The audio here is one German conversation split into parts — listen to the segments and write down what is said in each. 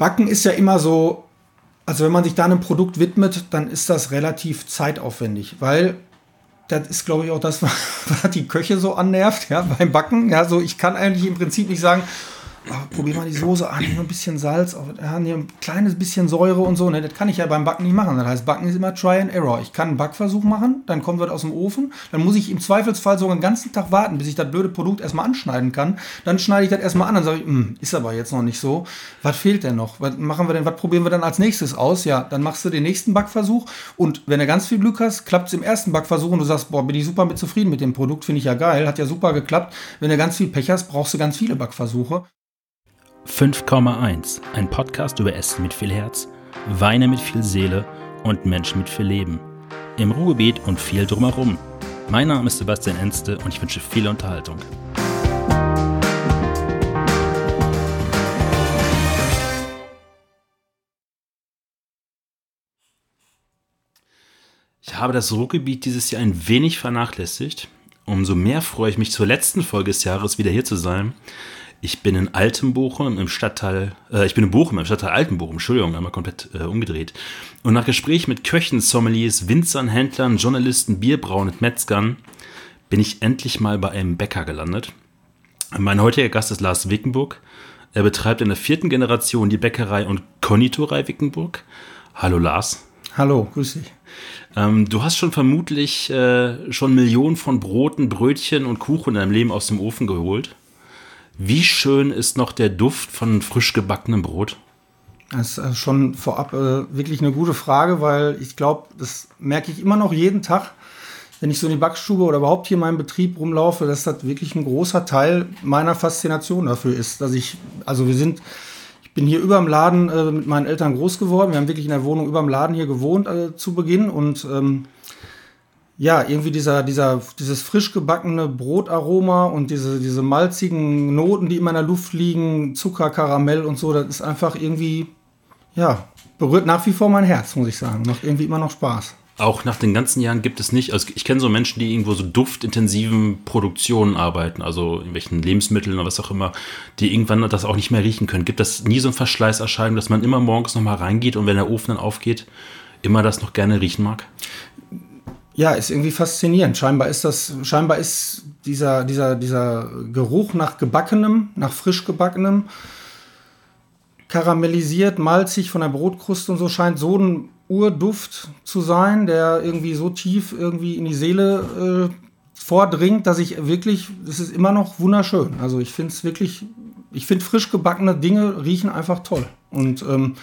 Backen ist ja immer so, also wenn man sich da einem Produkt widmet, dann ist das relativ zeitaufwendig, weil das ist, glaube ich, auch das, was die Köche so annervt, ja, beim Backen. Ja, so ich kann eigentlich im Prinzip nicht sagen, probier mal die Soße an, hier ein bisschen Salz, hier ein kleines bisschen Säure und so. Ne, das kann ich ja beim Backen nicht machen. Das heißt, Backen ist immer Try and Error. Ich kann einen Backversuch machen, dann kommt was aus dem Ofen, dann muss ich im Zweifelsfall sogar einen ganzen Tag warten, bis ich das blöde Produkt erstmal anschneiden kann. Dann schneide ich das erstmal an, dann sage ich, hm, ist aber jetzt noch nicht so. Was fehlt denn noch? Was machen wir denn, was probieren wir dann als nächstes aus? Ja, dann machst du den nächsten Backversuch und wenn du ganz viel Glück hast, klappt es im ersten Backversuch und du sagst, boah, bin ich super mit zufrieden mit dem Produkt, finde ich ja geil, hat ja super geklappt. Wenn du ganz viel Pech hast, brauchst du ganz viele Backversuche. 5,1, ein Podcast über Essen mit viel Herz, Weine mit viel Seele und Menschen mit viel Leben. Im Ruhrgebiet und viel drumherum. Mein Name ist Sebastian Enste und ich wünsche viel Unterhaltung. Ich habe das Ruhrgebiet dieses Jahr ein wenig vernachlässigt. Umso mehr freue ich mich zur letzten Folge des Jahres wieder hier zu sein. Ich bin in Altenbochum im Stadtteil, äh, ich bin in Bochum im Stadtteil Altenbochum, Entschuldigung, einmal komplett äh, umgedreht. Und nach Gespräch mit Köchen, Sommeliers, Winzern, Händlern, Journalisten, Bierbrauen und Metzgern bin ich endlich mal bei einem Bäcker gelandet. Mein heutiger Gast ist Lars Wickenburg. Er betreibt in der vierten Generation die Bäckerei und Konditorei Wickenburg. Hallo Lars. Hallo, grüß dich. Ähm, du hast schon vermutlich äh, schon Millionen von Broten, Brötchen und Kuchen in deinem Leben aus dem Ofen geholt. Wie schön ist noch der Duft von frisch gebackenem Brot? Das ist schon vorab äh, wirklich eine gute Frage, weil ich glaube, das merke ich immer noch jeden Tag, wenn ich so in die Backstube oder überhaupt hier in meinem Betrieb rumlaufe, dass das wirklich ein großer Teil meiner Faszination dafür ist, dass ich, also wir sind, ich bin hier über dem Laden äh, mit meinen Eltern groß geworden. Wir haben wirklich in der Wohnung über dem Laden hier gewohnt äh, zu Beginn und ähm, ja, irgendwie dieser, dieser, dieses frisch gebackene Brotaroma und diese, diese malzigen Noten, die immer in der Luft liegen, Zucker, Karamell und so, das ist einfach irgendwie, ja, berührt nach wie vor mein Herz, muss ich sagen. Macht irgendwie immer noch Spaß. Auch nach den ganzen Jahren gibt es nicht, also ich kenne so Menschen, die irgendwo so duftintensiven Produktionen arbeiten, also in welchen Lebensmitteln oder was auch immer, die irgendwann das auch nicht mehr riechen können. Gibt das nie so ein Verschleißerscheinung, dass man immer morgens nochmal reingeht und wenn der Ofen dann aufgeht, immer das noch gerne riechen mag? Ja, ist irgendwie faszinierend. Scheinbar ist das, scheinbar ist dieser, dieser, dieser Geruch nach gebackenem, nach frisch gebackenem, karamellisiert, malzig von der Brotkruste und so scheint so ein Urduft zu sein, der irgendwie so tief irgendwie in die Seele äh, vordringt, dass ich wirklich, das ist immer noch wunderschön. Also ich finde es wirklich, ich finde frisch gebackene Dinge riechen einfach toll. Und ähm,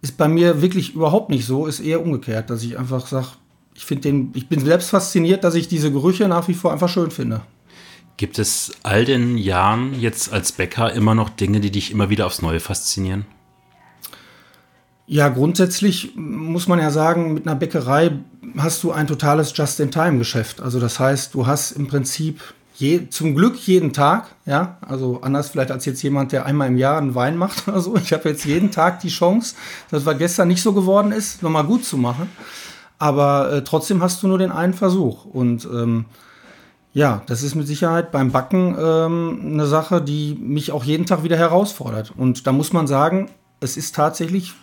ist bei mir wirklich überhaupt nicht so, ist eher umgekehrt, dass ich einfach sage, ich finde den, ich bin selbst fasziniert, dass ich diese Gerüche nach wie vor einfach schön finde. Gibt es all den Jahren jetzt als Bäcker immer noch Dinge, die dich immer wieder aufs Neue faszinieren? Ja, grundsätzlich muss man ja sagen, mit einer Bäckerei hast du ein totales Just-in-Time-Geschäft. Also das heißt, du hast im Prinzip je, zum Glück jeden Tag, ja, also anders vielleicht als jetzt jemand, der einmal im Jahr einen Wein macht oder so. Ich habe jetzt jeden Tag die Chance, das was gestern nicht so geworden ist, nochmal gut zu machen. Aber äh, trotzdem hast du nur den einen Versuch. Und ähm, ja, das ist mit Sicherheit beim Backen ähm, eine Sache, die mich auch jeden Tag wieder herausfordert. Und da muss man sagen, es ist tatsächlich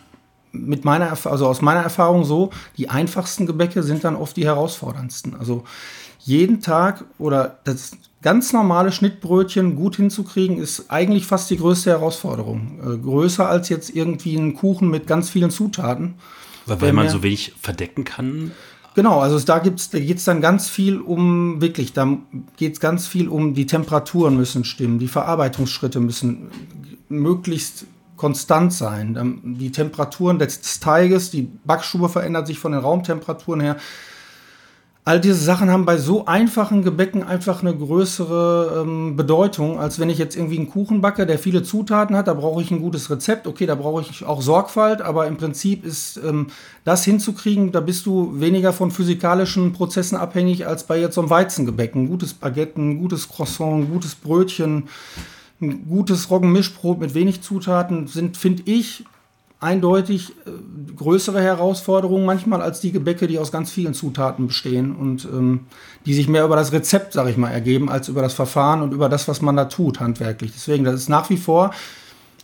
mit meiner, also aus meiner Erfahrung so, die einfachsten Gebäcke sind dann oft die herausforderndsten. Also jeden Tag oder das ganz normale Schnittbrötchen gut hinzukriegen, ist eigentlich fast die größte Herausforderung. Äh, größer als jetzt irgendwie ein Kuchen mit ganz vielen Zutaten. Weil, weil man so wenig verdecken kann. Genau, also da, gibt's, da geht es dann ganz viel um, wirklich, da geht es ganz viel um, die Temperaturen müssen stimmen, die Verarbeitungsschritte müssen möglichst konstant sein. Die Temperaturen des Teiges, die Backstube verändert sich von den Raumtemperaturen her. All diese Sachen haben bei so einfachen Gebäcken einfach eine größere ähm, Bedeutung, als wenn ich jetzt irgendwie einen Kuchen backe, der viele Zutaten hat. Da brauche ich ein gutes Rezept. Okay, da brauche ich auch Sorgfalt, aber im Prinzip ist ähm, das hinzukriegen, da bist du weniger von physikalischen Prozessen abhängig als bei jetzt so einem Weizengebäck. Ein gutes Baguette, ein gutes Croissant, ein gutes Brötchen, ein gutes Roggenmischbrot mit wenig Zutaten sind, finde ich, eindeutig äh, größere Herausforderungen manchmal als die Gebäcke, die aus ganz vielen Zutaten bestehen und ähm, die sich mehr über das Rezept, sage ich mal, ergeben, als über das Verfahren und über das, was man da tut, handwerklich. Deswegen, das ist nach wie vor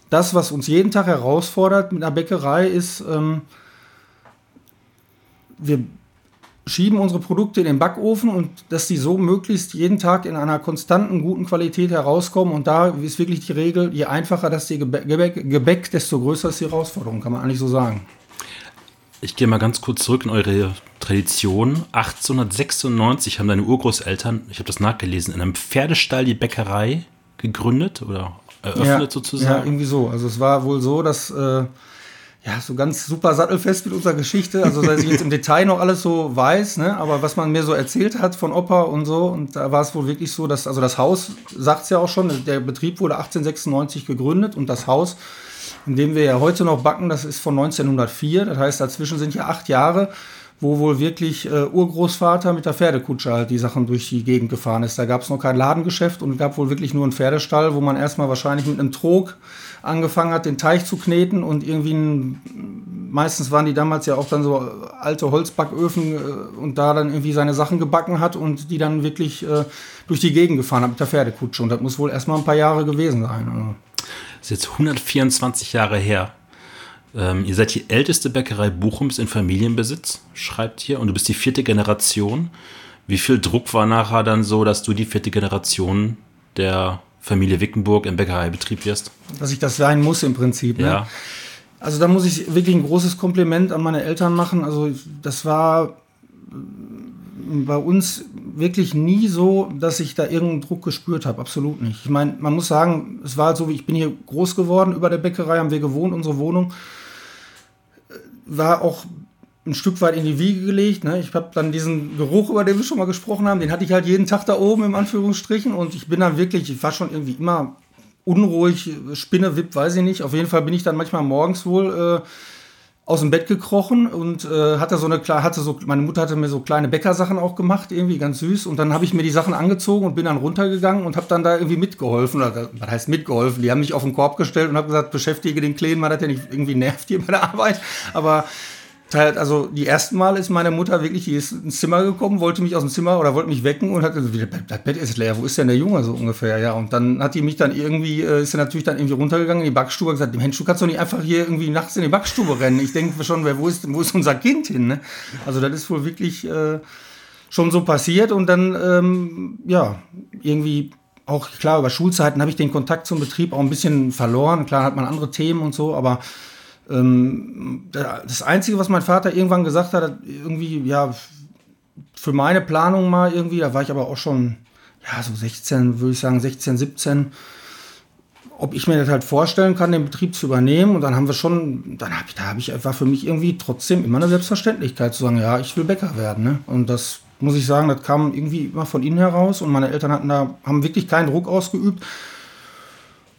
das, was uns jeden Tag herausfordert mit einer Bäckerei, ist, ähm, wir schieben unsere Produkte in den Backofen und dass die so möglichst jeden Tag in einer konstanten, guten Qualität herauskommen. Und da ist wirklich die Regel, je einfacher das die Gebäck, Gebäck, desto größer ist die Herausforderung, kann man eigentlich so sagen. Ich gehe mal ganz kurz zurück in eure Tradition. 1896 haben deine Urgroßeltern, ich habe das nachgelesen, in einem Pferdestall die Bäckerei gegründet oder eröffnet ja, sozusagen. Ja, irgendwie so. Also es war wohl so, dass äh, ja, so ganz super sattelfest mit unserer Geschichte. Also, dass ich jetzt im Detail noch alles so weiß, ne? aber was man mir so erzählt hat von Opa und so, und da war es wohl wirklich so, dass, also das Haus sagt es ja auch schon, der Betrieb wurde 1896 gegründet und das Haus, in dem wir ja heute noch backen, das ist von 1904. Das heißt, dazwischen sind ja acht Jahre wo wohl wirklich äh, Urgroßvater mit der Pferdekutsche halt die Sachen durch die Gegend gefahren ist. Da gab es noch kein Ladengeschäft und gab wohl wirklich nur einen Pferdestall, wo man erstmal wahrscheinlich mit einem Trog angefangen hat, den Teich zu kneten und irgendwie ein, meistens waren die damals ja auch dann so alte Holzbacköfen äh, und da dann irgendwie seine Sachen gebacken hat und die dann wirklich äh, durch die Gegend gefahren hat mit der Pferdekutsche. Und das muss wohl erstmal ein paar Jahre gewesen sein. Also. Das ist jetzt 124 Jahre her. Ähm, ihr seid die älteste Bäckerei Bochums in Familienbesitz, schreibt hier, und du bist die vierte Generation. Wie viel Druck war nachher dann so, dass du die vierte Generation der Familie Wickenburg im Bäckereibetrieb wirst? Dass ich das sein muss im Prinzip. Ne? Ja. Also da muss ich wirklich ein großes Kompliment an meine Eltern machen. Also das war bei uns wirklich nie so, dass ich da irgendeinen Druck gespürt habe. Absolut nicht. Ich meine, man muss sagen, es war so, wie ich bin hier groß geworden über der Bäckerei, haben wir gewohnt, unsere Wohnung war auch ein Stück weit in die Wiege gelegt. Ne? Ich habe dann diesen Geruch, über den wir schon mal gesprochen haben, den hatte ich halt jeden Tag da oben im Anführungsstrichen und ich bin dann wirklich, ich war schon irgendwie immer unruhig, Spinne, Wipp, weiß ich nicht. Auf jeden Fall bin ich dann manchmal morgens wohl äh, aus dem Bett gekrochen und äh, hatte so eine hatte so meine Mutter hatte mir so kleine Bäckersachen auch gemacht irgendwie ganz süß. Und dann habe ich mir die Sachen angezogen und bin dann runtergegangen und habe dann da irgendwie mitgeholfen. Oder was heißt mitgeholfen? Die haben mich auf den Korb gestellt und habe gesagt beschäftige den Kleinen mal dass der nicht irgendwie nervt hier bei der Arbeit. Aber also die ersten Mal ist meine Mutter wirklich, die ist ins Zimmer gekommen, wollte mich aus dem Zimmer oder wollte mich wecken und hat gesagt, das Bett ist leer, wo ist denn der Junge so ungefähr? Ja, und dann hat die mich dann irgendwie, äh, ist sie natürlich dann irgendwie runtergegangen in die Backstube und gesagt, Mensch, du kannst doch nicht einfach hier irgendwie nachts in die Backstube rennen. Ich denke schon, wo ist, wo ist unser Kind hin? Ne? Also das ist wohl wirklich äh, schon so passiert und dann, ähm, ja, irgendwie auch klar, über Schulzeiten habe ich den Kontakt zum Betrieb auch ein bisschen verloren. Klar hat man andere Themen und so, aber ähm, das Einzige, was mein Vater irgendwann gesagt hat, irgendwie, ja, für meine Planung mal irgendwie, da war ich aber auch schon, ja, so 16, würde ich sagen, 16, 17, ob ich mir das halt vorstellen kann, den Betrieb zu übernehmen. Und dann haben wir schon, dann habe ich, da habe ich einfach für mich irgendwie trotzdem immer eine Selbstverständlichkeit zu sagen, ja, ich will Bäcker werden. Ne? Und das muss ich sagen, das kam irgendwie immer von innen heraus und meine Eltern hatten da, haben wirklich keinen Druck ausgeübt.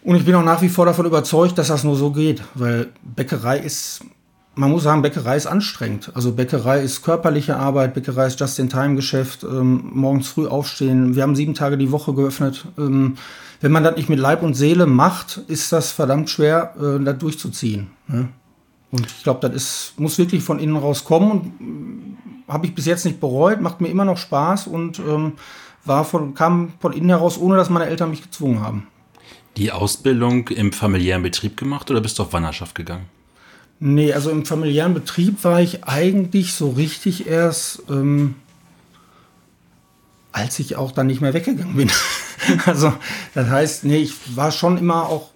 Und ich bin auch nach wie vor davon überzeugt, dass das nur so geht, weil Bäckerei ist, man muss sagen, Bäckerei ist anstrengend. Also Bäckerei ist körperliche Arbeit, Bäckerei ist Just-in-Time-Geschäft, ähm, morgens früh aufstehen. Wir haben sieben Tage die Woche geöffnet. Ähm, wenn man das nicht mit Leib und Seele macht, ist das verdammt schwer, äh, das durchzuziehen. Ne? Und ich glaube, das ist, muss wirklich von innen raus kommen und äh, habe ich bis jetzt nicht bereut, macht mir immer noch Spaß und ähm, war von, kam von innen heraus, ohne dass meine Eltern mich gezwungen haben die Ausbildung im familiären Betrieb gemacht oder bist du auf Wanderschaft gegangen? Nee, also im familiären Betrieb war ich eigentlich so richtig erst, ähm, als ich auch dann nicht mehr weggegangen bin. also das heißt, nee, ich war schon immer auch,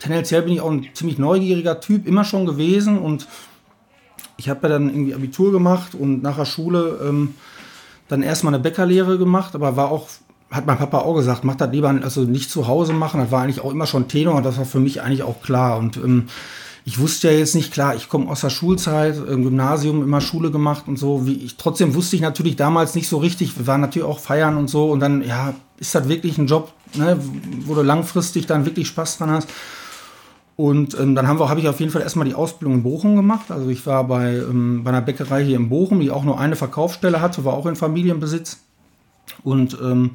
tendenziell bin ich auch ein ziemlich neugieriger Typ, immer schon gewesen und ich habe ja dann irgendwie Abitur gemacht und nach der Schule ähm, dann erstmal eine Bäckerlehre gemacht, aber war auch hat mein Papa auch gesagt, mach das lieber also nicht zu Hause machen. Das war eigentlich auch immer schon Tenor und das war für mich eigentlich auch klar. Und ähm, ich wusste ja jetzt nicht klar, ich komme aus der Schulzeit, im Gymnasium immer Schule gemacht und so. Wie ich, trotzdem wusste ich natürlich damals nicht so richtig. Wir waren natürlich auch feiern und so. Und dann, ja, ist das wirklich ein Job, ne, wo du langfristig dann wirklich Spaß dran hast. Und ähm, dann haben wir, habe ich auf jeden Fall erstmal die Ausbildung in Bochum gemacht. Also ich war bei, ähm, bei einer Bäckerei hier in Bochum, die auch nur eine Verkaufsstelle hatte, war auch in Familienbesitz. Und ähm,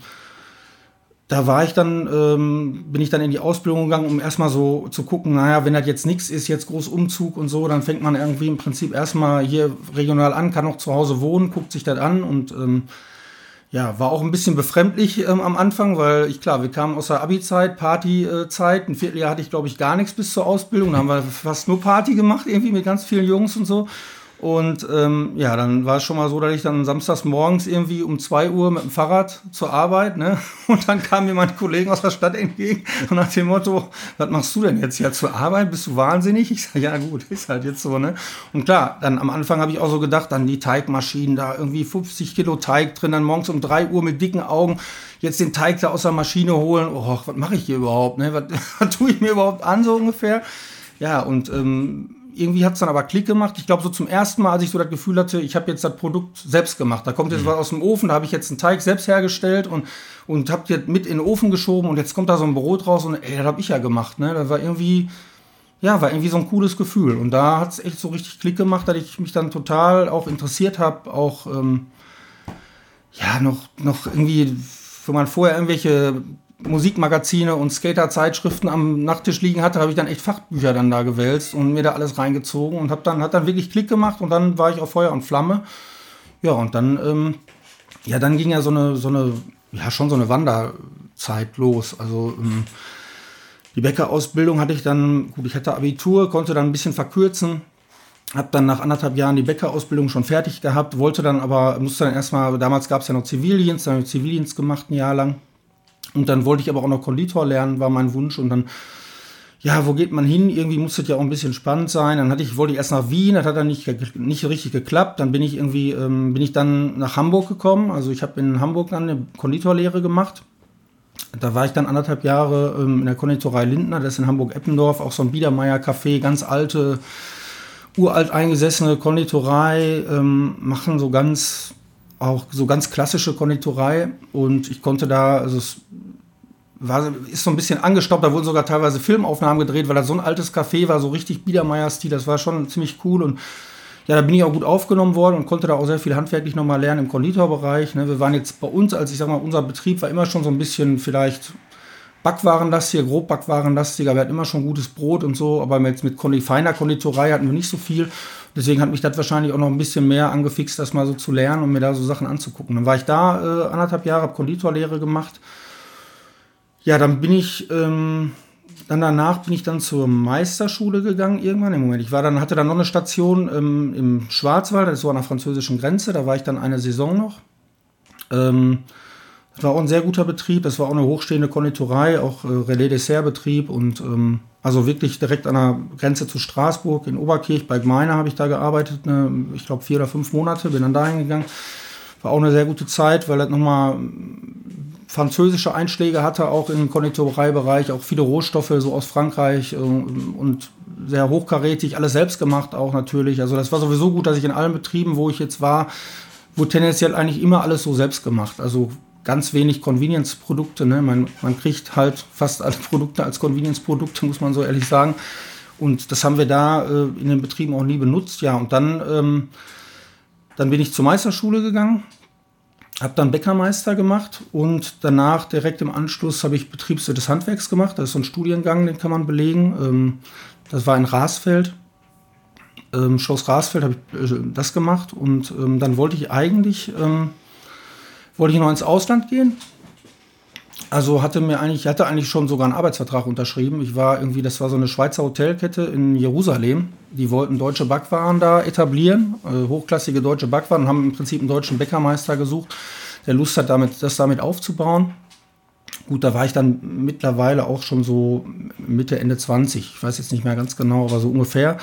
da war ich dann, ähm, bin ich dann in die Ausbildung gegangen, um erstmal so zu gucken, naja, wenn das jetzt nichts ist, jetzt groß Umzug und so, dann fängt man irgendwie im Prinzip erstmal hier regional an, kann auch zu Hause wohnen, guckt sich das an und ähm, ja, war auch ein bisschen befremdlich ähm, am Anfang, weil ich klar, wir kamen aus der Abi-Zeit, Party-Zeit. Ein Vierteljahr hatte ich, glaube ich, gar nichts bis zur Ausbildung. Da haben wir fast nur Party gemacht, irgendwie mit ganz vielen Jungs und so. Und ähm, ja, dann war es schon mal so, dass ich dann samstags morgens irgendwie um zwei Uhr mit dem Fahrrad zur Arbeit, ne? Und dann kamen mir meine Kollegen aus der Stadt entgegen und nach dem Motto, was machst du denn jetzt ja zur Arbeit? Bist du wahnsinnig? Ich sage, ja gut, ist halt jetzt so, ne? Und klar, dann am Anfang habe ich auch so gedacht, dann die Teigmaschinen, da irgendwie 50 Kilo Teig drin, dann morgens um drei Uhr mit dicken Augen jetzt den Teig da aus der Maschine holen. Oh, was mache ich hier überhaupt? Ne? Was, was tue ich mir überhaupt an, so ungefähr? Ja, und ähm, irgendwie hat es dann aber Klick gemacht. Ich glaube, so zum ersten Mal, als ich so das Gefühl hatte, ich habe jetzt das Produkt selbst gemacht. Da kommt jetzt mhm. was aus dem Ofen, da habe ich jetzt einen Teig selbst hergestellt und, und habe jetzt mit in den Ofen geschoben und jetzt kommt da so ein Brot raus und ey, das habe ich ja gemacht. Ne? Das war irgendwie, ja, war irgendwie so ein cooles Gefühl. Und da hat es echt so richtig Klick gemacht, dass ich mich dann total auch interessiert habe, auch ähm, ja, noch, noch irgendwie, wenn man vorher irgendwelche Musikmagazine und Skater-Zeitschriften am Nachttisch liegen hatte, habe ich dann echt Fachbücher dann da gewälzt und mir da alles reingezogen und habe dann hat dann wirklich Klick gemacht und dann war ich auf Feuer und Flamme. Ja und dann ähm, ja dann ging ja so eine so eine ja schon so eine Wanderzeit los. Also ähm, die Bäckerausbildung hatte ich dann gut, ich hatte Abitur, konnte dann ein bisschen verkürzen. Hab dann nach anderthalb Jahren die Bäckerausbildung schon fertig gehabt, wollte dann aber, musste dann erstmal, damals gab es ja noch Zivildienst, dann habe ich Zivildienst gemacht ein Jahr lang und dann wollte ich aber auch noch Konditor lernen, war mein Wunsch. Und dann, ja, wo geht man hin? Irgendwie musste es ja auch ein bisschen spannend sein. Dann hatte ich, wollte ich erst nach Wien, das hat dann nicht, nicht richtig geklappt. Dann bin ich irgendwie, ähm, bin ich dann nach Hamburg gekommen. Also ich habe in Hamburg dann eine Konditorlehre gemacht. Da war ich dann anderthalb Jahre ähm, in der Konditorei Lindner, das ist in Hamburg-Eppendorf, auch so ein Biedermeier-Café, ganz alte, uralt eingesessene Konditorei, ähm, machen so ganz auch so ganz klassische Konditorei und ich konnte da, also es war, ist so ein bisschen angestaubt, da wurden sogar teilweise Filmaufnahmen gedreht, weil das so ein altes Café war, so richtig Biedermeier-Stil, das war schon ziemlich cool und ja, da bin ich auch gut aufgenommen worden und konnte da auch sehr viel handwerklich nochmal lernen im Konditorbereich. Ne. Wir waren jetzt bei uns, als ich sag mal, unser Betrieb war immer schon so ein bisschen vielleicht Backwarenlastiger, grob Backwarenlastiger. Wir hatten immer schon gutes Brot und so, aber jetzt mit feiner Konditorei hatten wir nicht so viel. Deswegen hat mich das wahrscheinlich auch noch ein bisschen mehr angefixt, das mal so zu lernen und mir da so Sachen anzugucken. Dann war ich da äh, anderthalb Jahre, habe Konditorlehre gemacht. Ja, dann bin ich, ähm, dann danach bin ich dann zur Meisterschule gegangen irgendwann. Im Moment, ich war dann, hatte dann noch eine Station ähm, im Schwarzwald, das ist so an der französischen Grenze. Da war ich dann eine Saison noch. Ähm, das war auch ein sehr guter Betrieb. Das war auch eine hochstehende Konditorei, auch äh, Relais-Dessert-Betrieb und ähm, also wirklich direkt an der Grenze zu Straßburg in Oberkirch bei Gmeiner habe ich da gearbeitet. Eine, ich glaube vier oder fünf Monate, bin dann dahin gegangen. War auch eine sehr gute Zeit, weil das nochmal französische Einschläge hatte, auch im Konditoreibereich, auch viele Rohstoffe so aus Frankreich äh, und sehr hochkarätig, alles selbst gemacht auch natürlich. Also das war sowieso gut, dass ich in allen Betrieben, wo ich jetzt war, wo tendenziell eigentlich immer alles so selbst gemacht. Also ganz wenig Convenience-Produkte. Ne? Man, man kriegt halt fast alle Produkte als Convenience-Produkte, muss man so ehrlich sagen. Und das haben wir da äh, in den Betrieben auch nie benutzt. Ja, und dann, ähm, dann bin ich zur Meisterschule gegangen, habe dann Bäckermeister gemacht und danach direkt im Anschluss habe ich Betriebswirt des Handwerks gemacht. Das ist so ein Studiengang, den kann man belegen. Ähm, das war in Rasfeld. Ähm, Schloss Rasfeld habe ich äh, das gemacht und ähm, dann wollte ich eigentlich ähm, wollte ich noch ins Ausland gehen. Also hatte mir eigentlich, hatte eigentlich schon sogar einen Arbeitsvertrag unterschrieben. Ich war irgendwie, das war so eine Schweizer Hotelkette in Jerusalem. Die wollten deutsche Backwaren da etablieren, äh, hochklassige deutsche Backwaren, haben im Prinzip einen deutschen Bäckermeister gesucht, der Lust hat, damit, das damit aufzubauen. Gut, da war ich dann mittlerweile auch schon so Mitte, Ende 20. Ich weiß jetzt nicht mehr ganz genau, aber so ungefähr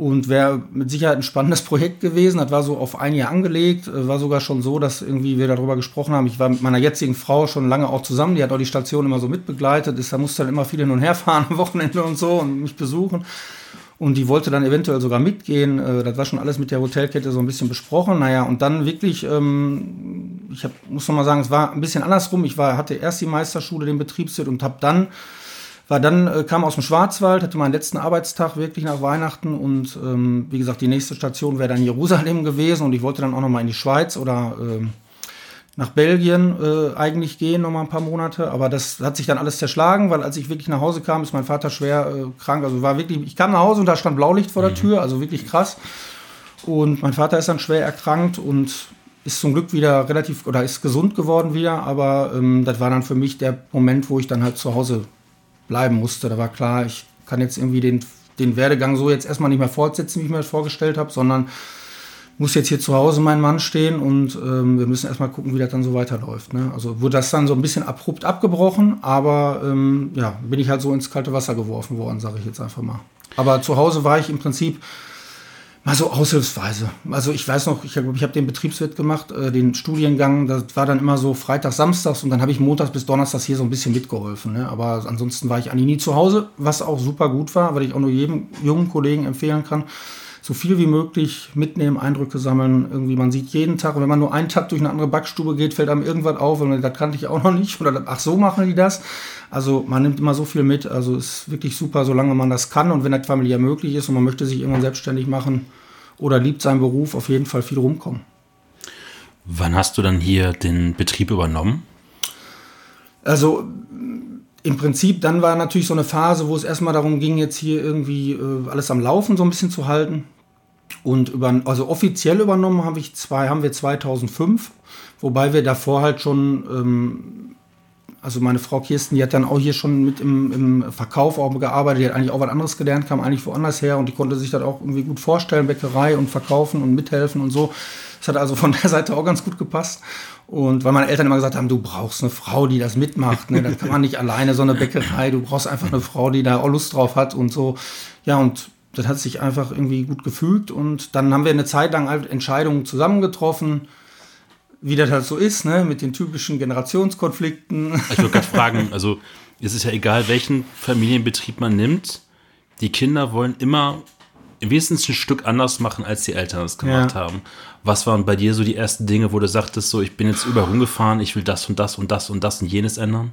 und wäre mit Sicherheit ein spannendes Projekt gewesen. Das war so auf ein Jahr angelegt. Äh, war sogar schon so, dass irgendwie wir darüber gesprochen haben. Ich war mit meiner jetzigen Frau schon lange auch zusammen. Die hat auch die Station immer so mitbegleitet. Ist, da musste dann immer viel hin und her fahren am Wochenende und so und mich besuchen. Und die wollte dann eventuell sogar mitgehen. Äh, das war schon alles mit der Hotelkette so ein bisschen besprochen. Naja, und dann wirklich, ähm, ich hab, muss noch mal sagen, es war ein bisschen andersrum. Ich war, hatte erst die Meisterschule, den Betriebswirt und habe dann war dann, äh, kam aus dem Schwarzwald, hatte meinen letzten Arbeitstag wirklich nach Weihnachten und ähm, wie gesagt, die nächste Station wäre dann Jerusalem gewesen und ich wollte dann auch nochmal in die Schweiz oder äh, nach Belgien äh, eigentlich gehen, nochmal ein paar Monate. Aber das hat sich dann alles zerschlagen, weil als ich wirklich nach Hause kam, ist mein Vater schwer äh, krank. Also war wirklich, ich kam nach Hause und da stand Blaulicht vor der mhm. Tür, also wirklich krass. Und mein Vater ist dann schwer erkrankt und ist zum Glück wieder relativ oder ist gesund geworden wieder, aber ähm, das war dann für mich der Moment, wo ich dann halt zu Hause bleiben musste. Da war klar, ich kann jetzt irgendwie den, den Werdegang so jetzt erstmal nicht mehr fortsetzen, wie ich mir das vorgestellt habe, sondern muss jetzt hier zu Hause mein Mann stehen und ähm, wir müssen erstmal gucken, wie das dann so weiterläuft. Ne? Also wurde das dann so ein bisschen abrupt abgebrochen, aber ähm, ja, bin ich halt so ins kalte Wasser geworfen worden, sage ich jetzt einfach mal. Aber zu Hause war ich im Prinzip mal so aushilfsweise. Also ich weiß noch, ich glaube, ich habe den Betriebswirt gemacht, äh, den Studiengang, das war dann immer so Freitag, Samstags und dann habe ich montags bis donnerstags hier so ein bisschen mitgeholfen. Ne? Aber ansonsten war ich eigentlich nie zu Hause, was auch super gut war, weil ich auch nur jedem jungen Kollegen empfehlen kann so viel wie möglich mitnehmen, Eindrücke sammeln. Irgendwie, man sieht jeden Tag, wenn man nur einen Tag durch eine andere Backstube geht, fällt einem irgendwas auf und das kannte ich auch noch nicht. Oder ach, so machen die das. Also man nimmt immer so viel mit. Also ist wirklich super, solange man das kann und wenn das familiär möglich ist und man möchte sich irgendwann selbstständig machen oder liebt seinen Beruf, auf jeden Fall viel rumkommen. Wann hast du dann hier den Betrieb übernommen? Also im Prinzip, dann war natürlich so eine Phase, wo es erstmal darum ging, jetzt hier irgendwie äh, alles am Laufen so ein bisschen zu halten. Und über, also offiziell übernommen habe ich zwei, haben wir 2005, wobei wir davor halt schon, ähm, also meine Frau Kirsten, die hat dann auch hier schon mit im, im Verkauf auch gearbeitet, die hat eigentlich auch was anderes gelernt, kam eigentlich woanders her und die konnte sich das auch irgendwie gut vorstellen, Bäckerei und verkaufen und mithelfen und so. Das hat also von der Seite auch ganz gut gepasst. Und weil meine Eltern immer gesagt haben, du brauchst eine Frau, die das mitmacht. Ne? Das kann man nicht alleine, so eine Bäckerei. Du brauchst einfach eine Frau, die da auch Lust drauf hat und so. Ja, und das hat sich einfach irgendwie gut gefügt. Und dann haben wir eine Zeit lang halt Entscheidungen zusammengetroffen, wie das halt so ist, ne? mit den typischen Generationskonflikten. Ich würde gerade fragen, also es ist ja egal, welchen Familienbetrieb man nimmt. Die Kinder wollen immer wenigstens ein Stück anders machen, als die Eltern es gemacht ja. haben. Was waren bei dir so die ersten Dinge, wo du sagtest, so ich bin jetzt überall rumgefahren, ich will das und das und das und das und jenes ändern?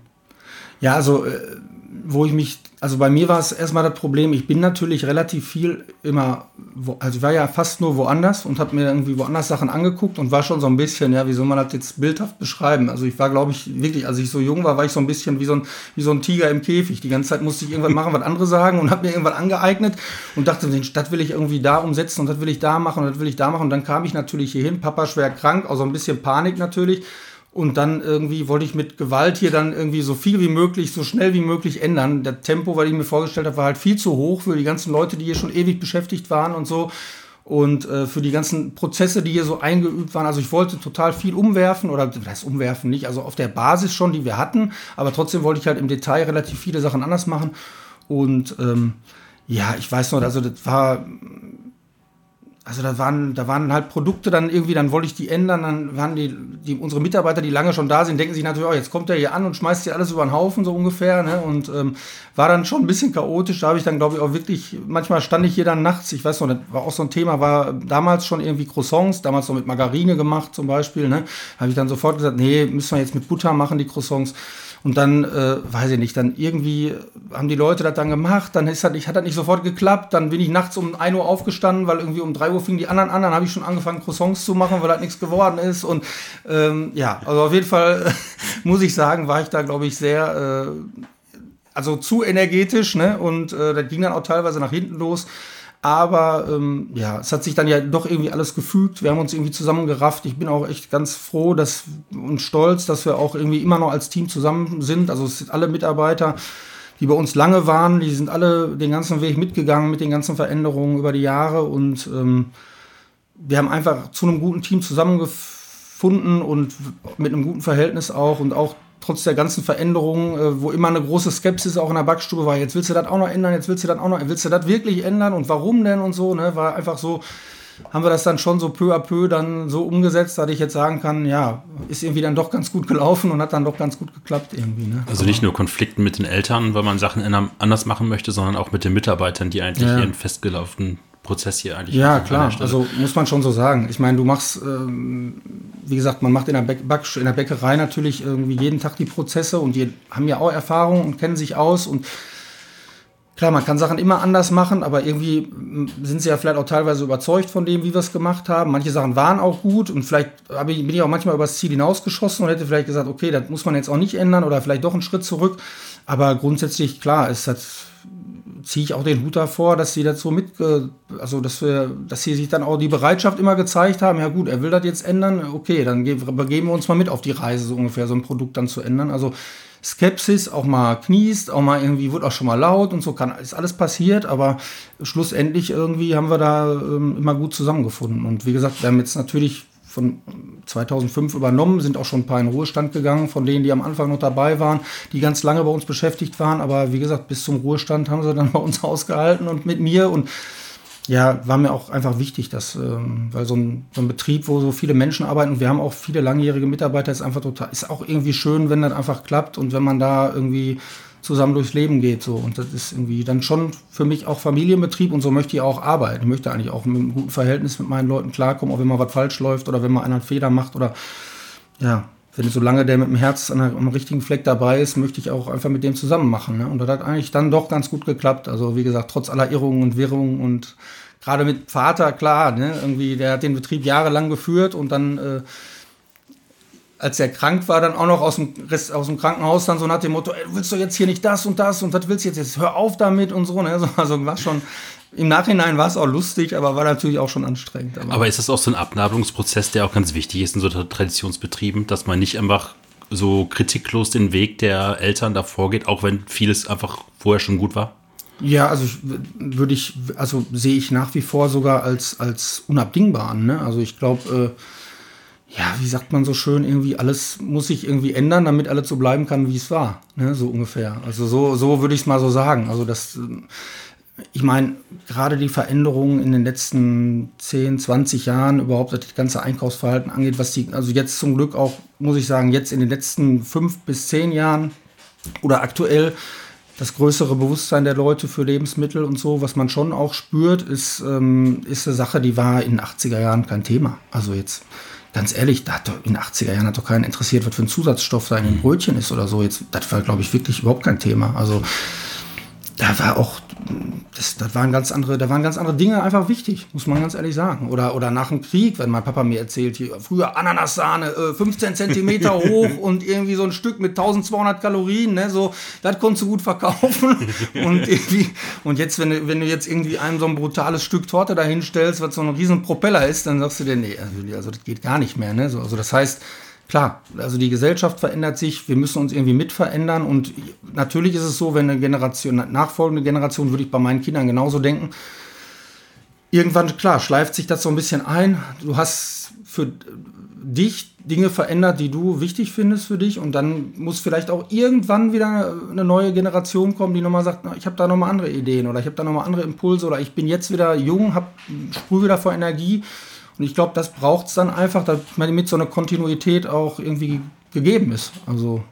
Ja, also äh, wo ich mich, also bei mir war es erstmal das Problem, ich bin natürlich relativ viel immer, wo, also ich war ja fast nur woanders und habe mir irgendwie woanders Sachen angeguckt und war schon so ein bisschen, ja, wie soll man das jetzt bildhaft beschreiben? Also ich war, glaube ich, wirklich, als ich so jung war, war ich so ein bisschen wie so ein, wie so ein Tiger im Käfig. Die ganze Zeit musste ich irgendwas machen, was andere sagen und habe mir irgendwas angeeignet und dachte, das will ich irgendwie da umsetzen und das will ich da machen und das will ich da machen. Und dann kam ich natürlich hierhin, Papa schwer krank, also ein bisschen Panik natürlich und dann irgendwie wollte ich mit Gewalt hier dann irgendwie so viel wie möglich, so schnell wie möglich ändern. Das Tempo, was ich mir vorgestellt habe, war halt viel zu hoch für die ganzen Leute, die hier schon ewig beschäftigt waren und so. Und äh, für die ganzen Prozesse, die hier so eingeübt waren. Also ich wollte total viel umwerfen oder das umwerfen nicht, also auf der Basis schon, die wir hatten. Aber trotzdem wollte ich halt im Detail relativ viele Sachen anders machen. Und ähm, ja, ich weiß noch, also das war also da waren, da waren halt Produkte dann irgendwie, dann wollte ich die ändern, dann waren die, die unsere Mitarbeiter, die lange schon da sind, denken sich natürlich, oh, jetzt kommt er hier an und schmeißt hier alles über den Haufen, so ungefähr. Ne? Und ähm, war dann schon ein bisschen chaotisch. Da habe ich dann, glaube ich, auch wirklich, manchmal stand ich hier dann nachts, ich weiß noch, das war auch so ein Thema, war damals schon irgendwie Croissants, damals noch mit Margarine gemacht zum Beispiel. Ne? Habe ich dann sofort gesagt, nee, müssen wir jetzt mit Butter machen, die Croissants. Und dann, äh, weiß ich nicht, dann irgendwie haben die Leute das dann gemacht, dann ist das, ich, hat das nicht sofort geklappt, dann bin ich nachts um 1 Uhr aufgestanden, weil irgendwie um 3 Uhr fingen die anderen an, dann habe ich schon angefangen, Croissants zu machen, weil das nichts geworden ist. Und ähm, ja, also auf jeden Fall muss ich sagen, war ich da, glaube ich, sehr, äh, also zu energetisch, ne? Und äh, das ging dann auch teilweise nach hinten los. Aber ähm, ja, es hat sich dann ja doch irgendwie alles gefügt. Wir haben uns irgendwie zusammengerafft. Ich bin auch echt ganz froh dass, und stolz, dass wir auch irgendwie immer noch als Team zusammen sind. Also es sind alle Mitarbeiter, die bei uns lange waren, die sind alle den ganzen Weg mitgegangen mit den ganzen Veränderungen über die Jahre. Und ähm, wir haben einfach zu einem guten Team zusammengefunden und mit einem guten Verhältnis auch und auch trotz der ganzen Veränderungen, äh, wo immer eine große Skepsis auch in der Backstube war, jetzt willst du das auch noch ändern, jetzt willst du das auch noch, willst du das wirklich ändern und warum denn und so, ne, war einfach so, haben wir das dann schon so peu à peu dann so umgesetzt, dass ich jetzt sagen kann, ja, ist irgendwie dann doch ganz gut gelaufen und hat dann doch ganz gut geklappt irgendwie. Ne? Also nicht nur Konflikten mit den Eltern, weil man Sachen anders machen möchte, sondern auch mit den Mitarbeitern, die eigentlich ja. ihren festgelaufenen Prozess hier eigentlich. Ja, klar. Also muss man schon so sagen. Ich meine, du machst, ähm, wie gesagt, man macht in der, in der Bäckerei natürlich irgendwie jeden Tag die Prozesse und die haben ja auch Erfahrung und kennen sich aus und klar, man kann Sachen immer anders machen, aber irgendwie sind sie ja vielleicht auch teilweise überzeugt von dem, wie wir es gemacht haben. Manche Sachen waren auch gut und vielleicht ich, bin ich auch manchmal übers Ziel hinausgeschossen und hätte vielleicht gesagt, okay, das muss man jetzt auch nicht ändern oder vielleicht doch einen Schritt zurück. Aber grundsätzlich, klar, ist das ziehe ich auch den Hut davor, dass sie dazu mit, also dass wir, dass sie sich dann auch die Bereitschaft immer gezeigt haben, ja gut, er will das jetzt ändern, okay, dann begeben wir uns mal mit auf die Reise, so ungefähr, so ein Produkt dann zu ändern. Also Skepsis, auch mal kniest, auch mal irgendwie wird auch schon mal laut und so kann ist alles passiert, aber schlussendlich irgendwie haben wir da ähm, immer gut zusammengefunden. Und wie gesagt, wir haben jetzt natürlich von 2005 übernommen, sind auch schon ein paar in Ruhestand gegangen, von denen, die am Anfang noch dabei waren, die ganz lange bei uns beschäftigt waren. Aber wie gesagt, bis zum Ruhestand haben sie dann bei uns ausgehalten und mit mir. Und ja, war mir auch einfach wichtig, dass, ähm, weil so ein, so ein Betrieb, wo so viele Menschen arbeiten und wir haben auch viele langjährige Mitarbeiter, ist einfach total, ist auch irgendwie schön, wenn das einfach klappt und wenn man da irgendwie zusammen durchs Leben geht. So. Und das ist irgendwie dann schon für mich auch Familienbetrieb und so möchte ich auch arbeiten. Ich möchte eigentlich auch mit einem guten Verhältnis mit meinen Leuten klarkommen, auch wenn mal was falsch läuft oder wenn mal einer einen Fehler macht oder ja, wenn solange der mit dem Herz an am richtigen Fleck dabei ist, möchte ich auch einfach mit dem zusammen machen. Ne? Und das hat eigentlich dann doch ganz gut geklappt. Also wie gesagt, trotz aller Irrungen und Wirrungen und gerade mit Vater, klar, ne? irgendwie, der hat den Betrieb jahrelang geführt und dann äh, als er krank war, dann auch noch aus dem, aus dem Krankenhaus dann so nach dem Motto, ey, willst du jetzt hier nicht das und das und das willst du jetzt, jetzt hör auf damit und so. Ne? Also war schon, im Nachhinein war es auch lustig, aber war natürlich auch schon anstrengend. Aber, aber ist das auch so ein Abnabelungsprozess, der auch ganz wichtig ist in so Traditionsbetrieben, dass man nicht einfach so kritiklos den Weg der Eltern davor geht, auch wenn vieles einfach vorher schon gut war? Ja, also würde ich, also sehe ich nach wie vor sogar als, als unabdingbar an. Ne? Also ich glaube, äh, ja, wie sagt man so schön, irgendwie alles muss sich irgendwie ändern, damit alles so bleiben kann, wie es war. Ne, so ungefähr. Also so, so würde ich es mal so sagen. Also das, ich meine, gerade die Veränderungen in den letzten 10, 20 Jahren, überhaupt was das ganze Einkaufsverhalten angeht, was die, also jetzt zum Glück auch, muss ich sagen, jetzt in den letzten fünf bis zehn Jahren oder aktuell das größere Bewusstsein der Leute für Lebensmittel und so, was man schon auch spürt, ist, ähm, ist eine Sache, die war in den 80er Jahren kein Thema. Also jetzt ganz ehrlich, da hat doch in den 80er Jahren hat doch keinen interessiert, was für ein Zusatzstoff da in den Brötchen ist oder so. Jetzt, das war, glaube ich, wirklich überhaupt kein Thema. Also da war auch, das, das waren ganz andere, da waren ganz andere Dinge einfach wichtig, muss man ganz ehrlich sagen. Oder, oder nach dem Krieg, wenn mein Papa mir erzählt, hier, früher Ananassahne, äh, 15 Zentimeter hoch und irgendwie so ein Stück mit 1200 Kalorien, ne, so, das konntest du gut verkaufen. und irgendwie, und jetzt, wenn du, wenn du jetzt irgendwie einem so ein brutales Stück Torte dahinstellst, was so ein riesen Propeller ist, dann sagst du dir, nee, also, also das geht gar nicht mehr, ne, so, also das heißt, Klar, also die Gesellschaft verändert sich, wir müssen uns irgendwie mit verändern und natürlich ist es so, wenn eine Generation, nachfolgende Generation, würde ich bei meinen Kindern genauso denken, irgendwann, klar, schleift sich das so ein bisschen ein. Du hast für dich Dinge verändert, die du wichtig findest für dich und dann muss vielleicht auch irgendwann wieder eine neue Generation kommen, die nochmal sagt, ich habe da nochmal andere Ideen oder ich habe da nochmal andere Impulse oder ich bin jetzt wieder jung, hab, sprühe wieder vor Energie und ich glaube, das braucht es dann einfach, damit so eine Kontinuität auch irgendwie gegeben ist. Also,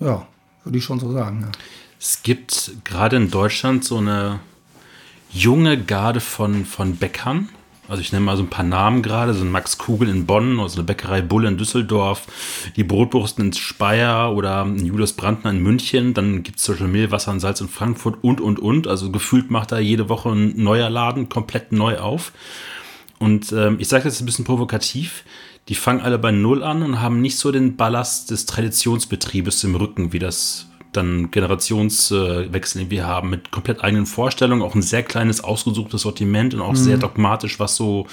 ja, würde ich schon so sagen. Ja. Es gibt gerade in Deutschland so eine junge Garde von, von Bäckern. Also ich nenne mal so ein paar Namen gerade, so ein Max Kugel in Bonn, also eine Bäckerei Bull in Düsseldorf, die Brotwursten in Speyer oder Julius Brandner in München, dann gibt es zum Beispiel Mehl, Wasser und Salz in Frankfurt und, und, und. Also gefühlt macht da jede Woche ein neuer Laden komplett neu auf. Und ähm, ich sage das ein bisschen provokativ, die fangen alle bei Null an und haben nicht so den Ballast des Traditionsbetriebes im Rücken, wie das dann Generationswechsel irgendwie haben, mit komplett eigenen Vorstellungen, auch ein sehr kleines, ausgesuchtes Sortiment und auch mhm. sehr dogmatisch, was so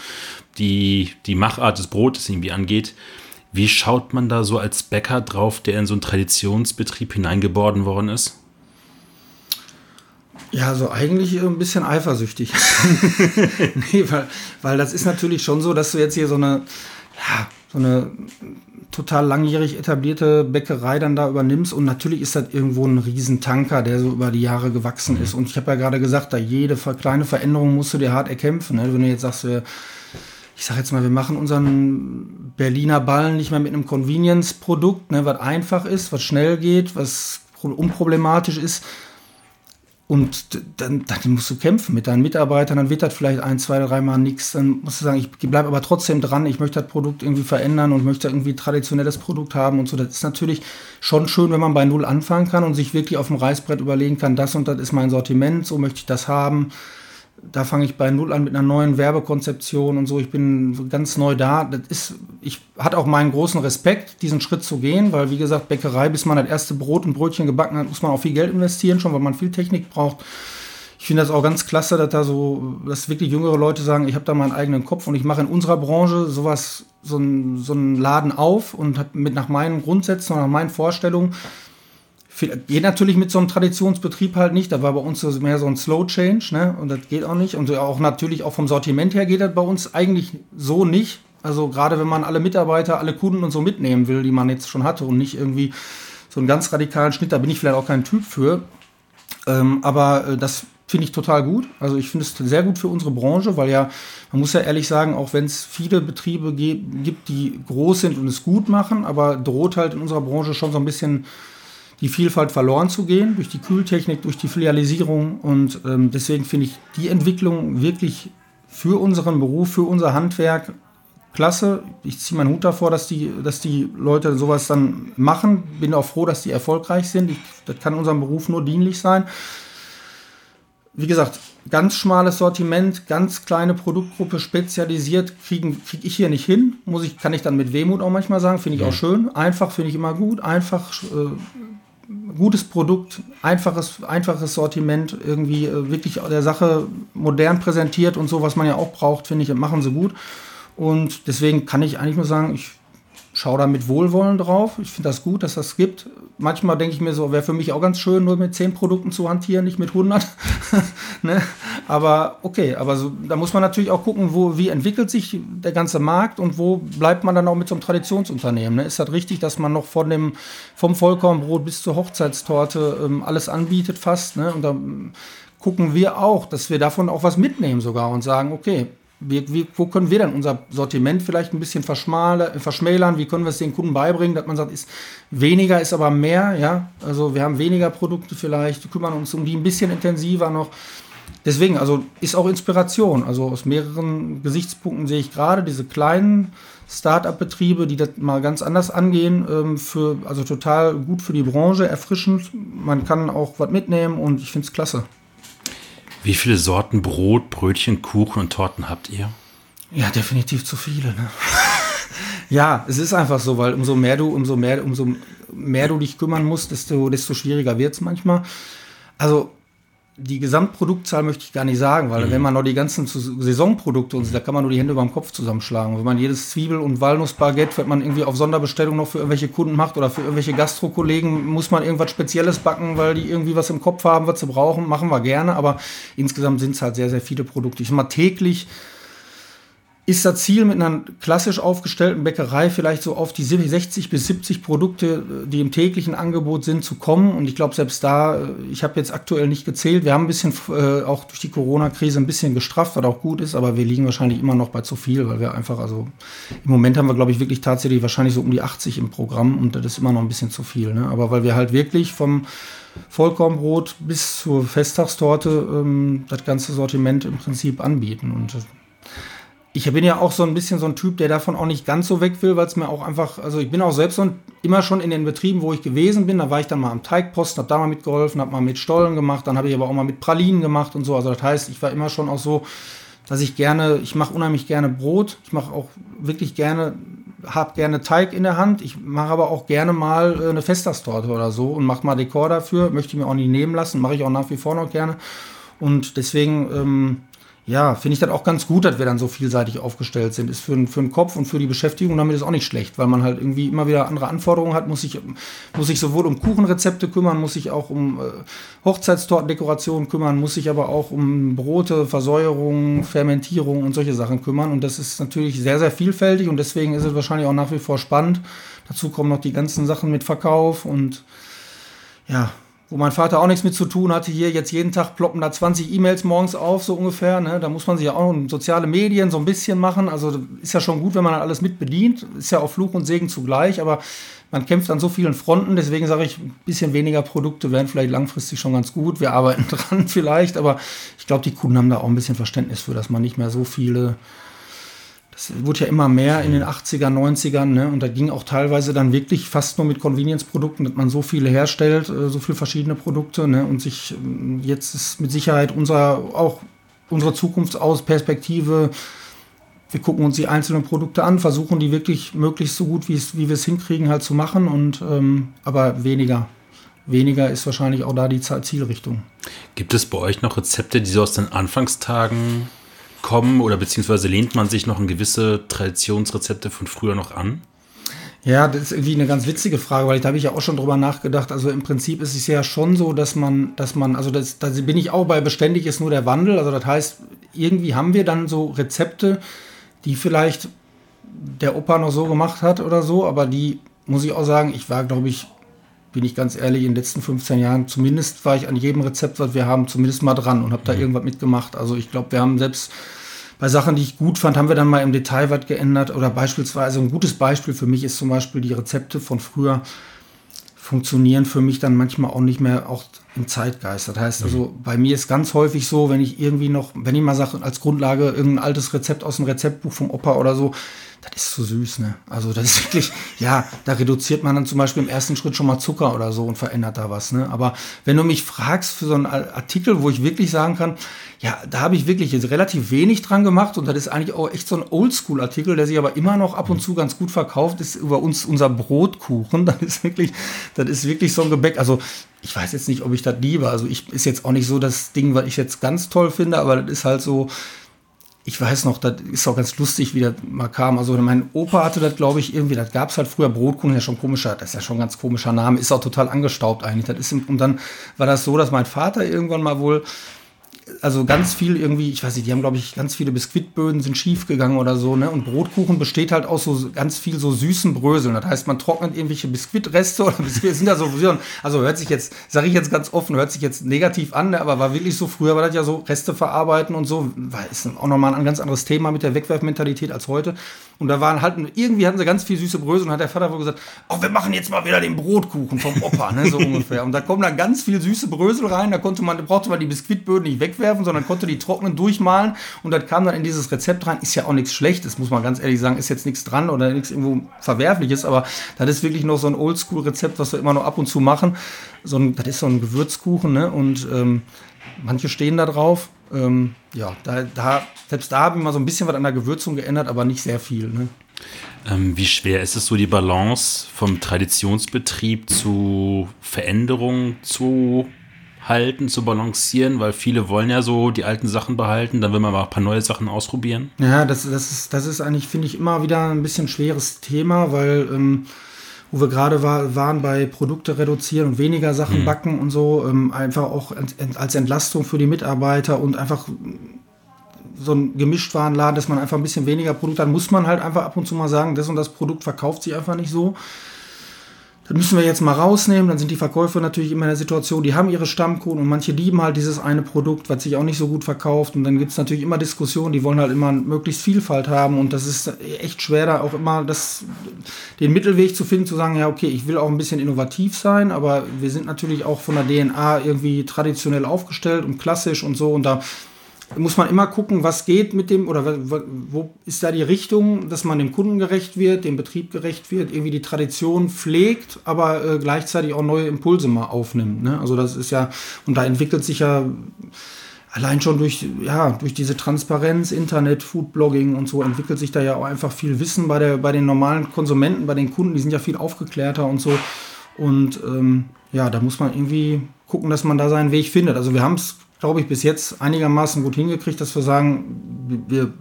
die, die Machart des Brotes irgendwie angeht. Wie schaut man da so als Bäcker drauf, der in so einen Traditionsbetrieb hineingeboren worden ist? Ja, so eigentlich ein bisschen eifersüchtig. nee, weil, weil das ist natürlich schon so, dass du jetzt hier so eine, ja, so eine total langjährig etablierte Bäckerei dann da übernimmst und natürlich ist das irgendwo ein Riesentanker, der so über die Jahre gewachsen mhm. ist. Und ich habe ja gerade gesagt, da jede kleine Veränderung musst du dir hart erkämpfen. Ne? Wenn du jetzt sagst, wir, ich sage jetzt mal, wir machen unseren Berliner Ballen nicht mehr mit einem Convenience-Produkt, ne, was einfach ist, was schnell geht, was unproblematisch ist, und dann, dann musst du kämpfen mit deinen Mitarbeitern, dann wird das vielleicht ein, zwei, dreimal nichts. Dann musst du sagen, ich bleibe aber trotzdem dran, ich möchte das Produkt irgendwie verändern und möchte irgendwie traditionelles Produkt haben und so. Das ist natürlich schon schön, wenn man bei Null anfangen kann und sich wirklich auf dem Reißbrett überlegen kann, das und das ist mein Sortiment, so möchte ich das haben da fange ich bei Null an mit einer neuen Werbekonzeption und so. Ich bin ganz neu da. Das ist, ich hatte auch meinen großen Respekt, diesen Schritt zu gehen, weil wie gesagt, Bäckerei, bis man das erste Brot und Brötchen gebacken hat, muss man auch viel Geld investieren, schon weil man viel Technik braucht. ich finde das auch ganz klasse, dass da so, dass wirklich jüngere Leute sagen, ich habe da meinen eigenen Kopf und ich mache in unserer Branche sowas, so, ein, so einen Laden auf und mit nach meinen Grundsätzen und nach meinen Vorstellungen Geht natürlich mit so einem Traditionsbetrieb halt nicht. Da war bei uns mehr so ein Slow Change, ne? Und das geht auch nicht. Und auch natürlich auch vom Sortiment her geht das bei uns eigentlich so nicht. Also gerade wenn man alle Mitarbeiter, alle Kunden und so mitnehmen will, die man jetzt schon hatte und nicht irgendwie so einen ganz radikalen Schnitt, da bin ich vielleicht auch kein Typ für. Ähm, aber äh, das finde ich total gut. Also ich finde es sehr gut für unsere Branche, weil ja, man muss ja ehrlich sagen, auch wenn es viele Betriebe gibt, die groß sind und es gut machen, aber droht halt in unserer Branche schon so ein bisschen die Vielfalt verloren zu gehen durch die Kühltechnik, durch die Filialisierung. Und ähm, deswegen finde ich die Entwicklung wirklich für unseren Beruf, für unser Handwerk klasse. Ich ziehe meinen Hut davor, dass die, dass die Leute sowas dann machen. Bin auch froh, dass die erfolgreich sind. Ich, das kann unserem Beruf nur dienlich sein. Wie gesagt, ganz schmales Sortiment, ganz kleine Produktgruppe, spezialisiert, kriege krieg ich hier nicht hin. Muss ich, kann ich dann mit Wehmut auch manchmal sagen. Finde ich ja. auch schön. Einfach finde ich immer gut. Einfach äh, gutes Produkt, einfaches, einfaches Sortiment, irgendwie äh, wirklich der Sache modern präsentiert und so, was man ja auch braucht, finde ich, machen sie gut. Und deswegen kann ich eigentlich nur sagen, ich schaue da mit Wohlwollen drauf. Ich finde das gut, dass das gibt. Manchmal denke ich mir so, wäre für mich auch ganz schön, nur mit 10 Produkten zu hantieren, nicht mit 100. ne? Aber okay, aber so, da muss man natürlich auch gucken, wo, wie entwickelt sich der ganze Markt und wo bleibt man dann auch mit so einem Traditionsunternehmen. Ne? Ist das richtig, dass man noch von dem, vom Vollkornbrot bis zur Hochzeitstorte ähm, alles anbietet fast? Ne? Und da gucken wir auch, dass wir davon auch was mitnehmen sogar und sagen, okay, wie, wie, wo können wir dann unser Sortiment vielleicht ein bisschen verschmälern? Wie können wir es den Kunden beibringen, dass man sagt, ist weniger ist aber mehr, ja? Also wir haben weniger Produkte vielleicht, kümmern uns um die ein bisschen intensiver noch. Deswegen, also ist auch Inspiration. Also aus mehreren Gesichtspunkten sehe ich gerade diese kleinen Start-up-Betriebe, die das mal ganz anders angehen, ähm, für, also total gut für die Branche, erfrischend. Man kann auch was mitnehmen und ich finde es klasse. Wie viele Sorten Brot, Brötchen, Kuchen und Torten habt ihr? Ja, definitiv zu viele. Ne? ja, es ist einfach so, weil umso mehr du, umso mehr, umso mehr du dich kümmern musst, desto, desto schwieriger wird es manchmal. Also die Gesamtproduktzahl möchte ich gar nicht sagen, weil mhm. wenn man noch die ganzen Saisonprodukte und so, da kann man nur die Hände über dem Kopf zusammenschlagen. Wenn man jedes Zwiebel- und Walnussbaguette, wenn man irgendwie auf Sonderbestellung noch für irgendwelche Kunden macht oder für irgendwelche Gastrokollegen, muss man irgendwas Spezielles backen, weil die irgendwie was im Kopf haben, was sie brauchen, machen wir gerne. Aber insgesamt sind es halt sehr, sehr viele Produkte. Ich sag mal täglich ist das Ziel mit einer klassisch aufgestellten Bäckerei vielleicht so auf die 60 bis 70 Produkte, die im täglichen Angebot sind, zu kommen. Und ich glaube, selbst da, äh, ich habe jetzt aktuell nicht gezählt, wir haben ein bisschen äh, auch durch die Corona-Krise ein bisschen gestrafft, was auch gut ist, aber wir liegen wahrscheinlich immer noch bei zu viel, weil wir einfach, also im Moment haben wir, glaube ich, wirklich tatsächlich wahrscheinlich so um die 80 im Programm und das ist immer noch ein bisschen zu viel. Ne? Aber weil wir halt wirklich vom Vollkornbrot bis zur Festtagstorte ähm, das ganze Sortiment im Prinzip anbieten. Und äh, ich bin ja auch so ein bisschen so ein Typ, der davon auch nicht ganz so weg will, weil es mir auch einfach, also ich bin auch selbst so ein, immer schon in den Betrieben, wo ich gewesen bin, da war ich dann mal am Teigposten, habe da mal mitgeholfen, habe mal mit Stollen gemacht, dann habe ich aber auch mal mit Pralinen gemacht und so. Also das heißt, ich war immer schon auch so, dass ich gerne, ich mache unheimlich gerne Brot, ich mache auch wirklich gerne, habe gerne Teig in der Hand, ich mache aber auch gerne mal äh, eine Festtagstorte oder so und mache mal Dekor dafür, möchte ich mir auch nicht nehmen lassen, mache ich auch nach wie vor noch gerne. Und deswegen, ähm, ja, finde ich das auch ganz gut, dass wir dann so vielseitig aufgestellt sind. Ist für, für den Kopf und für die Beschäftigung damit ist auch nicht schlecht, weil man halt irgendwie immer wieder andere Anforderungen hat, muss sich, muss sich sowohl um Kuchenrezepte kümmern, muss sich auch um äh, Hochzeitstortendekoration kümmern, muss sich aber auch um Brote, Versäuerung, Fermentierung und solche Sachen kümmern. Und das ist natürlich sehr, sehr vielfältig und deswegen ist es wahrscheinlich auch nach wie vor spannend. Dazu kommen noch die ganzen Sachen mit Verkauf und ja, wo mein Vater auch nichts mit zu tun hatte, hier jetzt jeden Tag ploppen da 20 E-Mails morgens auf, so ungefähr. Ne? Da muss man sich ja auch in soziale Medien so ein bisschen machen. Also ist ja schon gut, wenn man alles mit bedient. Ist ja auch Fluch und Segen zugleich, aber man kämpft an so vielen Fronten. Deswegen sage ich, ein bisschen weniger Produkte wären vielleicht langfristig schon ganz gut. Wir arbeiten dran vielleicht, aber ich glaube, die Kunden haben da auch ein bisschen Verständnis für, dass man nicht mehr so viele das wurde ja immer mehr in den 80ern, 90ern, ne? Und da ging auch teilweise dann wirklich fast nur mit Convenience-Produkten, dass man so viele herstellt, äh, so viele verschiedene Produkte, ne? Und sich ähm, jetzt ist mit Sicherheit unser, auch unsere Zukunftsperspektive, wir gucken uns die einzelnen Produkte an, versuchen die wirklich möglichst so gut, wie wir es hinkriegen, halt zu machen und ähm, aber weniger weniger ist wahrscheinlich auch da die Zielrichtung. Gibt es bei euch noch Rezepte, die so aus den Anfangstagen kommen oder beziehungsweise lehnt man sich noch an gewisse Traditionsrezepte von früher noch an? Ja, das ist irgendwie eine ganz witzige Frage, weil da habe ich ja auch schon drüber nachgedacht. Also im Prinzip ist es ja schon so, dass man, dass man, also das, da bin ich auch bei beständig ist nur der Wandel. Also das heißt, irgendwie haben wir dann so Rezepte, die vielleicht der Opa noch so gemacht hat oder so, aber die muss ich auch sagen, ich war, glaube ich, bin ich ganz ehrlich, in den letzten 15 Jahren, zumindest war ich an jedem Rezept, was wir haben, zumindest mal dran und habe da mhm. irgendwas mitgemacht. Also ich glaube, wir haben selbst bei Sachen, die ich gut fand, haben wir dann mal im Detail was geändert. Oder beispielsweise ein gutes Beispiel für mich ist zum Beispiel die Rezepte von früher funktionieren für mich dann manchmal auch nicht mehr auch im Zeitgeist. Das heißt also, mhm. bei mir ist ganz häufig so, wenn ich irgendwie noch, wenn ich mal sage, als Grundlage irgendein altes Rezept aus dem Rezeptbuch vom Opa oder so, das ist zu süß, ne? Also das ist wirklich, ja, da reduziert man dann zum Beispiel im ersten Schritt schon mal Zucker oder so und verändert da was, ne? Aber wenn du mich fragst für so einen Artikel, wo ich wirklich sagen kann, ja, da habe ich wirklich jetzt relativ wenig dran gemacht und das ist eigentlich auch echt so ein Oldschool-Artikel, der sich aber immer noch ab und zu ganz gut verkauft, ist über uns unser Brotkuchen. Das ist wirklich, das ist wirklich so ein Gebäck. Also ich weiß jetzt nicht, ob ich das liebe. Also ich ist jetzt auch nicht so das Ding, was ich jetzt ganz toll finde, aber das ist halt so, ich weiß noch, das ist auch ganz lustig, wie das mal kam. Also mein Opa hatte das, glaube ich, irgendwie, das gab es halt früher Brotkuchen, ja schon komischer, das ist ja schon ein ganz komischer Name, ist auch total angestaubt eigentlich. Das ist, und dann war das so, dass mein Vater irgendwann mal wohl also ganz viel irgendwie, ich weiß nicht, die haben, glaube ich, ganz viele Biskuitböden sind schief gegangen oder so, ne? Und Brotkuchen besteht halt aus so ganz viel so süßen Bröseln. Das heißt, man trocknet irgendwelche Biskuitreste oder Biskuit, sind da so, also hört sich jetzt, sage ich jetzt ganz offen, hört sich jetzt negativ an, ne? aber war wirklich so, früher war das ja so Reste verarbeiten und so, war, ist auch nochmal ein ganz anderes Thema mit der Wegwerfmentalität als heute. Und da waren halt, irgendwie hatten sie ganz viel süße Brösel und hat der Vater wohl gesagt, oh, wir machen jetzt mal wieder den Brotkuchen vom Opa, ne, so ungefähr. Und da kommen dann ganz viel süße Brösel rein, da konnte man, brauchte man die Biskuitböden nicht wegwerfen, sondern konnte die trocknen durchmalen und das kam dann in dieses Rezept rein. Ist ja auch nichts Schlechtes, muss man ganz ehrlich sagen, ist jetzt nichts dran oder nichts irgendwo Verwerfliches, aber das ist wirklich noch so ein Oldschool-Rezept, was wir immer noch ab und zu machen. So ein, das ist so ein Gewürzkuchen, ne, und ähm, manche stehen da drauf. Ähm, ja, da, da, selbst da habe ich mal so ein bisschen was an der Gewürzung geändert, aber nicht sehr viel. Ne? Ähm, wie schwer ist es so, die Balance vom Traditionsbetrieb zu Veränderung zu halten, zu balancieren? Weil viele wollen ja so die alten Sachen behalten, dann will man mal ein paar neue Sachen ausprobieren. Ja, das, das, ist, das ist eigentlich, finde ich, immer wieder ein bisschen schweres Thema, weil. Ähm, wo wir gerade war, waren bei Produkte reduzieren und weniger Sachen mhm. backen und so, ähm, einfach auch als Entlastung für die Mitarbeiter und einfach so ein Gemischtwarenladen, dass man einfach ein bisschen weniger Produkte hat, muss man halt einfach ab und zu mal sagen, das und das Produkt verkauft sich einfach nicht so. Das müssen wir jetzt mal rausnehmen. Dann sind die Verkäufer natürlich immer in der Situation, die haben ihre Stammkunden und manche lieben halt dieses eine Produkt, was sich auch nicht so gut verkauft. Und dann gibt es natürlich immer Diskussionen, die wollen halt immer möglichst Vielfalt haben. Und das ist echt schwer, da auch immer das, den Mittelweg zu finden, zu sagen, ja, okay, ich will auch ein bisschen innovativ sein, aber wir sind natürlich auch von der DNA irgendwie traditionell aufgestellt und klassisch und so. Und da muss man immer gucken, was geht mit dem oder wo ist da die Richtung, dass man dem Kunden gerecht wird, dem Betrieb gerecht wird, irgendwie die Tradition pflegt, aber äh, gleichzeitig auch neue Impulse mal aufnimmt. Ne? Also das ist ja, und da entwickelt sich ja allein schon durch, ja, durch diese Transparenz, Internet, Foodblogging und so entwickelt sich da ja auch einfach viel Wissen bei, der, bei den normalen Konsumenten, bei den Kunden, die sind ja viel aufgeklärter und so. Und ähm, ja, da muss man irgendwie gucken, dass man da seinen Weg findet. Also wir haben es glaube ich, bis jetzt einigermaßen gut hingekriegt, dass wir sagen, wir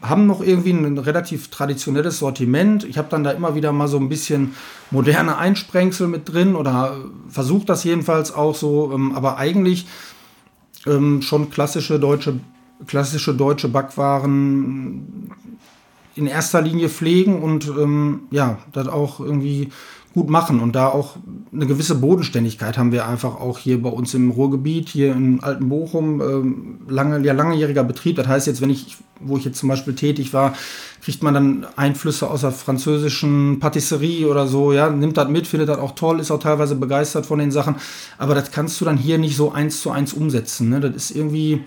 haben noch irgendwie ein relativ traditionelles Sortiment. Ich habe dann da immer wieder mal so ein bisschen moderne Einsprengsel mit drin oder versuche das jedenfalls auch so, ähm, aber eigentlich ähm, schon klassische deutsche, klassische deutsche Backwaren in erster Linie pflegen und ähm, ja, das auch irgendwie gut machen. Und da auch eine gewisse Bodenständigkeit haben wir einfach auch hier bei uns im Ruhrgebiet, hier in Alten Bochum, ähm, lange, ja, langjähriger Betrieb. Das heißt jetzt, wenn ich, wo ich jetzt zum Beispiel tätig war, kriegt man dann Einflüsse aus der französischen Patisserie oder so, ja, nimmt das mit, findet das auch toll, ist auch teilweise begeistert von den Sachen. Aber das kannst du dann hier nicht so eins zu eins umsetzen. Ne? Das ist irgendwie,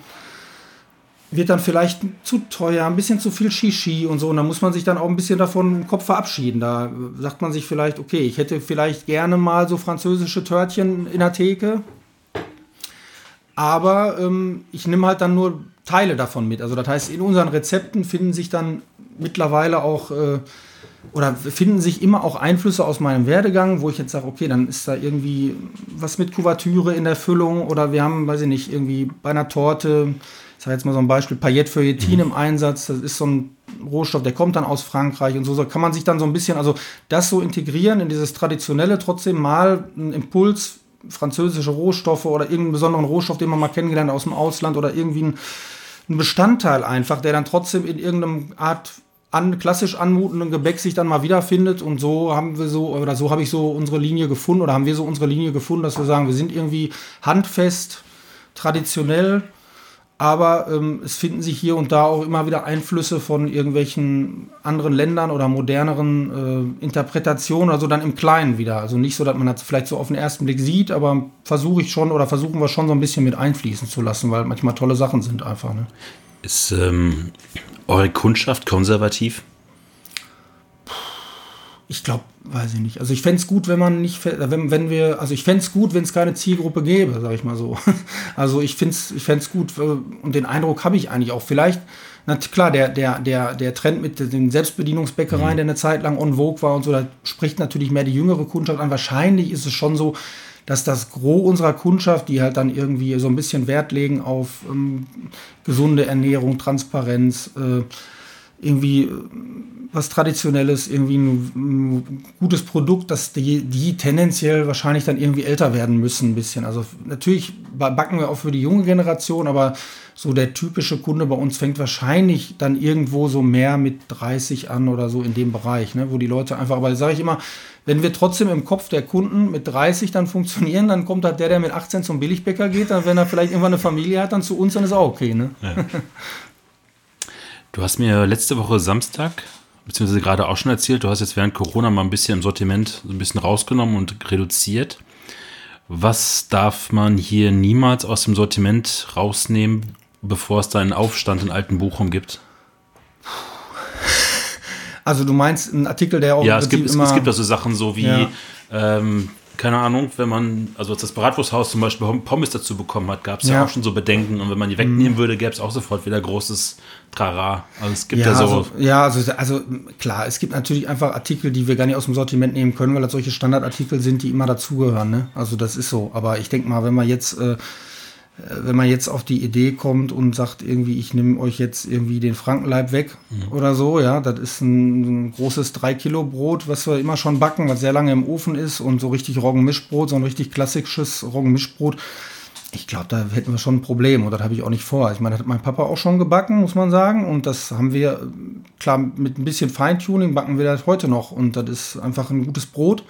wird dann vielleicht zu teuer, ein bisschen zu viel Shishi und so. Und da muss man sich dann auch ein bisschen davon im Kopf verabschieden. Da sagt man sich vielleicht, okay, ich hätte vielleicht gerne mal so französische Törtchen in der Theke. Aber ähm, ich nehme halt dann nur Teile davon mit. Also das heißt, in unseren Rezepten finden sich dann mittlerweile auch äh, oder finden sich immer auch Einflüsse aus meinem Werdegang, wo ich jetzt sage, okay, dann ist da irgendwie was mit Kuvertüre in der Füllung oder wir haben, weiß ich nicht, irgendwie bei einer Torte, sage jetzt mal so ein Beispiel, Paillette Feuilletine mhm. im Einsatz, das ist so ein Rohstoff, der kommt dann aus Frankreich und so, so kann man sich dann so ein bisschen, also das so integrieren in dieses traditionelle, trotzdem mal einen Impuls, französische Rohstoffe oder irgendeinen besonderen Rohstoff, den man mal kennengelernt aus dem Ausland oder irgendwie ein, ein Bestandteil einfach, der dann trotzdem in irgendeinem Art an, klassisch anmutenden Gebäck sich dann mal wiederfindet. Und so haben wir so, oder so habe ich so unsere Linie gefunden, oder haben wir so unsere Linie gefunden, dass wir sagen, wir sind irgendwie handfest, traditionell, aber ähm, es finden sich hier und da auch immer wieder Einflüsse von irgendwelchen anderen Ländern oder moderneren äh, Interpretationen, also dann im Kleinen wieder. Also nicht so, dass man das vielleicht so auf den ersten Blick sieht, aber versuche ich schon oder versuchen wir schon so ein bisschen mit einfließen zu lassen, weil manchmal tolle Sachen sind einfach. Ne? Ist ähm, eure Kundschaft konservativ? Ich glaube, weiß ich nicht. Also ich fände es gut, wenn man nicht, wenn, wenn wir, also ich fände es gut, wenn es keine Zielgruppe gäbe, sage ich mal so. Also ich finde es ich fänd's gut äh, und den Eindruck habe ich eigentlich auch. Vielleicht, na klar, der, der, der, der Trend mit den Selbstbedienungsbäckereien, mhm. der eine Zeit lang on vogue war und so, da spricht natürlich mehr die jüngere Kundschaft an. Wahrscheinlich ist es schon so, dass das Gros unserer Kundschaft, die halt dann irgendwie so ein bisschen Wert legen auf ähm, gesunde Ernährung, Transparenz, äh, irgendwie äh, was Traditionelles, irgendwie ein, ein, gutes Produkt, dass die, die tendenziell wahrscheinlich dann irgendwie älter werden müssen ein bisschen. Also natürlich backen wir auch für die junge Generation, aber so der typische Kunde bei uns fängt wahrscheinlich dann irgendwo so mehr mit 30 an oder so in dem Bereich, ne, wo die Leute einfach, aber sage ich immer, wenn wir trotzdem im Kopf der Kunden mit 30 dann funktionieren, dann kommt halt der, der mit 18 zum Billigbäcker geht, dann wenn er vielleicht irgendwann eine Familie hat, dann zu uns, dann ist auch okay. Ne? Ja. Du hast mir letzte Woche Samstag, beziehungsweise gerade auch schon erzählt, du hast jetzt während Corona mal ein bisschen im Sortiment so ein bisschen rausgenommen und reduziert. Was darf man hier niemals aus dem Sortiment rausnehmen, bevor es da einen Aufstand in alten Bochum gibt? Also du meinst einen Artikel, der auch ja, es gibt, immer... es gibt also Sachen so wie, ja. ähm, keine Ahnung, wenn man, also als das Bratwursthaus zum Beispiel Pommes dazu bekommen hat, gab es ja. ja. auch schon so Bedenken und wenn man die wegnehmen mhm. würde, gäbe es auch sofort wieder großes Trara. Also es gibt ja, ja so... Also, ja, also, also klar, es gibt natürlich einfach Artikel, die wir gar nicht aus dem Sortiment nehmen können, weil das solche Standardartikel sind, die immer dazugehören. Ne? Also das ist so. Aber ich denke mal, wenn man jetzt... Äh, äh, wenn man jetzt auf die Idee kommt und sagt, irgendwie, ich nehme euch jetzt irgendwie den Frankenleib weg mhm. oder so, ja, das ist ein, ein großes 3-Kilo-Brot, was wir immer schon backen, was sehr lange im Ofen ist und so richtig Roggenmischbrot, so ein richtig klassisches Roggenmischbrot. Ich glaube, da hätten wir schon ein Problem und das habe ich auch nicht vor. Ich meine, das hat mein Papa auch schon gebacken, muss man sagen. Und das haben wir, klar, mit ein bisschen Feintuning backen wir das heute noch. Und das ist einfach ein gutes Brot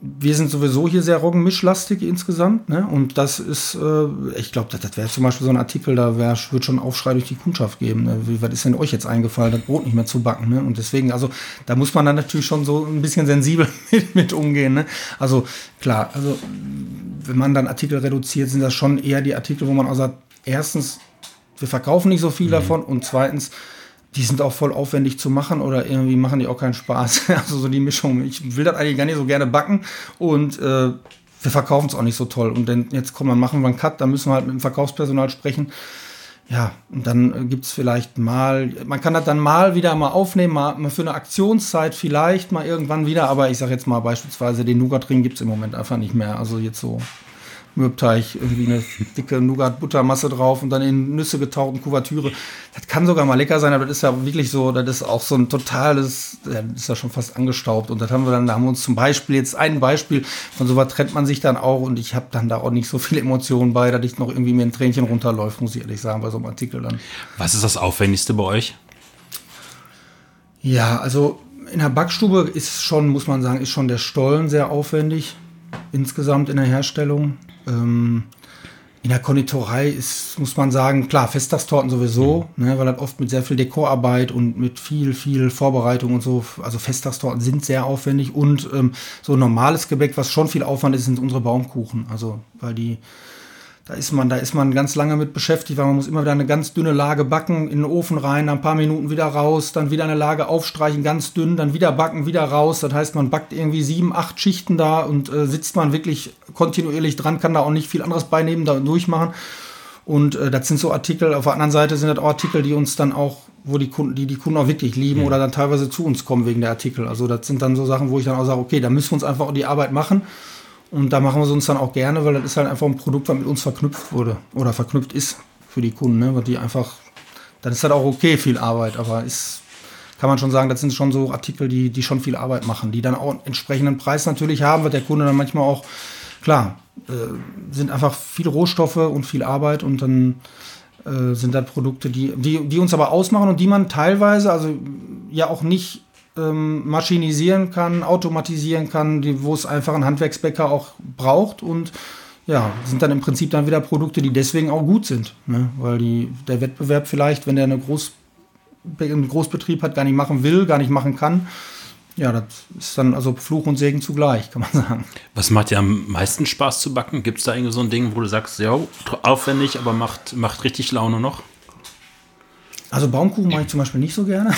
wir sind sowieso hier sehr roggenmischlastig insgesamt. Ne? Und das ist, äh, ich glaube, das, das wäre zum Beispiel so ein Artikel, da wird schon Aufschrei durch die Kundschaft geben. Ne? Wie, was ist denn euch jetzt eingefallen, das Brot nicht mehr zu backen? Ne? Und deswegen, also da muss man dann natürlich schon so ein bisschen sensibel mit, mit umgehen. Ne? Also klar, also wenn man dann Artikel reduziert, sind das schon eher die Artikel, wo man auch sagt, erstens, wir verkaufen nicht so viel mhm. davon und zweitens, die sind auch voll aufwendig zu machen oder irgendwie machen die auch keinen Spaß. Also so die Mischung. Ich will das eigentlich gar nicht so gerne backen und äh, wir verkaufen es auch nicht so toll. Und dann jetzt komm, dann machen wir einen Cut, dann müssen wir halt mit dem Verkaufspersonal sprechen. Ja, und dann äh, gibt es vielleicht mal, man kann das dann mal wieder mal aufnehmen, mal, mal für eine Aktionszeit vielleicht mal irgendwann wieder, aber ich sage jetzt mal beispielsweise den Nougat-Ring gibt es im Moment einfach nicht mehr. Also jetzt so Mürbteig, irgendwie eine dicke Nougat-Buttermasse drauf und dann in Nüsse getauchten Kuvertüre. Das kann sogar mal lecker sein, aber das ist ja wirklich so, das ist auch so ein totales, das ist ja schon fast angestaubt. Und das haben wir dann, da haben wir uns zum Beispiel jetzt ein Beispiel, von sowas trennt man sich dann auch und ich habe dann da auch nicht so viele Emotionen bei, dass ich noch irgendwie mir ein Tränchen runterläuft, muss ich ehrlich sagen, bei so einem Artikel dann. Was ist das Aufwendigste bei euch? Ja, also in der Backstube ist schon, muss man sagen, ist schon der Stollen sehr aufwendig insgesamt in der Herstellung. Ähm, in der Konditorei ist, muss man sagen, klar, Festtagstorten sowieso, mhm. ne, weil das oft mit sehr viel Dekorarbeit und mit viel, viel Vorbereitung und so, also Festtagstorten sind sehr aufwendig und ähm, so normales Gebäck, was schon viel Aufwand ist, sind unsere Baumkuchen. Also, weil die da ist man, da ist man ganz lange mit beschäftigt, weil man muss immer wieder eine ganz dünne Lage backen, in den Ofen rein, ein paar Minuten wieder raus, dann wieder eine Lage aufstreichen, ganz dünn, dann wieder backen, wieder raus. Das heißt, man backt irgendwie sieben, acht Schichten da und äh, sitzt man wirklich kontinuierlich dran, kann da auch nicht viel anderes beinehmen, da durchmachen. Und äh, das sind so Artikel, auf der anderen Seite sind das auch Artikel, die uns dann auch wo die Kunden, die die Kunden auch wirklich lieben mhm. oder dann teilweise zu uns kommen wegen der Artikel. Also das sind dann so Sachen, wo ich dann auch sage, okay, da müssen wir uns einfach die Arbeit machen. Und da machen wir es uns dann auch gerne, weil das ist halt einfach ein Produkt, was mit uns verknüpft wurde oder verknüpft ist für die Kunden, ne? weil die einfach, dann ist das auch okay, viel Arbeit, aber ist, kann man schon sagen, das sind schon so Artikel, die, die schon viel Arbeit machen, die dann auch einen entsprechenden Preis natürlich haben, wird der Kunde dann manchmal auch, klar, äh, sind einfach viele Rohstoffe und viel Arbeit und dann äh, sind das Produkte, die, die, die uns aber ausmachen und die man teilweise, also ja auch nicht ähm, maschinisieren kann, automatisieren kann, die, wo es einfach ein Handwerksbäcker auch braucht und ja, sind dann im Prinzip dann wieder Produkte, die deswegen auch gut sind. Ne? Weil die, der Wettbewerb vielleicht, wenn der eine Groß, einen Großbetrieb hat, gar nicht machen will, gar nicht machen kann, ja, das ist dann also Fluch und Segen zugleich, kann man sagen. Was macht dir am meisten Spaß zu backen? Gibt es da irgendwie so ein Ding, wo du sagst, ja, aufwendig, aber macht, macht richtig Laune noch? Also Baumkuchen mache ich zum Beispiel nicht so gerne.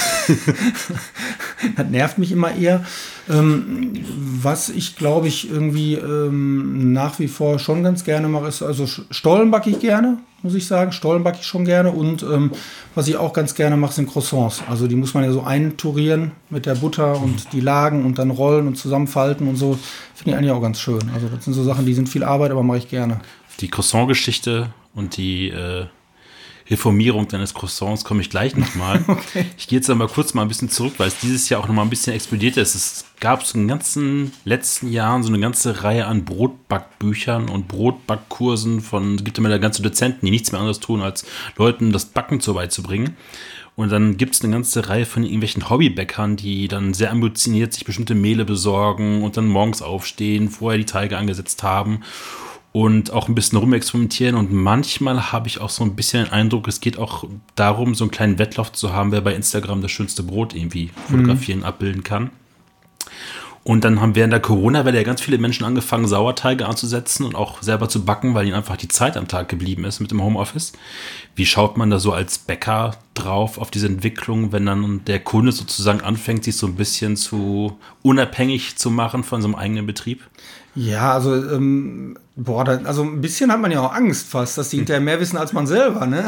das nervt mich immer eher. Ähm, was ich glaube ich irgendwie ähm, nach wie vor schon ganz gerne mache, ist also Stollen backe ich gerne, muss ich sagen. Stollen backe ich schon gerne. Und ähm, was ich auch ganz gerne mache, sind Croissants. Also die muss man ja so einturieren mit der Butter und die Lagen und dann rollen und zusammenfalten und so. Finde ich eigentlich auch ganz schön. Also das sind so Sachen, die sind viel Arbeit, aber mache ich gerne. Die Croissant-Geschichte und die äh Reformierung deines Croissants komme ich gleich nochmal. okay. Ich gehe jetzt aber kurz mal ein bisschen zurück, weil es dieses Jahr auch nochmal ein bisschen explodiert ist. Es gab so in den ganzen letzten Jahren so eine ganze Reihe an Brotbackbüchern und Brotbackkursen von, es gibt immer da ganze Dozenten, die nichts mehr anderes tun, als Leuten das Backen so beizubringen. Und dann gibt es eine ganze Reihe von irgendwelchen Hobbybäckern, die dann sehr ambitioniert sich bestimmte Mehle besorgen und dann morgens aufstehen, vorher die Teige angesetzt haben und auch ein bisschen rumexperimentieren. Und manchmal habe ich auch so ein bisschen den Eindruck, es geht auch darum, so einen kleinen Wettlauf zu haben, wer bei Instagram das schönste Brot irgendwie fotografieren, mhm. abbilden kann. Und dann haben während der Corona-Welle ja ganz viele Menschen angefangen, Sauerteige anzusetzen und auch selber zu backen, weil ihnen einfach die Zeit am Tag geblieben ist mit dem Homeoffice. Wie schaut man da so als Bäcker drauf auf diese Entwicklung, wenn dann der Kunde sozusagen anfängt, sich so ein bisschen zu unabhängig zu machen von seinem eigenen Betrieb? Ja, also, ähm, boah, da, also ein bisschen hat man ja auch Angst fast, dass die hm. hinterher mehr wissen als man selber, ne?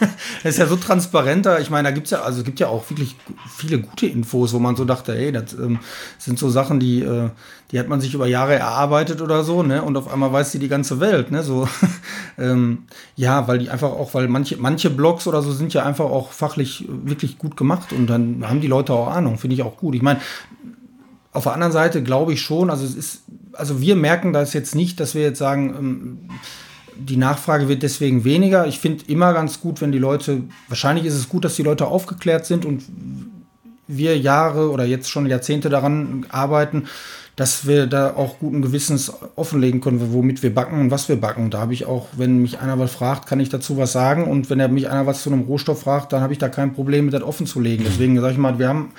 das ist ja so transparenter. Ich meine, da gibt's ja, also es gibt ja auch wirklich viele gute Infos, wo man so dachte, ey, das ähm, sind so Sachen, die, äh, die hat man sich über Jahre erarbeitet oder so, ne? Und auf einmal weiß die die ganze Welt, ne? So, ähm, ja, weil die einfach auch, weil manche, manche Blogs oder so sind ja einfach auch fachlich wirklich gut gemacht und dann haben die Leute auch Ahnung, finde ich auch gut. Ich meine, auf der anderen Seite glaube ich schon, also es ist, also wir merken das jetzt nicht, dass wir jetzt sagen, ähm, die Nachfrage wird deswegen weniger. Ich finde immer ganz gut, wenn die Leute, wahrscheinlich ist es gut, dass die Leute aufgeklärt sind und wir Jahre oder jetzt schon Jahrzehnte daran arbeiten, dass wir da auch guten Gewissens offenlegen können, womit wir backen und was wir backen. Da habe ich auch, wenn mich einer was fragt, kann ich dazu was sagen. Und wenn er mich einer was zu einem Rohstoff fragt, dann habe ich da kein Problem mit das offen zu legen. Deswegen sage ich mal, wir haben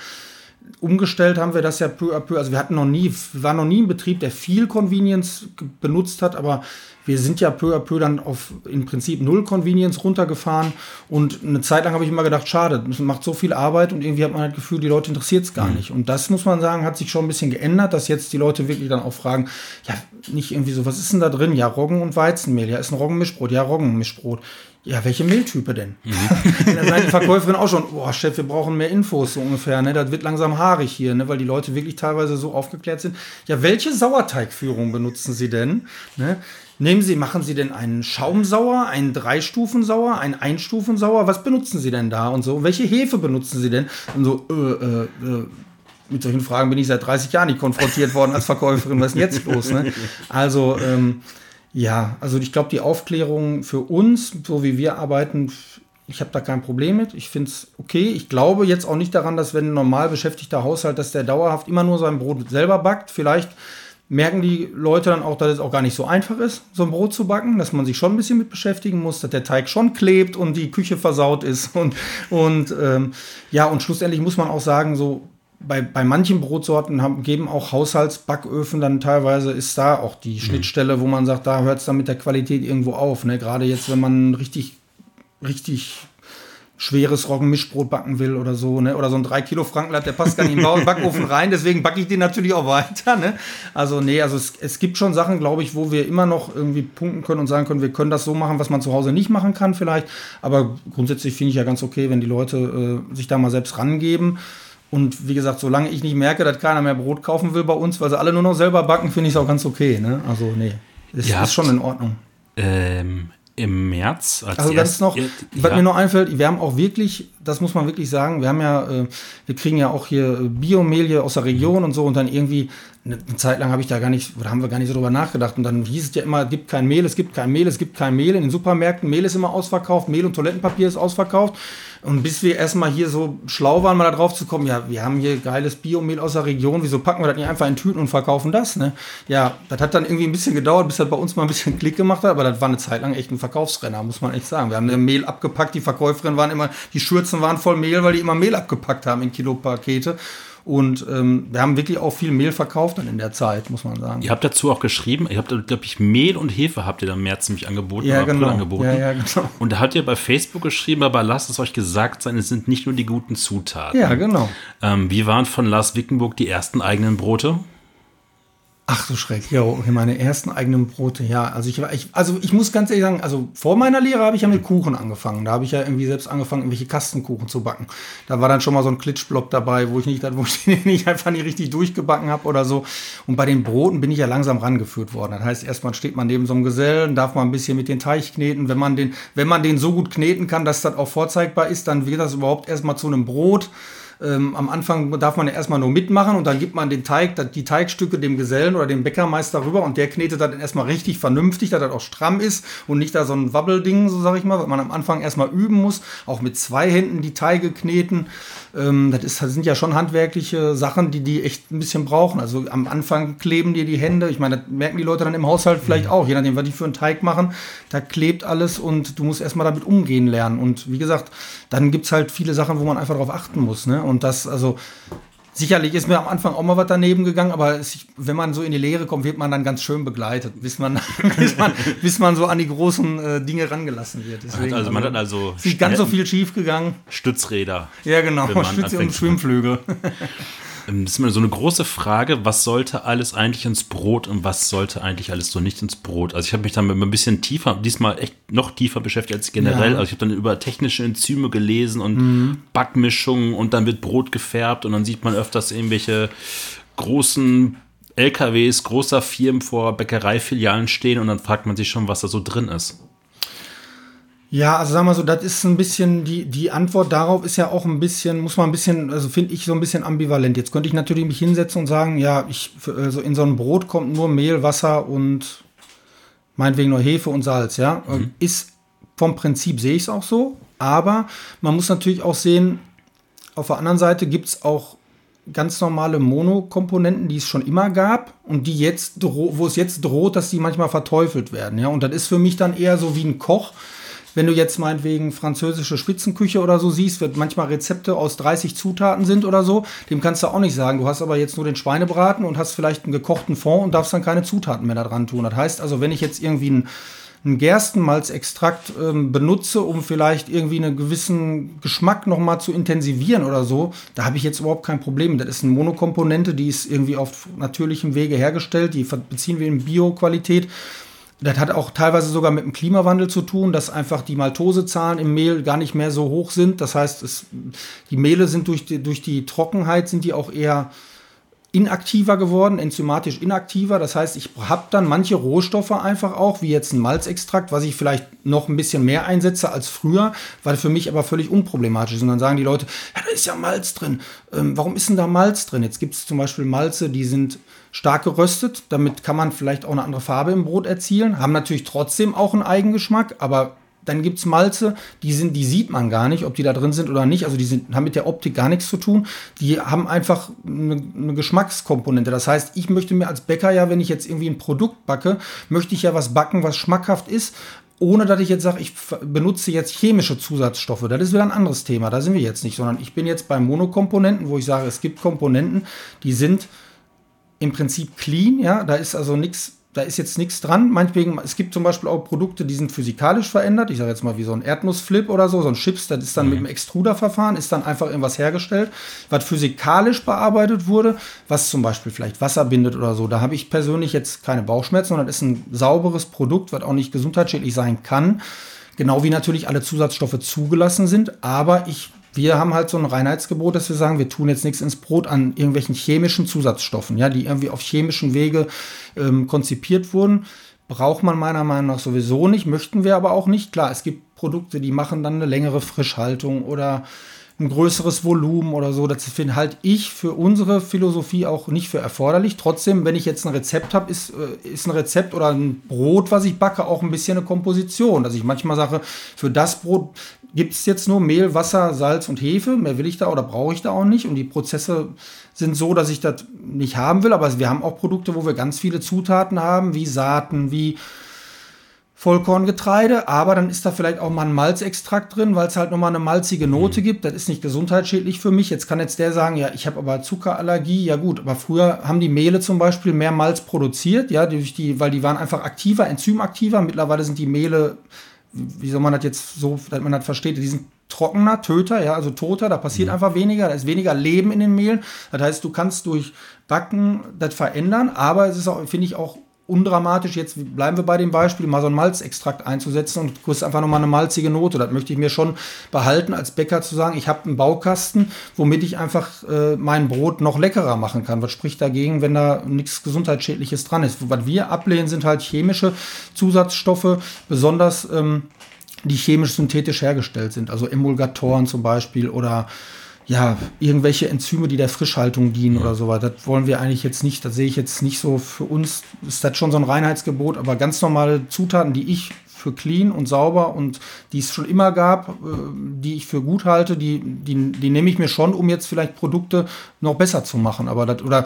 umgestellt haben wir das ja peu à peu. Also wir hatten noch nie, waren noch nie ein Betrieb, der viel Convenience benutzt hat, aber wir sind ja peu à peu dann auf im Prinzip null Convenience runtergefahren. Und eine Zeit lang habe ich immer gedacht, schade, das macht so viel Arbeit und irgendwie hat man halt das Gefühl, die Leute interessiert es gar mhm. nicht. Und das muss man sagen, hat sich schon ein bisschen geändert, dass jetzt die Leute wirklich dann auch fragen, ja, nicht irgendwie so, was ist denn da drin? Ja, Roggen und Weizenmehl. Ja, ist ein Roggenmischbrot. Ja, Roggenmischbrot. Ja, welche Mehltype denn? Mhm. da sagt die Verkäuferin auch schon, boah, Chef, wir brauchen mehr Infos so ungefähr. Ne? Das wird langsam haarig hier, ne? weil die Leute wirklich teilweise so aufgeklärt sind. Ja, welche Sauerteigführung benutzen Sie denn? Ne? Nehmen Sie, machen Sie denn einen Schaumsauer, einen Dreistufensauer, einen Einstufensauer? Was benutzen Sie denn da und so? Welche Hefe benutzen Sie denn? Und so, äh, äh, äh, mit solchen Fragen bin ich seit 30 Jahren nicht konfrontiert worden als Verkäuferin. Was ist denn jetzt los? Ne? Also, ähm, ja, also ich glaube, die Aufklärung für uns, so wie wir arbeiten, ich habe da kein Problem mit. Ich finde es okay. Ich glaube jetzt auch nicht daran, dass wenn ein normal beschäftigter Haushalt, dass der dauerhaft immer nur sein Brot selber backt. Vielleicht merken die Leute dann auch, dass es auch gar nicht so einfach ist, so ein Brot zu backen, dass man sich schon ein bisschen mit beschäftigen muss, dass der Teig schon klebt und die Küche versaut ist. Und, und ähm, ja, und schlussendlich muss man auch sagen, so bei, bei manchen Brotsorten haben, geben auch Haushaltsbacköfen dann teilweise, ist da auch die mhm. Schnittstelle, wo man sagt, da hört es dann mit der Qualität irgendwo auf. Ne? Gerade jetzt, wenn man richtig, richtig schweres Roggenmischbrot backen will oder so, ne? Oder so ein 3 Kilo Frankenlatt, der passt gar nicht in den Backofen rein, deswegen backe ich den natürlich auch weiter, ne? Also, nee, also es, es gibt schon Sachen, glaube ich, wo wir immer noch irgendwie punkten können und sagen können, wir können das so machen, was man zu Hause nicht machen kann, vielleicht. Aber grundsätzlich finde ich ja ganz okay, wenn die Leute äh, sich da mal selbst rangeben. Und wie gesagt, solange ich nicht merke, dass keiner mehr Brot kaufen will bei uns, weil sie alle nur noch selber backen, finde ich es auch ganz okay, ne? Also, nee, es ist schon in Ordnung. Ähm, im März. Als also ganz noch, was mir noch einfällt, wir haben auch wirklich, das muss man wirklich sagen, wir haben ja, äh, wir kriegen ja auch hier Biomehl hier aus der Region und so und dann irgendwie, eine Zeit lang habe ich da gar nicht, oder haben wir gar nicht so drüber nachgedacht und dann hieß es ja immer, es gibt kein Mehl, es gibt kein Mehl, es gibt kein Mehl in den Supermärkten, Mehl ist immer ausverkauft, Mehl und Toilettenpapier ist ausverkauft und bis wir erstmal hier so schlau waren, mal da drauf zu kommen, ja, wir haben hier geiles Biomehl aus der Region, wieso packen wir das nicht einfach in Tüten und verkaufen das, ne? Ja, das hat dann irgendwie ein bisschen gedauert, bis das bei uns mal ein bisschen Klick gemacht hat, aber das war eine Zeit lang echt ein Verkaufsrenner, muss man echt sagen. Wir haben Mehl abgepackt, die Verkäuferinnen waren immer, die Schürzen waren voll Mehl, weil die immer Mehl abgepackt haben in Kilopakete. Und ähm, wir haben wirklich auch viel Mehl verkauft dann in der Zeit, muss man sagen. Ihr habt dazu auch geschrieben, ihr habt, glaube ich, Mehl und Hefe habt ihr dann im März ziemlich angeboten. Ja, genau. Angeboten. Ja, ja, genau. Und da habt ihr bei Facebook geschrieben, aber lasst es euch gesagt sein, es sind nicht nur die guten Zutaten. Ja, genau. Ähm, wie waren von Lars Wickenburg die ersten eigenen Brote? Ach so schreck, ja, meine ersten eigenen Brote, ja. Also ich, ich, also ich muss ganz ehrlich sagen, also vor meiner Lehre habe ich ja mit Kuchen angefangen. Da habe ich ja irgendwie selbst angefangen, irgendwelche Kastenkuchen zu backen. Da war dann schon mal so ein Klitschblock dabei, wo ich nicht, wo ich den nicht einfach nicht richtig durchgebacken habe oder so. Und bei den Broten bin ich ja langsam rangeführt worden. Das heißt, erstmal steht man neben so einem Gesellen, darf man ein bisschen mit den Teig kneten. Wenn man den, wenn man den so gut kneten kann, dass das auch vorzeigbar ist, dann wird das überhaupt erstmal zu einem Brot. Ähm, am Anfang darf man ja erstmal nur mitmachen und dann gibt man den Teig, die Teigstücke dem Gesellen oder dem Bäckermeister rüber und der knetet dann erstmal richtig vernünftig, dass das auch stramm ist und nicht da so ein Wabbelding, so sag ich mal, weil man am Anfang erstmal üben muss, auch mit zwei Händen die Teige kneten. Ähm, das, ist, das sind ja schon handwerkliche Sachen, die die echt ein bisschen brauchen. Also am Anfang kleben dir die Hände. Ich meine, das merken die Leute dann im Haushalt vielleicht mhm. auch, je nachdem, was die für einen Teig machen. Da klebt alles und du musst erstmal damit umgehen lernen. Und wie gesagt, dann gibt es halt viele Sachen, wo man einfach darauf achten muss. Ne? Und das, also Sicherlich ist mir am Anfang auch mal was daneben gegangen, aber es, wenn man so in die Lehre kommt, wird man dann ganz schön begleitet, bis man, bis man, bis man so an die großen äh, Dinge rangelassen wird. Deswegen, also man hat also ist nicht ganz so viel schief gegangen. Stützräder. Ja, genau, Stütze und Schwimmflügel. Ähm, das ist immer so eine große Frage, was sollte alles eigentlich ins Brot und was sollte eigentlich alles so nicht ins Brot? Also ich habe mich damit ein bisschen tiefer, diesmal echt noch tiefer beschäftigt als generell. Ja. Also ich habe dann über technische Enzyme gelesen und mhm. Backmischungen und dann wird Brot gefärbt und dann sieht man öfters irgendwelche großen LKWs großer Firmen vor Bäckereifilialen stehen und dann fragt man sich schon, was da so drin ist. Ja, also sagen wir so, das ist ein bisschen, die, die Antwort darauf ist ja auch ein bisschen, muss man ein bisschen, also finde ich so ein bisschen ambivalent. Jetzt könnte ich natürlich mich hinsetzen und sagen, ja, ich, also in so ein Brot kommt nur Mehl, Wasser und meinetwegen nur Hefe und Salz, ja. Mhm. Ist vom Prinzip sehe ich es auch so, aber man muss natürlich auch sehen, auf der anderen Seite gibt es auch ganz normale Monokomponenten, die es schon immer gab und die jetzt, wo es jetzt droht, dass die manchmal verteufelt werden, ja. Und das ist für mich dann eher so wie ein Koch, wenn du jetzt meinetwegen französische Spitzenküche oder so siehst, wird manchmal Rezepte aus 30 Zutaten sind oder so, dem kannst du auch nicht sagen. Du hast aber jetzt nur den Schweinebraten und hast vielleicht einen gekochten Fond und darfst dann keine Zutaten mehr da dran tun. Das heißt also, wenn ich jetzt irgendwie einen einen Gerstenmalzextrakt ähm, benutze, um vielleicht irgendwie einen gewissen Geschmack nochmal zu intensivieren oder so, da habe ich jetzt überhaupt kein Problem. Das ist eine Monokomponente, die ist irgendwie auf natürlichem Wege hergestellt, die beziehen wir in Bio-Qualität. Das hat auch teilweise sogar mit dem Klimawandel zu tun, dass einfach die Maltosezahlen im Mehl gar nicht mehr so hoch sind. Das heißt, es, die Mehle sind durch die, durch die Trockenheit sind die auch eher inaktiver geworden, enzymatisch inaktiver. Das heißt, ich habe dann manche Rohstoffe einfach auch, wie jetzt ein Malzextrakt, was ich vielleicht noch ein bisschen mehr einsetze als früher, weil für mich aber völlig unproblematisch ist. Und dann sagen die Leute, ja, da ist ja Malz drin. Ähm, warum ist denn da Malz drin? Jetzt gibt es zum Beispiel Malze, die sind stark geröstet. Damit kann man vielleicht auch eine andere Farbe im Brot erzielen. Haben natürlich trotzdem auch einen Eigengeschmack, aber dann gibt es Malze, die sind, die sieht man gar nicht, ob die da drin sind oder nicht. Also die sind, haben mit der Optik gar nichts zu tun. Die haben einfach eine, eine Geschmackskomponente. Das heißt, ich möchte mir als Bäcker ja, wenn ich jetzt irgendwie ein Produkt backe, möchte ich ja was backen, was schmackhaft ist, ohne dass ich jetzt sage, ich benutze jetzt chemische Zusatzstoffe. Das ist wieder ein anderes Thema. Da sind wir jetzt nicht, sondern ich bin jetzt bei Monokomponenten, wo ich sage, es gibt Komponenten, die sind im Prinzip clean, ja, da ist also nichts da ist jetzt nichts dran. Meinetwegen, es gibt zum Beispiel auch Produkte, die sind physikalisch verändert. Ich sage jetzt mal wie so ein Erdnussflip oder so, so ein Chips, das ist dann mhm. mit einem Extruderverfahren, ist dann einfach irgendwas hergestellt, was physikalisch bearbeitet wurde, was zum Beispiel vielleicht Wasser bindet oder so. Da habe ich persönlich jetzt keine Bauchschmerzen, sondern das ist ein sauberes Produkt, was auch nicht gesundheitsschädlich sein kann. Genau wie natürlich alle Zusatzstoffe zugelassen sind, aber ich wir haben halt so ein Reinheitsgebot, dass wir sagen, wir tun jetzt nichts ins Brot an irgendwelchen chemischen Zusatzstoffen, ja, die irgendwie auf chemischen Wege ähm, konzipiert wurden. Braucht man meiner Meinung nach sowieso nicht, möchten wir aber auch nicht. Klar, es gibt Produkte, die machen dann eine längere Frischhaltung oder ein größeres Volumen oder so. Das finde halt ich für unsere Philosophie auch nicht für erforderlich. Trotzdem, wenn ich jetzt ein Rezept habe, ist, äh, ist ein Rezept oder ein Brot, was ich backe, auch ein bisschen eine Komposition. Dass ich manchmal sage, für das Brot gibt es jetzt nur Mehl, Wasser, Salz und Hefe. Mehr will ich da oder brauche ich da auch nicht. Und die Prozesse sind so, dass ich das nicht haben will. Aber wir haben auch Produkte, wo wir ganz viele Zutaten haben, wie Saaten, wie Vollkorngetreide, aber dann ist da vielleicht auch mal ein Malzextrakt drin, weil es halt nochmal eine malzige Note mhm. gibt. Das ist nicht gesundheitsschädlich für mich. Jetzt kann jetzt der sagen, ja, ich habe aber Zuckerallergie. Ja gut, aber früher haben die Mehle zum Beispiel mehr Malz produziert, ja, durch die, weil die waren einfach aktiver, enzymaktiver. Mittlerweile sind die Mehle, wie soll man das jetzt so, dass man das versteht, die sind trockener, töter, ja, also toter, da passiert mhm. einfach weniger, da ist weniger Leben in den Mehlen. Das heißt, du kannst durch Backen das verändern, aber es ist auch, finde ich, auch undramatisch, jetzt bleiben wir bei dem Beispiel, mal so einen Malzextrakt einzusetzen und kurz einfach nochmal eine malzige Note. Das möchte ich mir schon behalten, als Bäcker zu sagen, ich habe einen Baukasten, womit ich einfach äh, mein Brot noch leckerer machen kann. Was spricht dagegen, wenn da nichts Gesundheitsschädliches dran ist? Was wir ablehnen, sind halt chemische Zusatzstoffe, besonders ähm, die chemisch synthetisch hergestellt sind, also Emulgatoren zum Beispiel oder ja, irgendwelche Enzyme, die der Frischhaltung dienen ja. oder so weiter. Das wollen wir eigentlich jetzt nicht. Das sehe ich jetzt nicht so für uns. Ist das schon so ein Reinheitsgebot, aber ganz normale Zutaten, die ich für clean und sauber und die es schon immer gab, äh, die ich für gut halte, die, die, die nehme ich mir schon, um jetzt vielleicht Produkte noch besser zu machen. Aber das, oder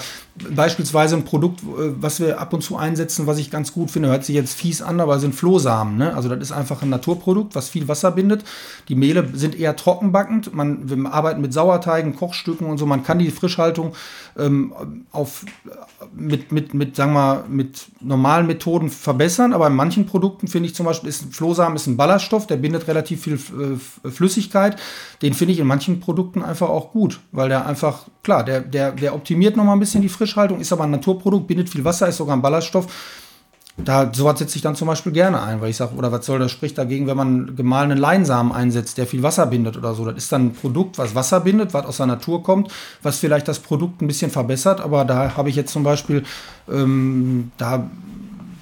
beispielsweise ein Produkt, äh, was wir ab und zu einsetzen, was ich ganz gut finde, hört sich jetzt fies an, aber sind Flohsamen. Ne? Also das ist einfach ein Naturprodukt, was viel Wasser bindet. Die Mehle sind eher trockenbackend. Man, wir arbeiten mit Sauerteigen, Kochstücken und so. Man kann die Frischhaltung ähm, auf, mit, mit, mit, sagen wir, mit normalen Methoden verbessern. Aber in manchen Produkten finde ich zum Beispiel, ist Flohsamen ist ein Ballaststoff, der bindet relativ viel äh, Flüssigkeit. Den finde ich in manchen Produkten einfach auch gut, weil der einfach, klar, der, der, der optimiert noch mal ein bisschen die Frischhaltung, ist aber ein Naturprodukt, bindet viel Wasser, ist sogar ein Ballaststoff da sowas setze ich dann zum Beispiel gerne ein, weil ich sage, oder was soll das spricht dagegen, wenn man gemahlenen Leinsamen einsetzt, der viel Wasser bindet oder so. Das ist dann ein Produkt, was Wasser bindet, was aus der Natur kommt, was vielleicht das Produkt ein bisschen verbessert, aber da habe ich jetzt zum Beispiel, ähm, da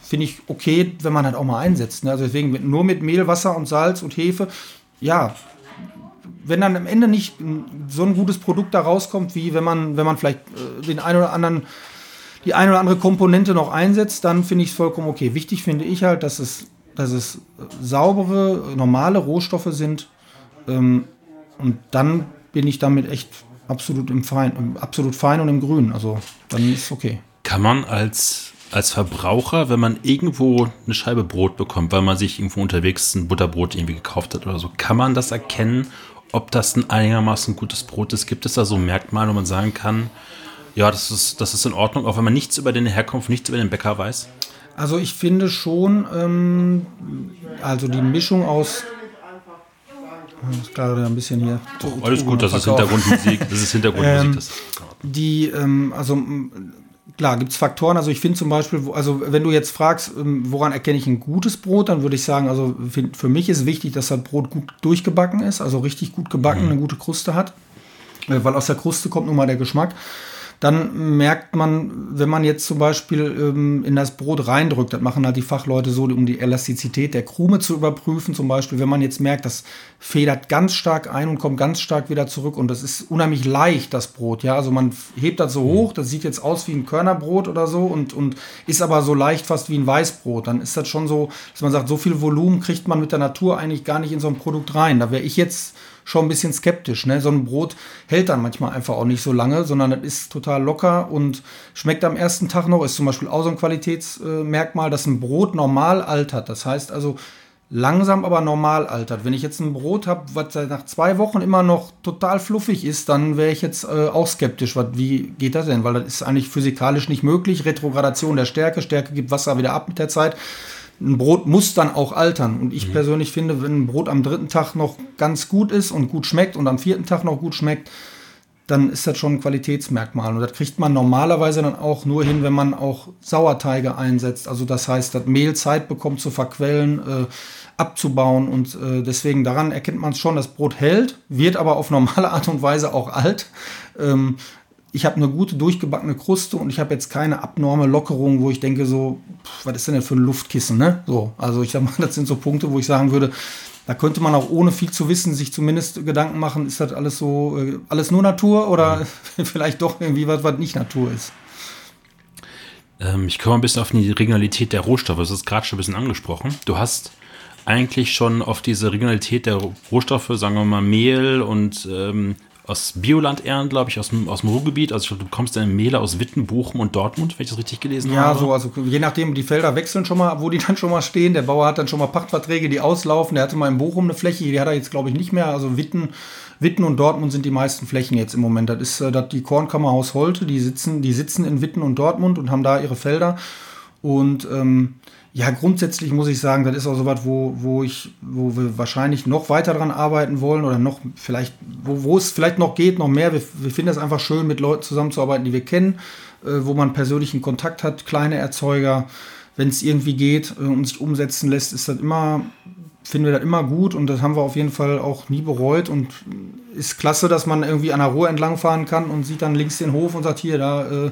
finde ich okay, wenn man halt auch mal einsetzt. Ne? Also deswegen mit, nur mit Mehl, Wasser und Salz und Hefe, ja, wenn dann am Ende nicht so ein gutes Produkt da rauskommt, wie wenn man, wenn man vielleicht äh, den einen oder anderen die eine oder andere Komponente noch einsetzt, dann finde ich es vollkommen okay. Wichtig finde ich halt, dass es, dass es saubere, normale Rohstoffe sind. Ähm, und dann bin ich damit echt absolut im Fein, absolut fein und im Grün. Also dann ist es okay. Kann man als, als Verbraucher, wenn man irgendwo eine Scheibe Brot bekommt, weil man sich irgendwo unterwegs ein Butterbrot irgendwie gekauft hat oder so, kann man das erkennen, ob das ein einigermaßen gutes Brot ist? Gibt es da so Merkmale, wo man sagen kann, ja, das ist, das ist in Ordnung, auch wenn man nichts über den Herkunft, nichts über den Bäcker weiß. Also ich finde schon, ähm, also die Mischung aus das ist gerade ein bisschen hier. Oh, alles gut, das ist Hintergrundmusik. Das ist Hintergrundmusik. ähm, die, ähm, also klar, gibt es Faktoren. Also ich finde zum Beispiel, also wenn du jetzt fragst, ähm, woran erkenne ich ein gutes Brot, dann würde ich sagen, also für mich ist wichtig, dass das Brot gut durchgebacken ist, also richtig gut gebacken, mhm. eine gute Kruste hat. Äh, weil aus der Kruste kommt nun mal der Geschmack dann merkt man, wenn man jetzt zum Beispiel ähm, in das Brot reindrückt, das machen halt die Fachleute so, um die Elastizität der Krume zu überprüfen. Zum Beispiel, wenn man jetzt merkt, das federt ganz stark ein und kommt ganz stark wieder zurück und das ist unheimlich leicht, das Brot. Ja, also man hebt das so hoch, das sieht jetzt aus wie ein Körnerbrot oder so und, und ist aber so leicht fast wie ein Weißbrot. Dann ist das schon so, dass man sagt, so viel Volumen kriegt man mit der Natur eigentlich gar nicht in so ein Produkt rein. Da wäre ich jetzt schon ein bisschen skeptisch. Ne? So ein Brot hält dann manchmal einfach auch nicht so lange, sondern es ist total locker und schmeckt am ersten Tag noch. Ist zum Beispiel auch so ein Qualitätsmerkmal, dass ein Brot normal altert. Das heißt also, langsam aber normal altert. Wenn ich jetzt ein Brot habe, was nach zwei Wochen immer noch total fluffig ist, dann wäre ich jetzt äh, auch skeptisch. Was, wie geht das denn? Weil das ist eigentlich physikalisch nicht möglich. Retrogradation der Stärke, Stärke gibt Wasser wieder ab mit der Zeit. Ein Brot muss dann auch altern. Und ich mhm. persönlich finde, wenn ein Brot am dritten Tag noch ganz gut ist und gut schmeckt und am vierten Tag noch gut schmeckt, dann ist das schon ein Qualitätsmerkmal. Und das kriegt man normalerweise dann auch nur hin, wenn man auch Sauerteige einsetzt. Also das heißt, das Mehl Zeit bekommt zu verquellen, äh, abzubauen. Und äh, deswegen daran erkennt man es schon, das Brot hält, wird aber auf normale Art und Weise auch alt. Ähm, ich habe eine gute durchgebackene Kruste und ich habe jetzt keine abnorme Lockerung, wo ich denke so, pff, was ist denn das für ein Luftkissen, ne? So, also ich sag mal, das sind so Punkte, wo ich sagen würde, da könnte man auch ohne viel zu wissen sich zumindest Gedanken machen, ist das alles so, äh, alles nur Natur oder mhm. vielleicht doch irgendwie was, was nicht Natur ist. Ähm, ich komme ein bisschen auf die Regionalität der Rohstoffe, das ist gerade schon ein bisschen angesprochen. Du hast eigentlich schon auf diese Regionalität der Rohstoffe, sagen wir mal Mehl und ähm, aus Bioland ehren, glaube ich, aus dem, aus dem Ruhrgebiet. Also ich glaube, du kommst dann Mehle aus Witten, Bochum und Dortmund, wenn ich das richtig gelesen ja, habe. Ja, so, also je nachdem, die Felder wechseln schon mal, wo die dann schon mal stehen. Der Bauer hat dann schon mal Pachtverträge, die auslaufen. Der hatte mal in Bochum eine Fläche, die hat er jetzt, glaube ich, nicht mehr. Also Witten, Witten und Dortmund sind die meisten Flächen jetzt im Moment. Das ist äh, das die Kornkammerhaus Holte, die sitzen, die sitzen in Witten und Dortmund und haben da ihre Felder. Und ähm, ja, grundsätzlich muss ich sagen, das ist auch so was, wo, wo ich, wo wir wahrscheinlich noch weiter dran arbeiten wollen oder noch vielleicht, wo, wo es vielleicht noch geht, noch mehr. Wir, wir finden es einfach schön, mit Leuten zusammenzuarbeiten, die wir kennen, äh, wo man persönlichen Kontakt hat, kleine Erzeuger. Wenn es irgendwie geht äh, und sich umsetzen lässt, ist das immer finden wir das immer gut und das haben wir auf jeden Fall auch nie bereut und ist klasse, dass man irgendwie an der Ruhr entlangfahren kann und sieht dann links den Hof und sagt, hier, da äh,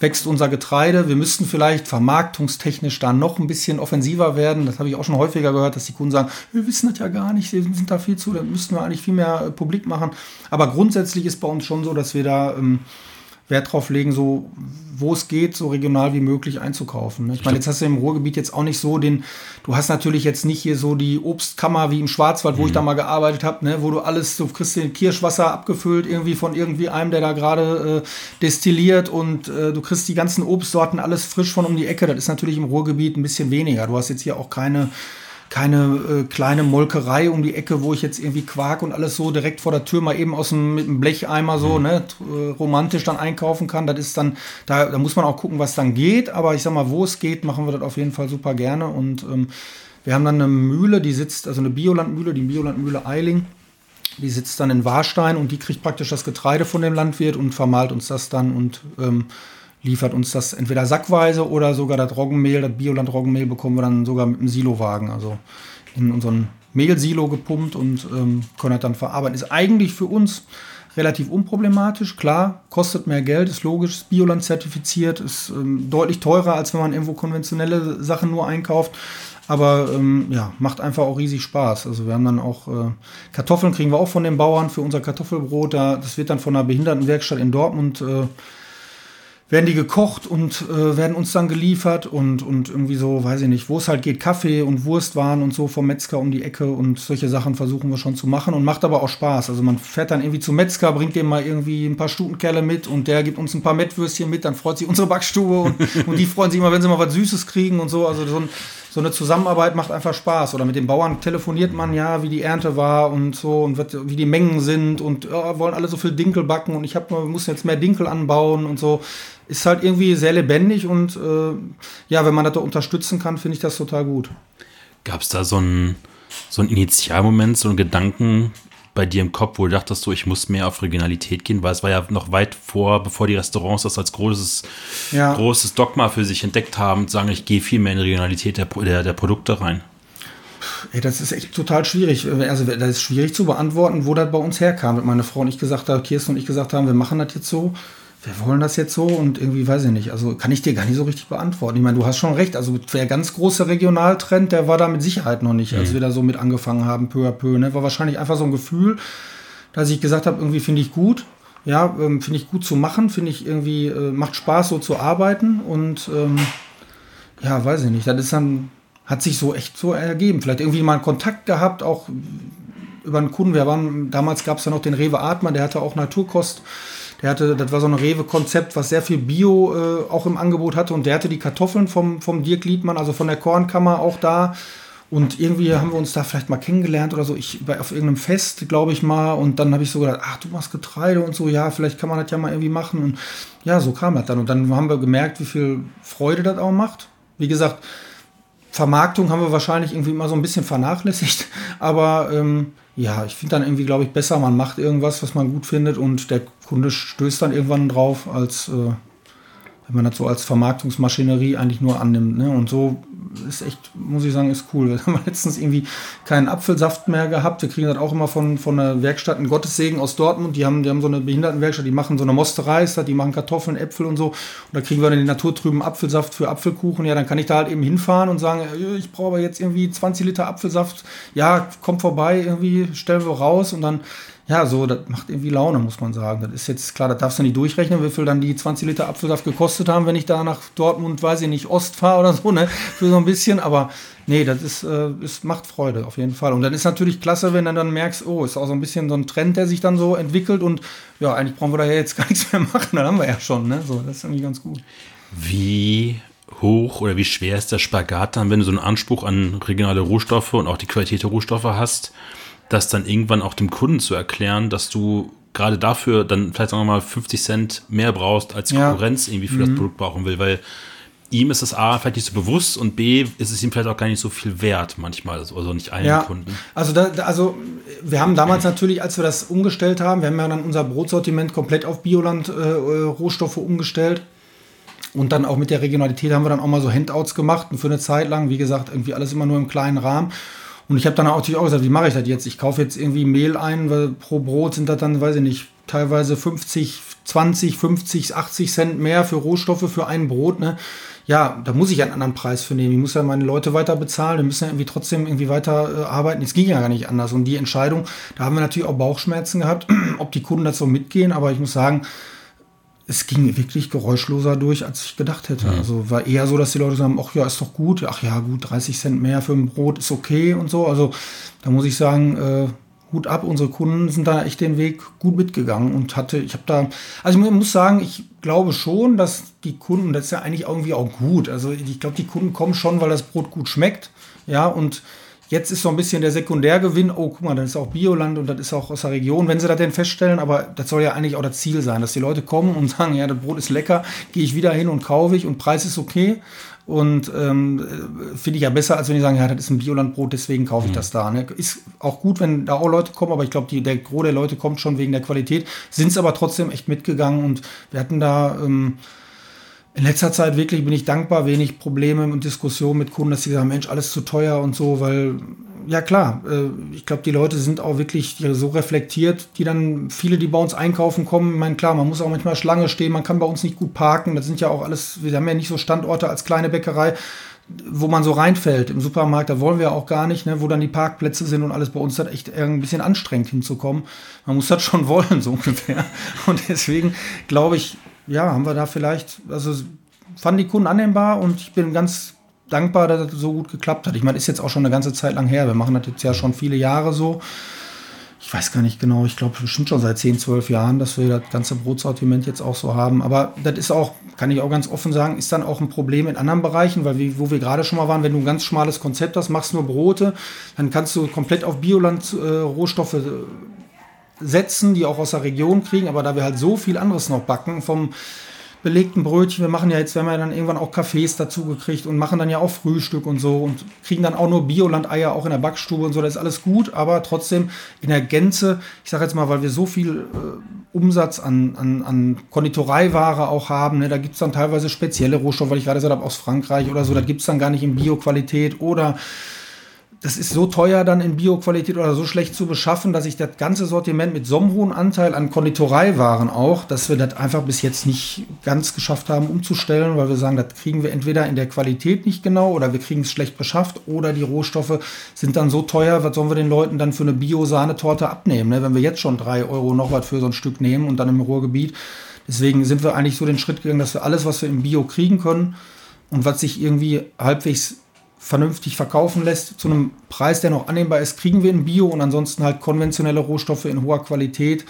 wächst unser Getreide. Wir müssten vielleicht vermarktungstechnisch da noch ein bisschen offensiver werden. Das habe ich auch schon häufiger gehört, dass die Kunden sagen, wir wissen das ja gar nicht, wir sind da viel zu, da müssten wir eigentlich viel mehr äh, publik machen. Aber grundsätzlich ist bei uns schon so, dass wir da ähm, Wert drauf legen, so wo es geht, so regional wie möglich einzukaufen. Ne? Ich meine, jetzt hast du im Ruhrgebiet jetzt auch nicht so den, du hast natürlich jetzt nicht hier so die Obstkammer wie im Schwarzwald, wo mhm. ich da mal gearbeitet habe, ne? wo du alles, du kriegst den Kirschwasser abgefüllt, irgendwie von irgendwie einem, der da gerade äh, destilliert und äh, du kriegst die ganzen Obstsorten alles frisch von um die Ecke. Das ist natürlich im Ruhrgebiet ein bisschen weniger. Du hast jetzt hier auch keine keine äh, kleine Molkerei um die Ecke, wo ich jetzt irgendwie Quark und alles so direkt vor der Tür mal eben aus dem mit dem Blecheimer so mhm. ne, äh, romantisch dann einkaufen kann. Das ist dann, da, da muss man auch gucken, was dann geht. Aber ich sag mal, wo es geht, machen wir das auf jeden Fall super gerne. Und ähm, wir haben dann eine Mühle, die sitzt, also eine Biolandmühle, die Biolandmühle Eiling. Die sitzt dann in Warstein und die kriegt praktisch das Getreide von dem Landwirt und vermalt uns das dann und ähm, liefert uns das entweder sackweise oder sogar das Roggenmehl, das Bioland-Roggenmehl bekommen wir dann sogar mit einem Silowagen, also in unseren Mehlsilo gepumpt und ähm, können das dann verarbeiten. Ist eigentlich für uns relativ unproblematisch. Klar, kostet mehr Geld, ist logisch, ist Bioland zertifiziert, ist ähm, deutlich teurer, als wenn man irgendwo konventionelle Sachen nur einkauft. Aber ähm, ja, macht einfach auch riesig Spaß. Also wir haben dann auch äh, Kartoffeln kriegen wir auch von den Bauern für unser Kartoffelbrot. Da, das wird dann von einer Behindertenwerkstatt in Dortmund äh, werden die gekocht und äh, werden uns dann geliefert und, und irgendwie so, weiß ich nicht, wo es halt geht, Kaffee und Wurstwaren und so vom Metzger um die Ecke und solche Sachen versuchen wir schon zu machen und macht aber auch Spaß. Also man fährt dann irgendwie zum Metzger, bringt dem mal irgendwie ein paar Stutenkerle mit und der gibt uns ein paar Mettwürstchen mit, dann freut sich unsere Backstube und, und die freuen sich immer, wenn sie mal was Süßes kriegen und so. Also so, ein, so eine Zusammenarbeit macht einfach Spaß. Oder mit den Bauern telefoniert man ja, wie die Ernte war und so und wie die Mengen sind und ja, wollen alle so viel Dinkel backen und ich hab, muss jetzt mehr Dinkel anbauen und so ist halt irgendwie sehr lebendig und äh, ja, wenn man das da unterstützen kann, finde ich das total gut. Gab es da so einen so Initialmoment, so einen Gedanken bei dir im Kopf, wo du dachtest, so, ich muss mehr auf Regionalität gehen, weil es war ja noch weit vor, bevor die Restaurants das als großes, ja. großes Dogma für sich entdeckt haben, sagen, ich gehe viel mehr in die Regionalität der, der, der Produkte rein. Ey, das ist echt total schwierig. Also, das ist schwierig zu beantworten, wo das bei uns herkam. Meine Frau und ich gesagt haben, Kirsten und ich gesagt haben, wir machen das jetzt so wir wollen das jetzt so und irgendwie weiß ich nicht. Also kann ich dir gar nicht so richtig beantworten. Ich meine, du hast schon recht. Also der ganz große Regionaltrend, der war da mit Sicherheit noch nicht, mhm. als wir da so mit angefangen haben, peu à peu. Ne? War wahrscheinlich einfach so ein Gefühl, dass ich gesagt habe, irgendwie finde ich gut. Ja, ähm, finde ich gut zu machen, finde ich irgendwie, äh, macht Spaß so zu arbeiten und ähm, ja, weiß ich nicht. Das ist dann, hat sich so echt so ergeben. Vielleicht irgendwie mal einen Kontakt gehabt, auch über einen Kunden. Wir waren, damals gab es ja noch den Rewe Atmer, der hatte auch Naturkost der hatte, das war so ein Rewe-Konzept, was sehr viel Bio äh, auch im Angebot hatte. Und der hatte die Kartoffeln vom, vom Dirk Liedmann, also von der Kornkammer auch da. Und irgendwie haben wir uns da vielleicht mal kennengelernt oder so. Ich bei auf irgendeinem Fest, glaube ich mal. Und dann habe ich so gedacht, ach, du machst Getreide und so. Ja, vielleicht kann man das ja mal irgendwie machen. Und ja, so kam das dann. Und dann haben wir gemerkt, wie viel Freude das auch macht. Wie gesagt, Vermarktung haben wir wahrscheinlich irgendwie immer so ein bisschen vernachlässigt. Aber ähm, ja, ich finde dann irgendwie, glaube ich, besser, man macht irgendwas, was man gut findet und der Kunde stößt dann irgendwann drauf, als äh, wenn man das so als Vermarktungsmaschinerie eigentlich nur annimmt. Ne? Und so ist echt, muss ich sagen, ist cool. Wir haben letztens irgendwie keinen Apfelsaft mehr gehabt. Wir kriegen das auch immer von, von einer Werkstatt in Gottessegen aus Dortmund. Die haben, die haben so eine Behindertenwerkstatt, die machen so eine Mosterei, die machen Kartoffeln, Äpfel und so. Und da kriegen wir dann den naturtrüben Apfelsaft für Apfelkuchen. Ja, dann kann ich da halt eben hinfahren und sagen, äh, ich brauche aber jetzt irgendwie 20 Liter Apfelsaft. Ja, kommt vorbei, irgendwie stellen wir raus und dann ja, so, das macht irgendwie Laune, muss man sagen. Das ist jetzt klar, das darfst du nicht durchrechnen, wie viel dann die 20 Liter Apfelsaft gekostet haben, wenn ich da nach Dortmund, weiß ich nicht, Ost fahre oder so, ne, für so ein bisschen. Aber nee, das ist, äh, ist, macht Freude auf jeden Fall. Und dann ist natürlich klasse, wenn du dann merkst, oh, ist auch so ein bisschen so ein Trend, der sich dann so entwickelt und ja, eigentlich brauchen wir da ja jetzt gar nichts mehr machen, dann haben wir ja schon, ne, so, das ist irgendwie ganz gut. Wie hoch oder wie schwer ist der Spagat dann, wenn du so einen Anspruch an regionale Rohstoffe und auch die Qualität der Rohstoffe hast? Das dann irgendwann auch dem Kunden zu erklären, dass du gerade dafür dann vielleicht sagen wir mal 50 Cent mehr brauchst, als Konkurrenz ja. irgendwie für mhm. das Produkt brauchen will, weil ihm ist das A vielleicht nicht so bewusst und B ist es ihm vielleicht auch gar nicht so viel wert manchmal, also, nicht allen ja, Kunden. Also, da, also wir haben damals natürlich, als wir das umgestellt haben, wir haben ja dann unser Brotsortiment komplett auf Bioland äh, Rohstoffe umgestellt. Und dann auch mit der Regionalität haben wir dann auch mal so Handouts gemacht und für eine Zeit lang, wie gesagt, irgendwie alles immer nur im kleinen Rahmen. Und ich habe dann natürlich auch gesagt, wie mache ich das jetzt? Ich kaufe jetzt irgendwie Mehl ein, weil pro Brot sind das dann, weiß ich nicht, teilweise 50, 20, 50, 80 Cent mehr für Rohstoffe für ein Brot. Ne? Ja, da muss ich einen anderen Preis für nehmen. Ich muss ja meine Leute weiter bezahlen, die müssen ja irgendwie trotzdem irgendwie weiter äh, arbeiten. Es ging ja gar nicht anders. Und die Entscheidung, da haben wir natürlich auch Bauchschmerzen gehabt, ob die Kunden so mitgehen. Aber ich muss sagen, es ging wirklich geräuschloser durch, als ich gedacht hätte. Mhm. Also war eher so, dass die Leute sagen, ach ja, ist doch gut, ach ja, gut, 30 Cent mehr für ein Brot ist okay und so. Also da muss ich sagen, äh, gut ab. Unsere Kunden sind da echt den Weg gut mitgegangen und hatte, ich habe da, also ich muss sagen, ich glaube schon, dass die Kunden, das ist ja eigentlich irgendwie auch gut. Also ich glaube, die Kunden kommen schon, weil das Brot gut schmeckt, ja und Jetzt ist so ein bisschen der Sekundärgewinn, oh, guck mal, das ist auch Bioland und das ist auch aus der Region, wenn sie das denn feststellen, aber das soll ja eigentlich auch das Ziel sein, dass die Leute kommen und sagen, ja, das Brot ist lecker, gehe ich wieder hin und kaufe ich und Preis ist okay. Und ähm, finde ich ja besser, als wenn die sagen, ja, das ist ein Biolandbrot, deswegen kaufe ich mhm. das da. Ne? Ist auch gut, wenn da auch Leute kommen, aber ich glaube, der Gros der Leute kommt schon wegen der Qualität, sind es aber trotzdem echt mitgegangen und wir hatten da. Ähm, in letzter Zeit wirklich bin ich dankbar, wenig Probleme und Diskussionen mit Kunden, dass sie sagen, Mensch, alles zu teuer und so, weil ja klar, äh, ich glaube, die Leute sind auch wirklich so reflektiert, die dann, viele, die bei uns einkaufen kommen, ich meine, klar, man muss auch manchmal Schlange stehen, man kann bei uns nicht gut parken, das sind ja auch alles, wir haben ja nicht so Standorte als kleine Bäckerei, wo man so reinfällt im Supermarkt, da wollen wir auch gar nicht, ne, wo dann die Parkplätze sind und alles bei uns ist echt ein bisschen anstrengend hinzukommen. Man muss das schon wollen, so ungefähr. Und deswegen glaube ich, ja, haben wir da vielleicht, also fanden die Kunden annehmbar und ich bin ganz dankbar, dass das so gut geklappt hat. Ich meine, ist jetzt auch schon eine ganze Zeit lang her. Wir machen das jetzt ja schon viele Jahre so. Ich weiß gar nicht genau, ich glaube bestimmt schon seit 10, 12 Jahren, dass wir das ganze Brotsortiment jetzt auch so haben. Aber das ist auch, kann ich auch ganz offen sagen, ist dann auch ein Problem in anderen Bereichen, weil wir, wo wir gerade schon mal waren, wenn du ein ganz schmales Konzept hast, machst nur Brote, dann kannst du komplett auf Bioland-Rohstoffe äh, setzen, die auch aus der Region kriegen, aber da wir halt so viel anderes noch backen, vom belegten Brötchen, wir machen ja jetzt, wir haben ja dann irgendwann auch Kaffees dazu gekriegt und machen dann ja auch Frühstück und so und kriegen dann auch nur Bioland-Eier auch in der Backstube und so, das ist alles gut, aber trotzdem in der Gänze, ich sage jetzt mal, weil wir so viel äh, Umsatz an, an, an Konditoreiware auch haben, ne, da gibt es dann teilweise spezielle Rohstoffe, weil ich gerade gesagt habe, aus Frankreich oder so, das gibt es dann gar nicht in Bio-Qualität oder das ist so teuer dann in Bioqualität oder so schlecht zu beschaffen, dass ich das ganze Sortiment mit so einem hohen Anteil an Konditoreiwaren auch, dass wir das einfach bis jetzt nicht ganz geschafft haben umzustellen, weil wir sagen, das kriegen wir entweder in der Qualität nicht genau oder wir kriegen es schlecht beschafft oder die Rohstoffe sind dann so teuer, was sollen wir den Leuten dann für eine Bio-Sahnetorte abnehmen, ne? wenn wir jetzt schon drei Euro noch was für so ein Stück nehmen und dann im Ruhrgebiet. Deswegen sind wir eigentlich so den Schritt gegangen, dass wir alles, was wir im Bio kriegen können und was sich irgendwie halbwegs vernünftig verkaufen lässt, zu einem Preis, der noch annehmbar ist, kriegen wir in Bio und ansonsten halt konventionelle Rohstoffe in hoher Qualität.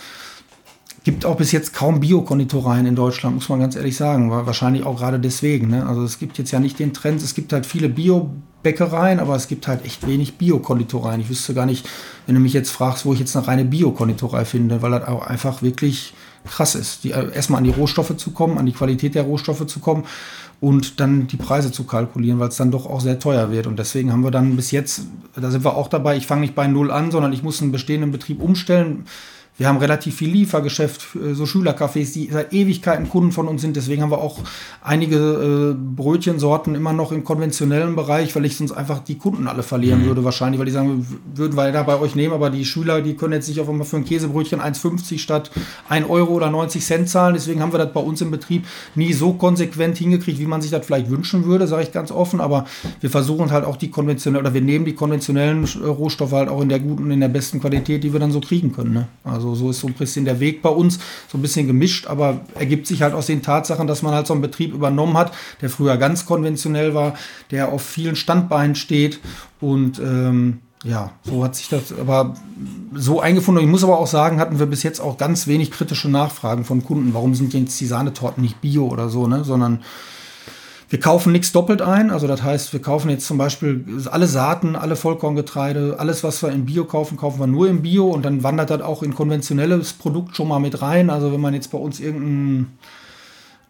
gibt auch bis jetzt kaum Bio-Konditoreien in Deutschland, muss man ganz ehrlich sagen. Wahrscheinlich auch gerade deswegen. Ne? Also es gibt jetzt ja nicht den Trend, es gibt halt viele Bio-Bäckereien, aber es gibt halt echt wenig Bio-Konditoreien. Ich wüsste gar nicht, wenn du mich jetzt fragst, wo ich jetzt eine reine Bio-Konditorei finde, weil das auch einfach wirklich krass ist. Die, äh, erstmal an die Rohstoffe zu kommen, an die Qualität der Rohstoffe zu kommen und dann die Preise zu kalkulieren, weil es dann doch auch sehr teuer wird. Und deswegen haben wir dann bis jetzt, da sind wir auch dabei, ich fange nicht bei Null an, sondern ich muss einen bestehenden Betrieb umstellen wir haben relativ viel Liefergeschäft, so Schülercafés, die seit Ewigkeiten Kunden von uns sind. Deswegen haben wir auch einige äh, Brötchensorten immer noch im konventionellen Bereich, weil ich sonst einfach die Kunden alle verlieren mhm. würde wahrscheinlich, weil die sagen, würden wir da bei euch nehmen, aber die Schüler, die können jetzt nicht auf einmal für ein Käsebrötchen 1,50 statt 1 Euro oder 90 Cent zahlen. Deswegen haben wir das bei uns im Betrieb nie so konsequent hingekriegt, wie man sich das vielleicht wünschen würde, sage ich ganz offen. Aber wir versuchen halt auch die konventionellen, oder wir nehmen die konventionellen Rohstoffe halt auch in der guten, in der besten Qualität, die wir dann so kriegen können. Ne? Also also so ist so ein bisschen der Weg bei uns, so ein bisschen gemischt, aber ergibt sich halt aus den Tatsachen, dass man halt so einen Betrieb übernommen hat, der früher ganz konventionell war, der auf vielen Standbeinen steht und ähm, ja, so hat sich das aber so eingefunden. Ich muss aber auch sagen, hatten wir bis jetzt auch ganz wenig kritische Nachfragen von Kunden. Warum sind jetzt die Sahnetorten nicht bio oder so, ne? Sondern wir kaufen nichts doppelt ein, also das heißt, wir kaufen jetzt zum Beispiel alle Saaten, alle Vollkorngetreide, alles, was wir im Bio kaufen, kaufen wir nur im Bio und dann wandert das auch in konventionelles Produkt schon mal mit rein. Also wenn man jetzt bei uns irgendein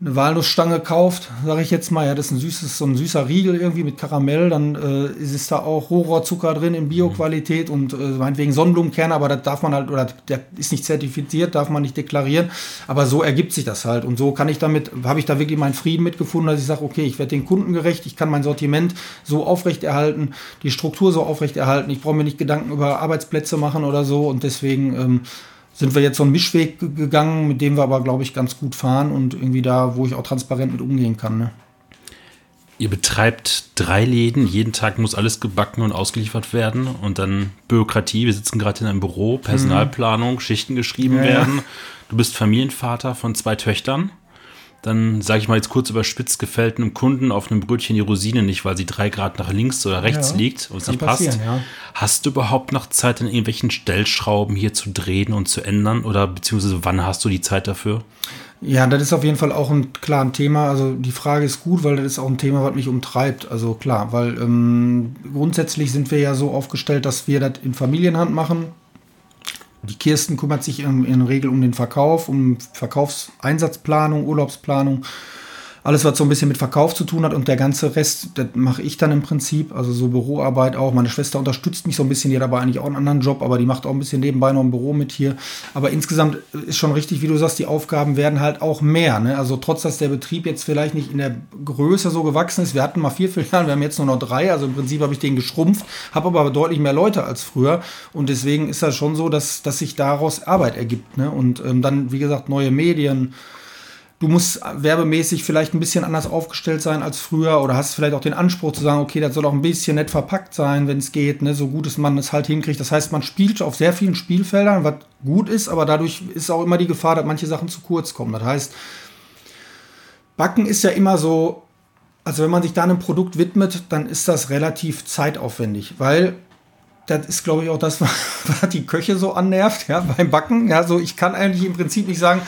eine Walnussstange kauft, sage ich jetzt mal, ja, das ist ein süßes, so ein süßer Riegel irgendwie mit Karamell, dann äh, ist da auch Rohrohrzucker drin in Bioqualität und äh, meinetwegen Sonnenblumenkerne, aber das darf man halt, oder der ist nicht zertifiziert, darf man nicht deklarieren. Aber so ergibt sich das halt. Und so kann ich damit, habe ich da wirklich meinen Frieden mitgefunden, dass ich sage, okay, ich werde den Kunden gerecht, ich kann mein Sortiment so aufrechterhalten, die Struktur so aufrechterhalten, ich brauche mir nicht Gedanken über Arbeitsplätze machen oder so und deswegen ähm, sind wir jetzt so einen Mischweg gegangen, mit dem wir aber, glaube ich, ganz gut fahren und irgendwie da, wo ich auch transparent mit umgehen kann. Ne? Ihr betreibt drei Läden, jeden Tag muss alles gebacken und ausgeliefert werden und dann Bürokratie. Wir sitzen gerade in einem Büro, Personalplanung, Schichten geschrieben ja, werden. Du bist Familienvater von zwei Töchtern dann sage ich mal jetzt kurz überspitzt, gefällt einem Kunden auf einem Brötchen die Rosine nicht, weil sie drei Grad nach links oder rechts ja, liegt und es nicht passt. Ja. Hast du überhaupt noch Zeit, an irgendwelchen Stellschrauben hier zu drehen und zu ändern? Oder beziehungsweise wann hast du die Zeit dafür? Ja, das ist auf jeden Fall auch ein klares Thema. Also die Frage ist gut, weil das ist auch ein Thema, was mich umtreibt. Also klar, weil ähm, grundsätzlich sind wir ja so aufgestellt, dass wir das in Familienhand machen. Die Kirsten kümmert sich in, in der Regel um den Verkauf, um Verkaufseinsatzplanung, Urlaubsplanung alles, was so ein bisschen mit Verkauf zu tun hat und der ganze Rest, das mache ich dann im Prinzip. Also so Büroarbeit auch. Meine Schwester unterstützt mich so ein bisschen, die hat aber eigentlich auch einen anderen Job, aber die macht auch ein bisschen nebenbei noch ein Büro mit hier. Aber insgesamt ist schon richtig, wie du sagst, die Aufgaben werden halt auch mehr. Ne? Also trotz, dass der Betrieb jetzt vielleicht nicht in der Größe so gewachsen ist. Wir hatten mal vier Filialen, wir haben jetzt nur noch drei. Also im Prinzip habe ich den geschrumpft, habe aber deutlich mehr Leute als früher. Und deswegen ist das schon so, dass, dass sich daraus Arbeit ergibt. Ne? Und ähm, dann, wie gesagt, neue Medien du musst werbemäßig vielleicht ein bisschen anders aufgestellt sein als früher oder hast vielleicht auch den Anspruch zu sagen, okay, das soll auch ein bisschen nett verpackt sein, wenn es geht, ne, so gut es man es halt hinkriegt. Das heißt, man spielt auf sehr vielen Spielfeldern, was gut ist, aber dadurch ist auch immer die Gefahr, dass manche Sachen zu kurz kommen. Das heißt, Backen ist ja immer so, also wenn man sich da einem Produkt widmet, dann ist das relativ zeitaufwendig, weil das ist, glaube ich, auch das, was die Köche so annervt, ja, beim Backen. Ja, so ich kann eigentlich im Prinzip nicht sagen,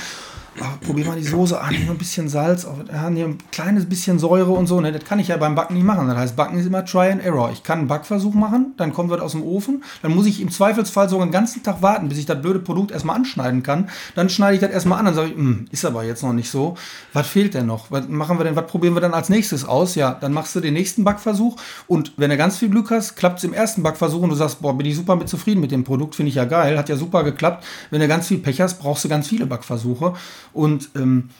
oh, probier mal die Soße an, ein bisschen Salz, oh, ein kleines bisschen Säure und so. Ne, das kann ich ja beim Backen nicht machen. Das heißt, Backen ist immer Try and Error. Ich kann einen Backversuch machen, dann kommt was aus dem Ofen, dann muss ich im Zweifelsfall sogar einen ganzen Tag warten, bis ich das blöde Produkt erstmal anschneiden kann. Dann schneide ich das erstmal an, dann sage ich, hm, ist aber jetzt noch nicht so. Was fehlt denn noch? Was machen wir denn, was probieren wir dann als nächstes aus? Ja, dann machst du den nächsten Backversuch und wenn du ganz viel Glück hast, klappt es im ersten Backversuch und du sagst, boah, bin ich super mit zufrieden mit dem Produkt, finde ich ja geil, hat ja super geklappt. Wenn du ganz viel Pech hast, brauchst du ganz viele Backversuche und ähm,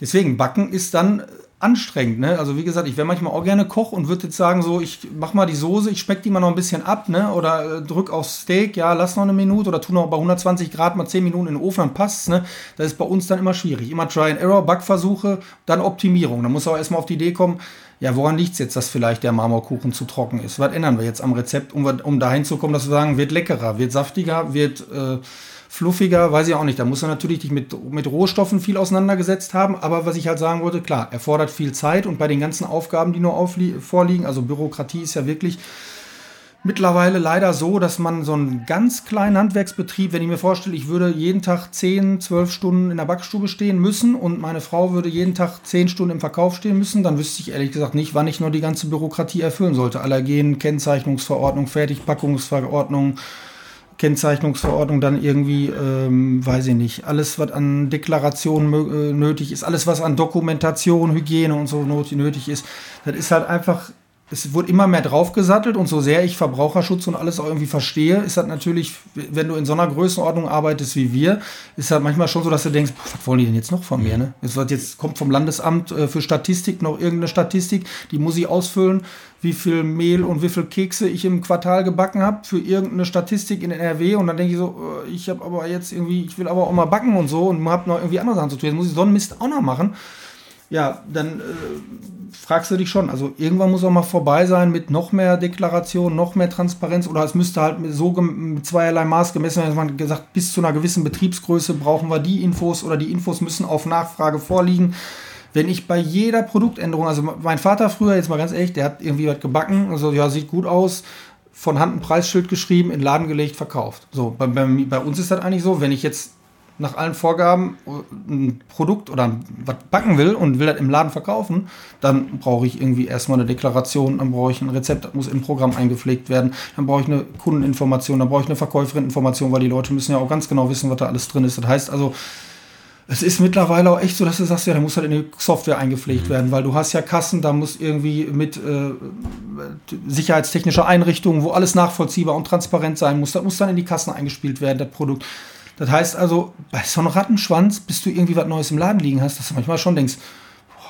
deswegen, Backen ist dann anstrengend. Ne? Also wie gesagt, ich wäre manchmal auch gerne Koch und würde jetzt sagen, so, ich mach mal die Soße, ich speck die mal noch ein bisschen ab, ne? Oder äh, drück aufs Steak, ja, lass noch eine Minute oder tu noch bei 120 Grad mal 10 Minuten in den Ofen, dann passt's, ne? Das ist bei uns dann immer schwierig. Immer Try and Error, Backversuche, dann Optimierung. Da muss auch erstmal auf die Idee kommen, ja, woran liegt es jetzt, dass vielleicht der Marmorkuchen zu trocken ist? Was ändern wir jetzt am Rezept, um, um dahin zu kommen, dass wir sagen, wird leckerer, wird saftiger, wird äh, fluffiger, weiß ich auch nicht. Da muss er natürlich dich mit, mit Rohstoffen viel auseinandergesetzt haben. Aber was ich halt sagen wollte, klar, erfordert viel Zeit und bei den ganzen Aufgaben, die nur vorliegen, also Bürokratie ist ja wirklich mittlerweile leider so, dass man so einen ganz kleinen Handwerksbetrieb, wenn ich mir vorstelle, ich würde jeden Tag 10, 12 Stunden in der Backstube stehen müssen und meine Frau würde jeden Tag 10 Stunden im Verkauf stehen müssen, dann wüsste ich ehrlich gesagt nicht, wann ich nur die ganze Bürokratie erfüllen sollte. Allergen, Kennzeichnungsverordnung, Fertigpackungsverordnung, Kennzeichnungsverordnung, dann irgendwie, ähm, weiß ich nicht, alles, was an Deklarationen äh, nötig ist, alles, was an Dokumentation, Hygiene und so nötig ist, das ist halt einfach es wurde immer mehr draufgesattelt und so sehr ich Verbraucherschutz und alles auch irgendwie verstehe, ist das natürlich, wenn du in so einer Größenordnung arbeitest wie wir, ist halt manchmal schon so, dass du denkst, boah, was wollen die denn jetzt noch von mir? Ne? Jetzt, jetzt kommt vom Landesamt äh, für Statistik noch irgendeine Statistik, die muss ich ausfüllen, wie viel Mehl und wie viel Kekse ich im Quartal gebacken habe für irgendeine Statistik in NRW und dann denke ich so, äh, ich habe aber jetzt irgendwie, ich will aber auch mal backen und so und habe noch irgendwie andere Sachen zu tun, jetzt muss ich so einen Mist auch noch machen ja, dann äh, fragst du dich schon, also irgendwann muss auch mal vorbei sein mit noch mehr Deklaration, noch mehr Transparenz oder es müsste halt so mit zweierlei Maß gemessen werden, dass man gesagt, bis zu einer gewissen Betriebsgröße brauchen wir die Infos oder die Infos müssen auf Nachfrage vorliegen. Wenn ich bei jeder Produktänderung, also mein Vater früher, jetzt mal ganz ehrlich, der hat irgendwie was gebacken, also ja, sieht gut aus, von Hand ein Preisschild geschrieben, in den Laden gelegt, verkauft. So, bei, bei, bei uns ist das eigentlich so, wenn ich jetzt nach allen Vorgaben ein Produkt oder was backen will und will das im Laden verkaufen, dann brauche ich irgendwie erstmal eine Deklaration, dann brauche ich ein Rezept, das muss im Programm eingepflegt werden, dann brauche ich eine Kundeninformation, dann brauche ich eine Verkäuferinninformation, weil die Leute müssen ja auch ganz genau wissen, was da alles drin ist. Das heißt also, es ist mittlerweile auch echt so, dass du sagst, ja, da muss halt in die Software eingepflegt mhm. werden, weil du hast ja Kassen, da muss irgendwie mit äh, sicherheitstechnischer Einrichtungen, wo alles nachvollziehbar und transparent sein muss, das muss dann in die Kassen eingespielt werden, das Produkt. Das heißt also, bei so einem Rattenschwanz, bis du irgendwie was Neues im Laden liegen hast, dass du manchmal schon denkst,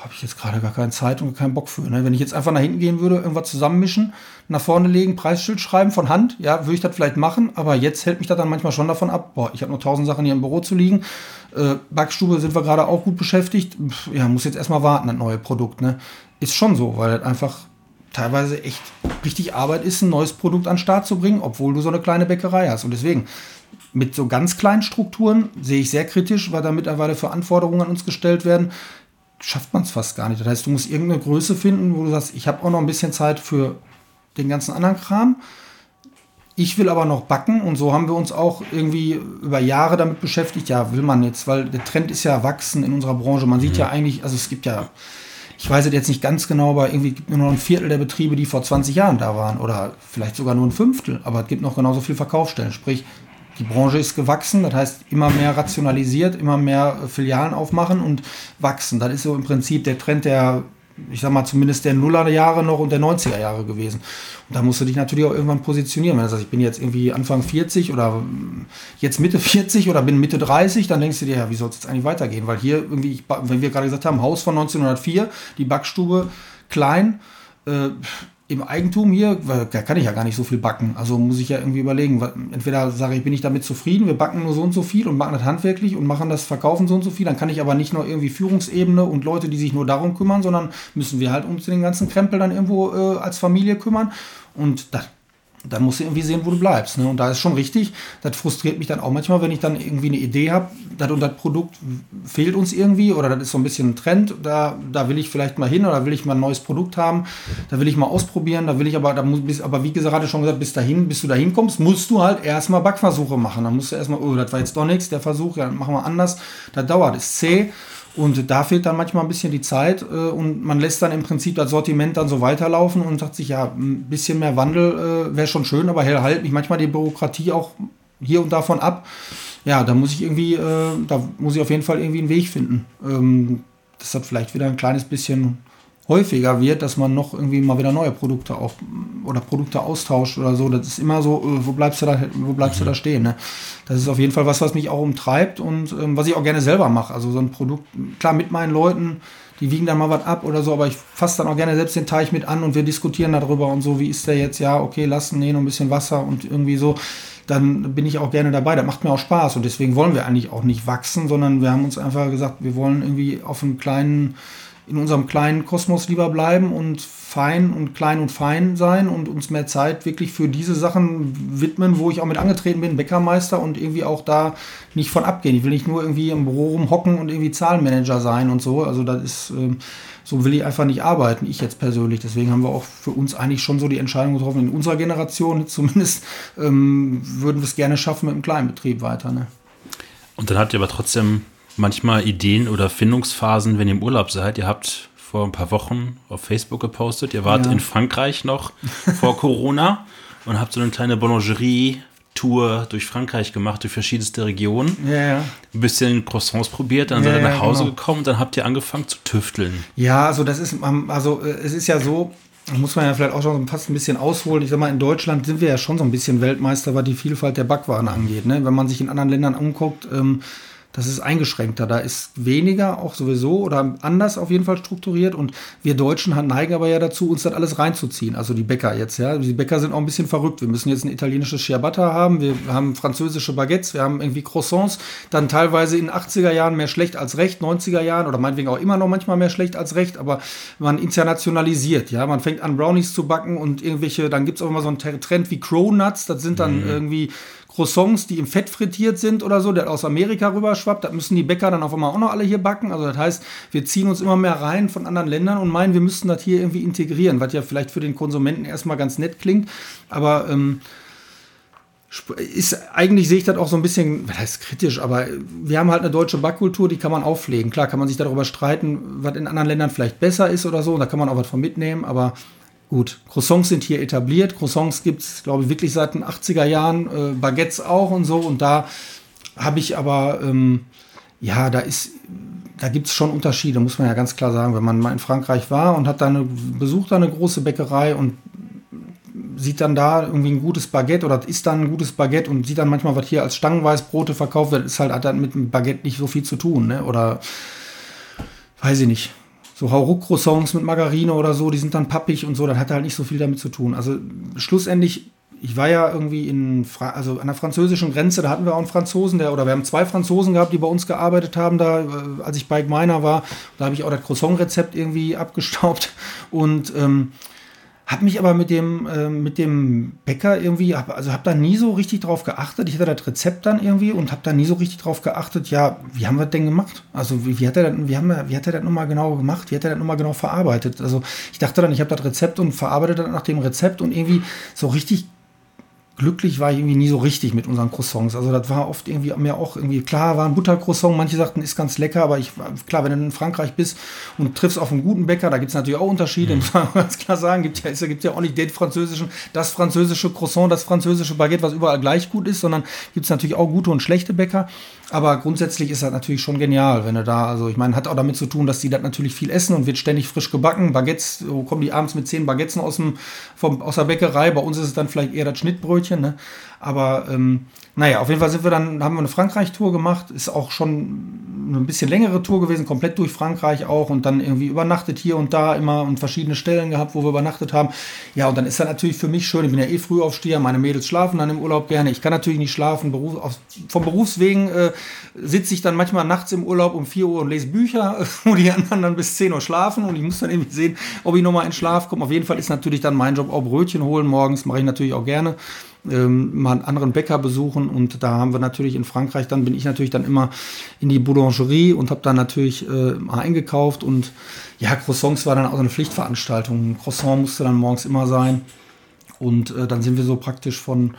habe ich jetzt gerade gar keine Zeit und keinen Bock für. Ne? Wenn ich jetzt einfach nach hinten gehen würde, irgendwas zusammenmischen, nach vorne legen, Preisschild schreiben von Hand, ja, würde ich das vielleicht machen, aber jetzt hält mich das dann manchmal schon davon ab, boah, ich habe nur tausend Sachen hier im Büro zu liegen. Äh, Backstube sind wir gerade auch gut beschäftigt. Ja, muss jetzt erstmal warten, das neue Produkt. Ne? Ist schon so, weil das einfach teilweise echt richtig Arbeit ist, ein neues Produkt an den Start zu bringen, obwohl du so eine kleine Bäckerei hast. Und deswegen, mit so ganz kleinen Strukturen sehe ich sehr kritisch, weil da mittlerweile für Anforderungen an uns gestellt werden, schafft man es fast gar nicht. Das heißt, du musst irgendeine Größe finden, wo du sagst, ich habe auch noch ein bisschen Zeit für den ganzen anderen Kram. Ich will aber noch backen und so haben wir uns auch irgendwie über Jahre damit beschäftigt. Ja, will man jetzt, weil der Trend ist ja wachsen in unserer Branche. Man sieht mhm. ja eigentlich, also es gibt ja, ich weiß es jetzt nicht ganz genau, aber irgendwie gibt es nur noch ein Viertel der Betriebe, die vor 20 Jahren da waren oder vielleicht sogar nur ein Fünftel, aber es gibt noch genauso viel Verkaufsstellen. Sprich, die Branche ist gewachsen, das heißt immer mehr rationalisiert, immer mehr Filialen aufmachen und wachsen. Das ist so im Prinzip der Trend der, ich sag mal, zumindest der Nullerjahre noch und der 90er Jahre gewesen. Und da musst du dich natürlich auch irgendwann positionieren. Wenn du sagst, ich bin jetzt irgendwie Anfang 40 oder jetzt Mitte 40 oder bin Mitte 30, dann denkst du dir, ja, wie soll es jetzt eigentlich weitergehen? Weil hier irgendwie, ich, wenn wir gerade gesagt haben, Haus von 1904, die Backstube klein, äh, im Eigentum hier, da kann ich ja gar nicht so viel backen. Also muss ich ja irgendwie überlegen. Entweder sage ich, bin ich damit zufrieden, wir backen nur so und so viel und machen das handwerklich und machen das Verkaufen so und so viel. Dann kann ich aber nicht nur irgendwie Führungsebene und Leute, die sich nur darum kümmern, sondern müssen wir halt uns den ganzen Krempel dann irgendwo äh, als Familie kümmern. Und das dann musst du irgendwie sehen, wo du bleibst. Ne? Und da ist schon richtig, das frustriert mich dann auch manchmal, wenn ich dann irgendwie eine Idee habe, das und das Produkt fehlt uns irgendwie oder das ist so ein bisschen ein Trend, da, da will ich vielleicht mal hin oder will ich mal ein neues Produkt haben, da will ich mal ausprobieren, da will ich aber, da muss, aber wie gerade schon gesagt, bis dahin, bis du da hinkommst, musst du halt erstmal Backversuche machen. Dann musst du erstmal, oh, das war jetzt doch nichts, der Versuch, ja, machen wir anders, das dauert, ist zäh. Und da fehlt dann manchmal ein bisschen die Zeit äh, und man lässt dann im Prinzip das Sortiment dann so weiterlaufen und sagt sich, ja, ein bisschen mehr Wandel äh, wäre schon schön, aber hält mich manchmal die Bürokratie auch hier und davon ab. Ja, da muss ich irgendwie, äh, da muss ich auf jeden Fall irgendwie einen Weg finden. Ähm, das hat vielleicht wieder ein kleines bisschen häufiger wird, dass man noch irgendwie mal wieder neue Produkte auch oder Produkte austauscht oder so. Das ist immer so, äh, wo bleibst du da, wo bleibst mhm. du da stehen? Ne? Das ist auf jeden Fall was, was mich auch umtreibt und ähm, was ich auch gerne selber mache. Also so ein Produkt, klar mit meinen Leuten, die wiegen dann mal was ab oder so, aber ich fasse dann auch gerne selbst den Teich mit an und wir diskutieren darüber und so, wie ist der jetzt, ja, okay, lassen, nee, noch ein bisschen Wasser und irgendwie so dann bin ich auch gerne dabei. Das macht mir auch Spaß und deswegen wollen wir eigentlich auch nicht wachsen, sondern wir haben uns einfach gesagt, wir wollen irgendwie auf einem kleinen in unserem kleinen Kosmos lieber bleiben und fein und klein und fein sein und uns mehr Zeit wirklich für diese Sachen widmen, wo ich auch mit angetreten bin, Bäckermeister und irgendwie auch da nicht von abgehen. Ich will nicht nur irgendwie im Büro rumhocken und irgendwie Zahlenmanager sein und so. Also das ist, ähm, so will ich einfach nicht arbeiten, ich jetzt persönlich. Deswegen haben wir auch für uns eigentlich schon so die Entscheidung getroffen, in unserer Generation zumindest ähm, würden wir es gerne schaffen mit einem kleinen Betrieb weiter. Ne? Und dann habt ihr aber trotzdem manchmal Ideen oder Findungsphasen, wenn ihr im Urlaub seid. Ihr habt vor ein paar Wochen auf Facebook gepostet, ihr wart ja. in Frankreich noch vor Corona und habt so eine kleine Boulangerie Tour durch Frankreich gemacht, durch verschiedenste Regionen. Ja, ja. Ein bisschen Croissants probiert, dann ja, seid ihr nach Hause genau. gekommen und dann habt ihr angefangen zu tüfteln. Ja, also das ist, also äh, es ist ja so, muss man ja vielleicht auch schon fast ein bisschen ausholen. Ich sag mal, in Deutschland sind wir ja schon so ein bisschen Weltmeister, was die Vielfalt der Backwaren angeht. Ne? Wenn man sich in anderen Ländern umguckt, ähm, das ist eingeschränkter. Da ist weniger auch sowieso oder anders auf jeden Fall strukturiert. Und wir Deutschen neigen aber ja dazu, uns das alles reinzuziehen. Also die Bäcker jetzt, ja. Die Bäcker sind auch ein bisschen verrückt. Wir müssen jetzt ein italienisches Ciabatta haben. Wir haben französische Baguettes. Wir haben irgendwie Croissants. Dann teilweise in 80er Jahren mehr schlecht als recht, 90er Jahren oder meinetwegen auch immer noch manchmal mehr schlecht als recht. Aber man internationalisiert, ja. Man fängt an, Brownies zu backen und irgendwelche, dann gibt es auch immer so einen Trend wie Cronuts. Das sind dann mhm. irgendwie Croissants, die im Fett frittiert sind oder so, der aus Amerika rüberschwappt. Das müssen die Bäcker dann auf einmal auch noch alle hier backen. Also das heißt, wir ziehen uns immer mehr rein von anderen Ländern und meinen, wir müssten das hier irgendwie integrieren, was ja vielleicht für den Konsumenten erstmal ganz nett klingt. Aber ähm, ist eigentlich sehe ich das auch so ein bisschen, was heißt kritisch, aber wir haben halt eine deutsche Backkultur, die kann man auflegen. Klar kann man sich darüber streiten, was in anderen Ländern vielleicht besser ist oder so, da kann man auch was von mitnehmen, aber Gut, Croissants sind hier etabliert. Croissants gibt es, glaube ich, wirklich seit den 80er Jahren. Äh, Baguettes auch und so. Und da habe ich aber, ähm, ja, da ist, da gibt es schon Unterschiede, muss man ja ganz klar sagen. Wenn man mal in Frankreich war und hat da eine, besucht da eine große Bäckerei und sieht dann da irgendwie ein gutes Baguette oder isst dann ein gutes Baguette und sieht dann manchmal, was hier als Stangenweißbrote verkauft wird, ist halt, hat dann mit dem Baguette nicht so viel zu tun, ne? Oder weiß ich nicht so Hauruck-Croissants mit Margarine oder so, die sind dann pappig und so, das hat halt nicht so viel damit zu tun. Also schlussendlich, ich war ja irgendwie in, Fra also an der französischen Grenze, da hatten wir auch einen Franzosen, der, oder wir haben zwei Franzosen gehabt, die bei uns gearbeitet haben, da, äh, als ich bei Meiner war, da habe ich auch das Croissant-Rezept irgendwie abgestaubt und ähm, hab mich aber mit dem, äh, mit dem Bäcker irgendwie, hab, also habe da nie so richtig drauf geachtet. Ich hatte das Rezept dann irgendwie und habe da nie so richtig drauf geachtet, ja, wie haben wir das denn gemacht? Also wie, wie hat er das, wie, haben wir, wie hat er das nochmal genau gemacht? Wie hat er das nochmal genau verarbeitet? Also ich dachte dann, ich habe das Rezept und verarbeite das nach dem Rezept und irgendwie so richtig glücklich war ich irgendwie nie so richtig mit unseren Croissants. Also das war oft irgendwie mir auch irgendwie klar, war ein Buttercroissant. Manche sagten, ist ganz lecker, aber ich klar, wenn du in Frankreich bist und triffst auf einen guten Bäcker, da gibt es natürlich auch Unterschiede, mhm. muss man ganz klar sagen. Gibt ja, es gibt ja auch nicht den französischen, das französische Croissant, das französische Baguette, was überall gleich gut ist, sondern gibt es natürlich auch gute und schlechte Bäcker. Aber grundsätzlich ist das natürlich schon genial, wenn du da, also ich meine, hat auch damit zu tun, dass die das natürlich viel essen und wird ständig frisch gebacken. Baguettes, so kommen die abends mit zehn Baguettes aus, dem, vom, aus der Bäckerei. Bei uns ist es dann vielleicht eher das Schnittbrötchen. Ne? Aber ähm, naja, auf jeden Fall sind wir dann, haben wir eine Frankreich-Tour gemacht. Ist auch schon eine bisschen längere Tour gewesen, komplett durch Frankreich auch und dann irgendwie übernachtet hier und da immer und verschiedene Stellen gehabt, wo wir übernachtet haben. Ja, und dann ist das natürlich für mich schön. Ich bin ja eh Frühaufsteher, meine Mädels schlafen dann im Urlaub gerne. Ich kann natürlich nicht schlafen. Beruf, auf, vom Berufswegen äh, sitze ich dann manchmal nachts im Urlaub um 4 Uhr und lese Bücher, wo die anderen dann bis 10 Uhr schlafen und ich muss dann irgendwie sehen, ob ich nochmal in Schlaf komme. Auf jeden Fall ist natürlich dann mein Job auch Brötchen holen morgens, mache ich natürlich auch gerne ähm, mal einen anderen Bäcker besuchen und da haben wir natürlich in Frankreich, dann bin ich natürlich dann immer in die Boulangerie und habe dann natürlich äh, eingekauft und ja, Croissants war dann auch eine Pflichtveranstaltung. Ein Croissant musste dann morgens immer sein und äh, dann sind wir so praktisch von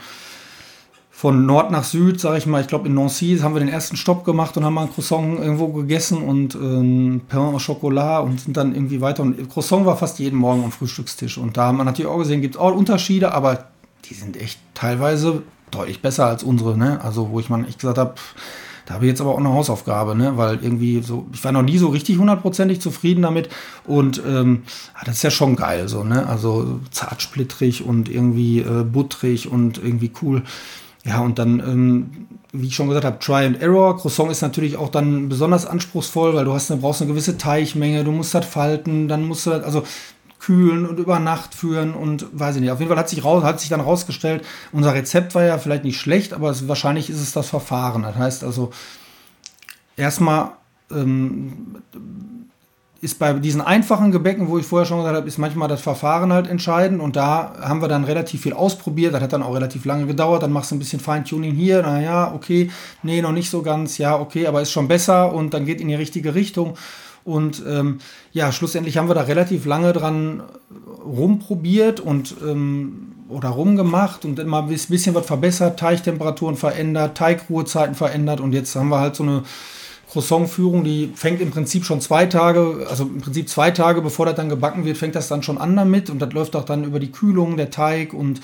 von Nord nach Süd, sage ich mal, ich glaube in Nancy haben wir den ersten Stopp gemacht und haben mal ein Croissant irgendwo gegessen und ein Pain au Chocolat und sind dann irgendwie weiter. Und Croissant war fast jeden Morgen am Frühstückstisch. Und da haben wir natürlich auch gesehen, gibt es auch Unterschiede, aber die sind echt teilweise deutlich besser als unsere, ne? Also, wo ich mal echt gesagt habe, da habe ich jetzt aber auch eine Hausaufgabe, ne? Weil irgendwie so, ich war noch nie so richtig hundertprozentig zufrieden damit. Und ähm, ah, das ist ja schon geil, so, ne? Also zartsplittrig und irgendwie äh, buttrig und irgendwie cool. Ja, und dann, ähm, wie ich schon gesagt habe, Try and Error. Croissant ist natürlich auch dann besonders anspruchsvoll, weil du hast, brauchst eine gewisse Teichmenge, du musst das falten, dann musst du das, also kühlen und über Nacht führen und weiß ich nicht. Auf jeden Fall hat sich, raus, hat sich dann rausgestellt, unser Rezept war ja vielleicht nicht schlecht, aber es, wahrscheinlich ist es das Verfahren. Das heißt also, erstmal ähm, ist bei diesen einfachen Gebäcken, wo ich vorher schon gesagt habe, ist manchmal das Verfahren halt entscheidend und da haben wir dann relativ viel ausprobiert, das hat dann auch relativ lange gedauert, dann machst du ein bisschen Feintuning hier, naja, okay, nee, noch nicht so ganz, ja, okay, aber ist schon besser und dann geht in die richtige Richtung und ähm, ja, schlussendlich haben wir da relativ lange dran rumprobiert und ähm, oder rumgemacht und immer ein bisschen was verbessert, Teigtemperaturen verändert, Teigruhezeiten verändert. Und jetzt haben wir halt so eine Croissant-Führung, die fängt im Prinzip schon zwei Tage, also im Prinzip zwei Tage, bevor das dann gebacken wird, fängt das dann schon an damit. Und das läuft auch dann über die Kühlung, der Teig und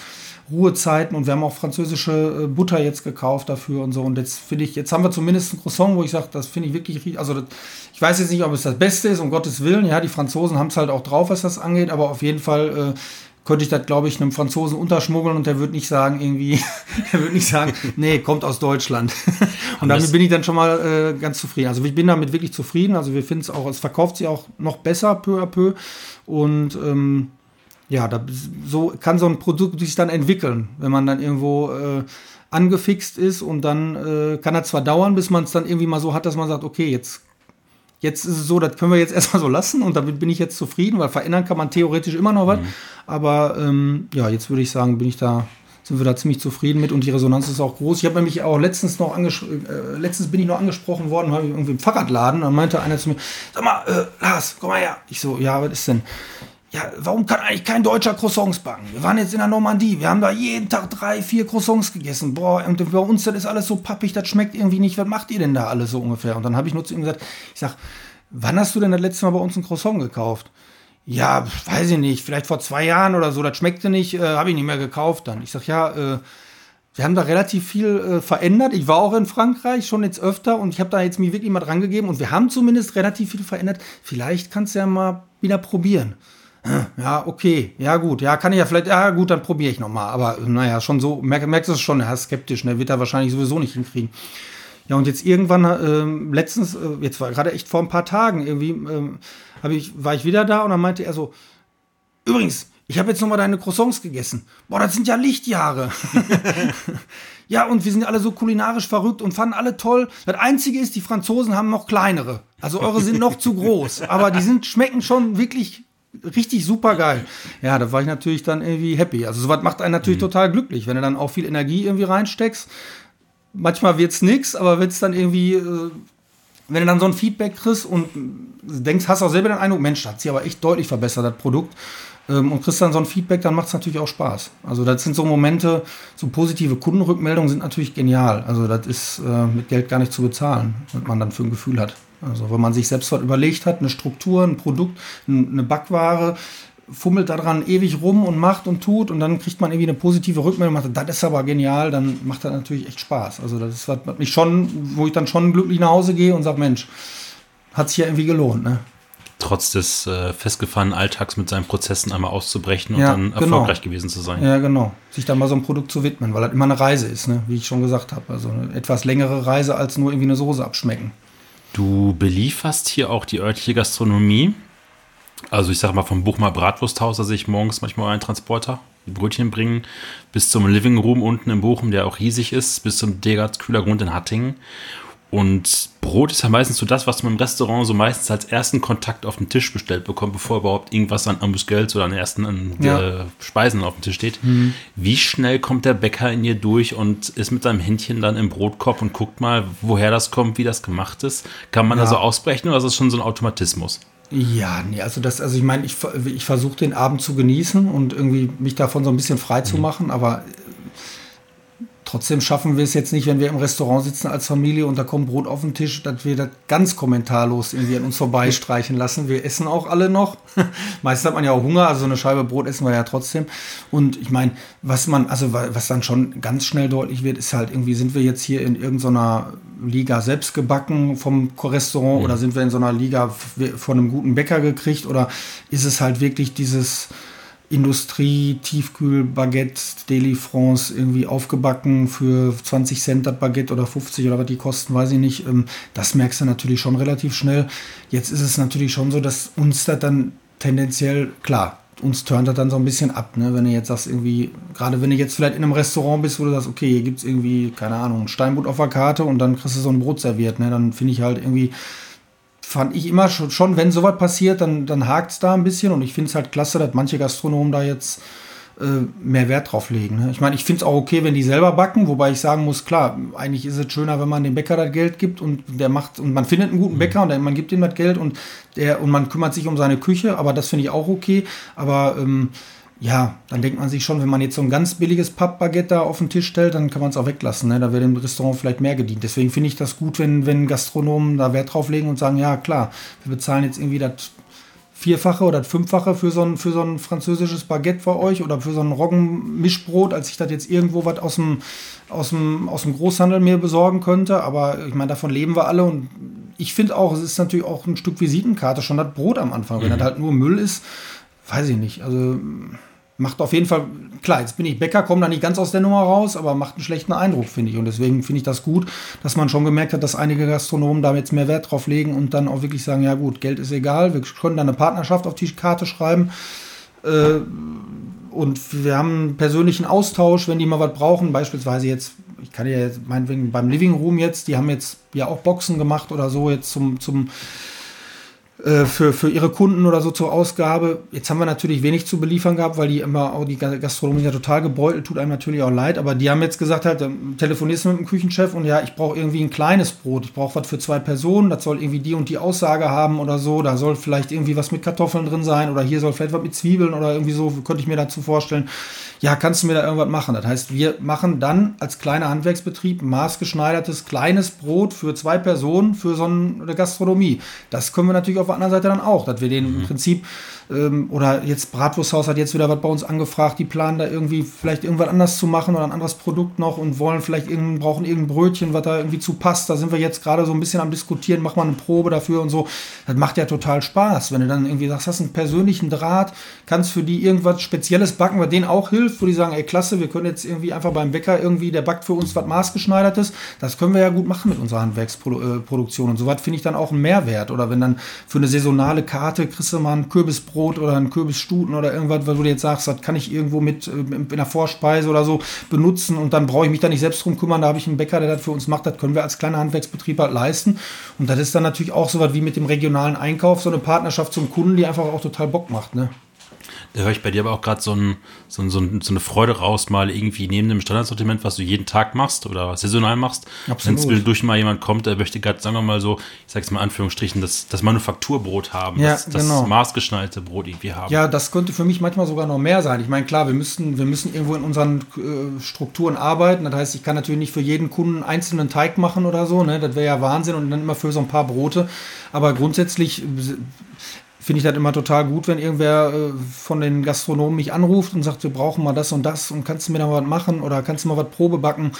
Ruhezeiten und wir haben auch französische äh, Butter jetzt gekauft dafür und so und jetzt finde ich, jetzt haben wir zumindest ein Croissant, wo ich sage, das finde ich wirklich, also das, ich weiß jetzt nicht, ob es das Beste ist, um Gottes Willen, ja, die Franzosen haben es halt auch drauf, was das angeht, aber auf jeden Fall äh, könnte ich das, glaube ich, einem Franzosen unterschmuggeln und der wird nicht sagen, irgendwie, der wird nicht sagen, nee, kommt aus Deutschland. und damit bin ich dann schon mal äh, ganz zufrieden. Also ich bin damit wirklich zufrieden. Also wir finden es auch, es verkauft sich auch noch besser peu à peu. Und ähm, ja, da, so kann so ein Produkt sich dann entwickeln, wenn man dann irgendwo äh, angefixt ist und dann äh, kann das zwar dauern, bis man es dann irgendwie mal so hat, dass man sagt, okay, jetzt Jetzt ist es so, das können wir jetzt erstmal so lassen und damit bin ich jetzt zufrieden, weil verändern kann man theoretisch immer noch was. Mhm. Aber ähm, ja, jetzt würde ich sagen, bin ich da, sind wir da ziemlich zufrieden mit und die Resonanz ist auch groß. Ich habe nämlich auch letztens noch angesprochen, äh, letztens bin ich noch angesprochen worden, habe ich irgendwie im Fahrradladen, dann meinte einer zu mir, sag mal, äh, Lars, komm mal her. Ich so, ja, was ist denn? Ja, warum kann eigentlich kein Deutscher Croissants backen? Wir waren jetzt in der Normandie, wir haben da jeden Tag drei, vier Croissants gegessen. Boah, und bei uns, das ist alles so pappig, das schmeckt irgendwie nicht. Was macht ihr denn da alles so ungefähr? Und dann habe ich nur zu ihm gesagt, ich sag, wann hast du denn das letzte Mal bei uns ein Croissant gekauft? Ja, weiß ich nicht, vielleicht vor zwei Jahren oder so, das schmeckte nicht, äh, habe ich nicht mehr gekauft dann. Ich sag, ja, äh, wir haben da relativ viel äh, verändert. Ich war auch in Frankreich schon jetzt öfter und ich habe da jetzt mir wirklich mal dran gegeben und wir haben zumindest relativ viel verändert. Vielleicht kannst du ja mal wieder probieren ja, okay, ja gut, ja, kann ich ja vielleicht, ja gut, dann probiere ich nochmal. Aber naja, schon so, merk, merkst du es schon, er ist skeptisch, der wird er wahrscheinlich sowieso nicht hinkriegen. Ja, und jetzt irgendwann, äh, letztens, äh, jetzt war gerade echt vor ein paar Tagen irgendwie, äh, ich, war ich wieder da und dann meinte er so, übrigens, ich habe jetzt nochmal deine Croissants gegessen. Boah, das sind ja Lichtjahre. ja, und wir sind alle so kulinarisch verrückt und fanden alle toll. Das Einzige ist, die Franzosen haben noch kleinere. Also eure sind noch zu groß. Aber die sind, schmecken schon wirklich richtig super geil. Ja, da war ich natürlich dann irgendwie happy. Also sowas macht einen natürlich mhm. total glücklich, wenn du dann auch viel Energie irgendwie reinsteckst. Manchmal wird es nichts, aber wenn es dann irgendwie, äh, wenn du dann so ein Feedback kriegst und denkst, hast auch selber den Eindruck, Mensch, hat sich aber echt deutlich verbessert, das Produkt. Ähm, und kriegst dann so ein Feedback, dann macht es natürlich auch Spaß. Also das sind so Momente, so positive Kundenrückmeldungen sind natürlich genial. Also das ist äh, mit Geld gar nicht zu bezahlen, was man dann für ein Gefühl hat. Also wenn man sich selbst was überlegt hat, eine Struktur, ein Produkt, eine Backware, fummelt daran ewig rum und macht und tut und dann kriegt man irgendwie eine positive Rückmeldung, macht, das ist aber genial, dann macht das natürlich echt Spaß. Also das ist was mich schon, wo ich dann schon glücklich nach Hause gehe und sage, Mensch, hat sich ja irgendwie gelohnt, ne? Trotz des äh, festgefahrenen Alltags mit seinen Prozessen einmal auszubrechen und ja, dann genau. erfolgreich gewesen zu sein. Ja, genau. Sich dann mal so einem Produkt zu widmen, weil das immer eine Reise ist, ne? wie ich schon gesagt habe. Also eine etwas längere Reise als nur irgendwie eine Soße abschmecken. Du belieferst hier auch die örtliche Gastronomie. Also ich sag mal vom Buchmer Bratwursthaus, da sehe ich morgens manchmal einen Transporter, die Brötchen bringen, bis zum Living Room unten in Bochum, der auch riesig ist, bis zum Degerts Kühlergrund in Hattingen. Und Brot ist ja meistens so das, was man im Restaurant so meistens als ersten Kontakt auf den Tisch bestellt bekommt, bevor überhaupt irgendwas an Ambusgeld oder an ersten an ja. Speisen auf dem Tisch steht. Mhm. Wie schnell kommt der Bäcker in ihr durch und ist mit seinem Händchen dann im Brotkorb und guckt mal, woher das kommt, wie das gemacht ist? Kann man ja. da so ausbrechen oder ist das schon so ein Automatismus? Ja, nee, also das, also ich meine, ich, ich versuche den Abend zu genießen und irgendwie mich davon so ein bisschen frei mhm. zu machen, aber Trotzdem schaffen wir es jetzt nicht, wenn wir im Restaurant sitzen als Familie und da kommt Brot auf den Tisch, dass wir das ganz kommentarlos irgendwie an uns vorbeistreichen lassen. Wir essen auch alle noch. Meistens hat man ja auch Hunger, also eine Scheibe Brot essen wir ja trotzdem. Und ich meine, was man, also was dann schon ganz schnell deutlich wird, ist halt irgendwie, sind wir jetzt hier in irgendeiner Liga selbst gebacken vom Restaurant mhm. oder sind wir in so einer Liga von einem guten Bäcker gekriegt oder ist es halt wirklich dieses Industrie, Tiefkühl, Baguette, Deli France irgendwie aufgebacken für 20 Cent das Baguette oder 50 oder was die kosten, weiß ich nicht. Ähm, das merkst du natürlich schon relativ schnell. Jetzt ist es natürlich schon so, dass uns das dann tendenziell, klar, uns turnt das dann so ein bisschen ab, ne? wenn du jetzt sagst, irgendwie, gerade wenn du jetzt vielleicht in einem Restaurant bist, wo du sagst, okay, hier gibt es irgendwie, keine Ahnung, ein Steinbutt auf der Karte und dann kriegst du so ein Brot serviert, ne? dann finde ich halt irgendwie, fand ich immer schon, schon wenn sowas passiert, dann, dann hakt es da ein bisschen und ich finde es halt klasse, dass manche Gastronomen da jetzt äh, mehr Wert drauf legen. Ne? Ich meine, ich finde es auch okay, wenn die selber backen, wobei ich sagen muss, klar, eigentlich ist es schöner, wenn man dem Bäcker das Geld gibt und der macht und man findet einen guten mhm. Bäcker und man gibt ihm das Geld und der und man kümmert sich um seine Küche, aber das finde ich auch okay. Aber ähm, ja, dann denkt man sich schon, wenn man jetzt so ein ganz billiges Pappbaguette da auf den Tisch stellt, dann kann man es auch weglassen. Ne? Da wird dem Restaurant vielleicht mehr gedient. Deswegen finde ich das gut, wenn, wenn Gastronomen da Wert drauf legen und sagen, ja klar, wir bezahlen jetzt irgendwie das Vierfache oder Fünffache für so ein, für so ein französisches Baguette für euch oder für so ein Roggenmischbrot, als ich das jetzt irgendwo was aus dem, aus, dem, aus dem Großhandel mir besorgen könnte. Aber ich meine, davon leben wir alle und ich finde auch, es ist natürlich auch ein Stück Visitenkarte, schon das Brot am Anfang. Mhm. Wenn das halt nur Müll ist, weiß ich nicht. Also macht auf jeden Fall, klar, jetzt bin ich Bäcker, komme da nicht ganz aus der Nummer raus, aber macht einen schlechten Eindruck, finde ich. Und deswegen finde ich das gut, dass man schon gemerkt hat, dass einige Gastronomen da jetzt mehr Wert drauf legen und dann auch wirklich sagen, ja gut, Geld ist egal, wir können da eine Partnerschaft auf die Karte schreiben. Äh, und wir haben einen persönlichen Austausch, wenn die mal was brauchen, beispielsweise jetzt, ich kann ja jetzt meinetwegen beim Living Room jetzt, die haben jetzt ja auch Boxen gemacht oder so jetzt zum, zum für, für ihre Kunden oder so zur Ausgabe. Jetzt haben wir natürlich wenig zu beliefern gehabt, weil die immer auch die Gastronomie ja total gebeutelt, tut einem natürlich auch leid. Aber die haben jetzt gesagt, halt, telefonierst du mit dem Küchenchef und ja, ich brauche irgendwie ein kleines Brot. Ich brauche was für zwei Personen. Das soll irgendwie die und die Aussage haben oder so. Da soll vielleicht irgendwie was mit Kartoffeln drin sein oder hier soll vielleicht was mit Zwiebeln oder irgendwie so, könnte ich mir dazu vorstellen. Ja, kannst du mir da irgendwas machen? Das heißt, wir machen dann als kleiner Handwerksbetrieb maßgeschneidertes kleines Brot für zwei Personen für so eine Gastronomie. Das können wir natürlich auch auf der anderen Seite dann auch, dass wir den mhm. im Prinzip ähm, oder jetzt Bratwursthaus hat jetzt wieder was bei uns angefragt, die planen da irgendwie vielleicht irgendwas anders zu machen oder ein anderes Produkt noch und wollen vielleicht irgendein, brauchen irgendein Brötchen, was da irgendwie zu passt. Da sind wir jetzt gerade so ein bisschen am diskutieren, mach mal eine Probe dafür und so. Das macht ja total Spaß, wenn du dann irgendwie sagst, hast einen persönlichen Draht, kannst für die irgendwas Spezielles backen, was denen auch hilft, wo die sagen, ey klasse, wir können jetzt irgendwie einfach beim Bäcker irgendwie, der backt für uns was maßgeschneidertes. Das können wir ja gut machen mit unserer Handwerksproduktion und so was finde ich dann auch einen Mehrwert. Oder wenn dann für eine saisonale Karte kriegst du mal ein Kürbisbrot Kürbisbrot oder ein Kürbisstuten oder irgendwas, wo du jetzt sagst, das kann ich irgendwo mit äh, in der Vorspeise oder so benutzen und dann brauche ich mich da nicht selbst drum kümmern, da habe ich einen Bäcker, der das für uns macht, das können wir als kleiner Handwerksbetrieb halt leisten. Und das ist dann natürlich auch so was wie mit dem regionalen Einkauf, so eine Partnerschaft zum Kunden, die einfach auch total Bock macht. Ne? Da höre ich bei dir aber auch gerade so, ein, so, ein, so, eine Freude raus, mal irgendwie neben dem Standardsortiment, was du jeden Tag machst oder saisonal machst, wenn zwischendurch mal jemand kommt, der möchte gerade, sagen wir mal so, ich sag's mal Anführungsstrichen, das, das Manufakturbrot haben, ja, das, das genau. maßgeschneiderte Brot irgendwie haben. Ja, das könnte für mich manchmal sogar noch mehr sein. Ich meine, klar, wir müssen, wir müssen irgendwo in unseren äh, Strukturen arbeiten. Das heißt, ich kann natürlich nicht für jeden Kunden einzelnen Teig machen oder so. Ne? Das wäre ja Wahnsinn und dann immer für so ein paar Brote. Aber grundsätzlich finde ich das immer total gut, wenn irgendwer äh, von den Gastronomen mich anruft und sagt, wir brauchen mal das und das und kannst du mir da mal was machen oder kannst du mal was Probe backen.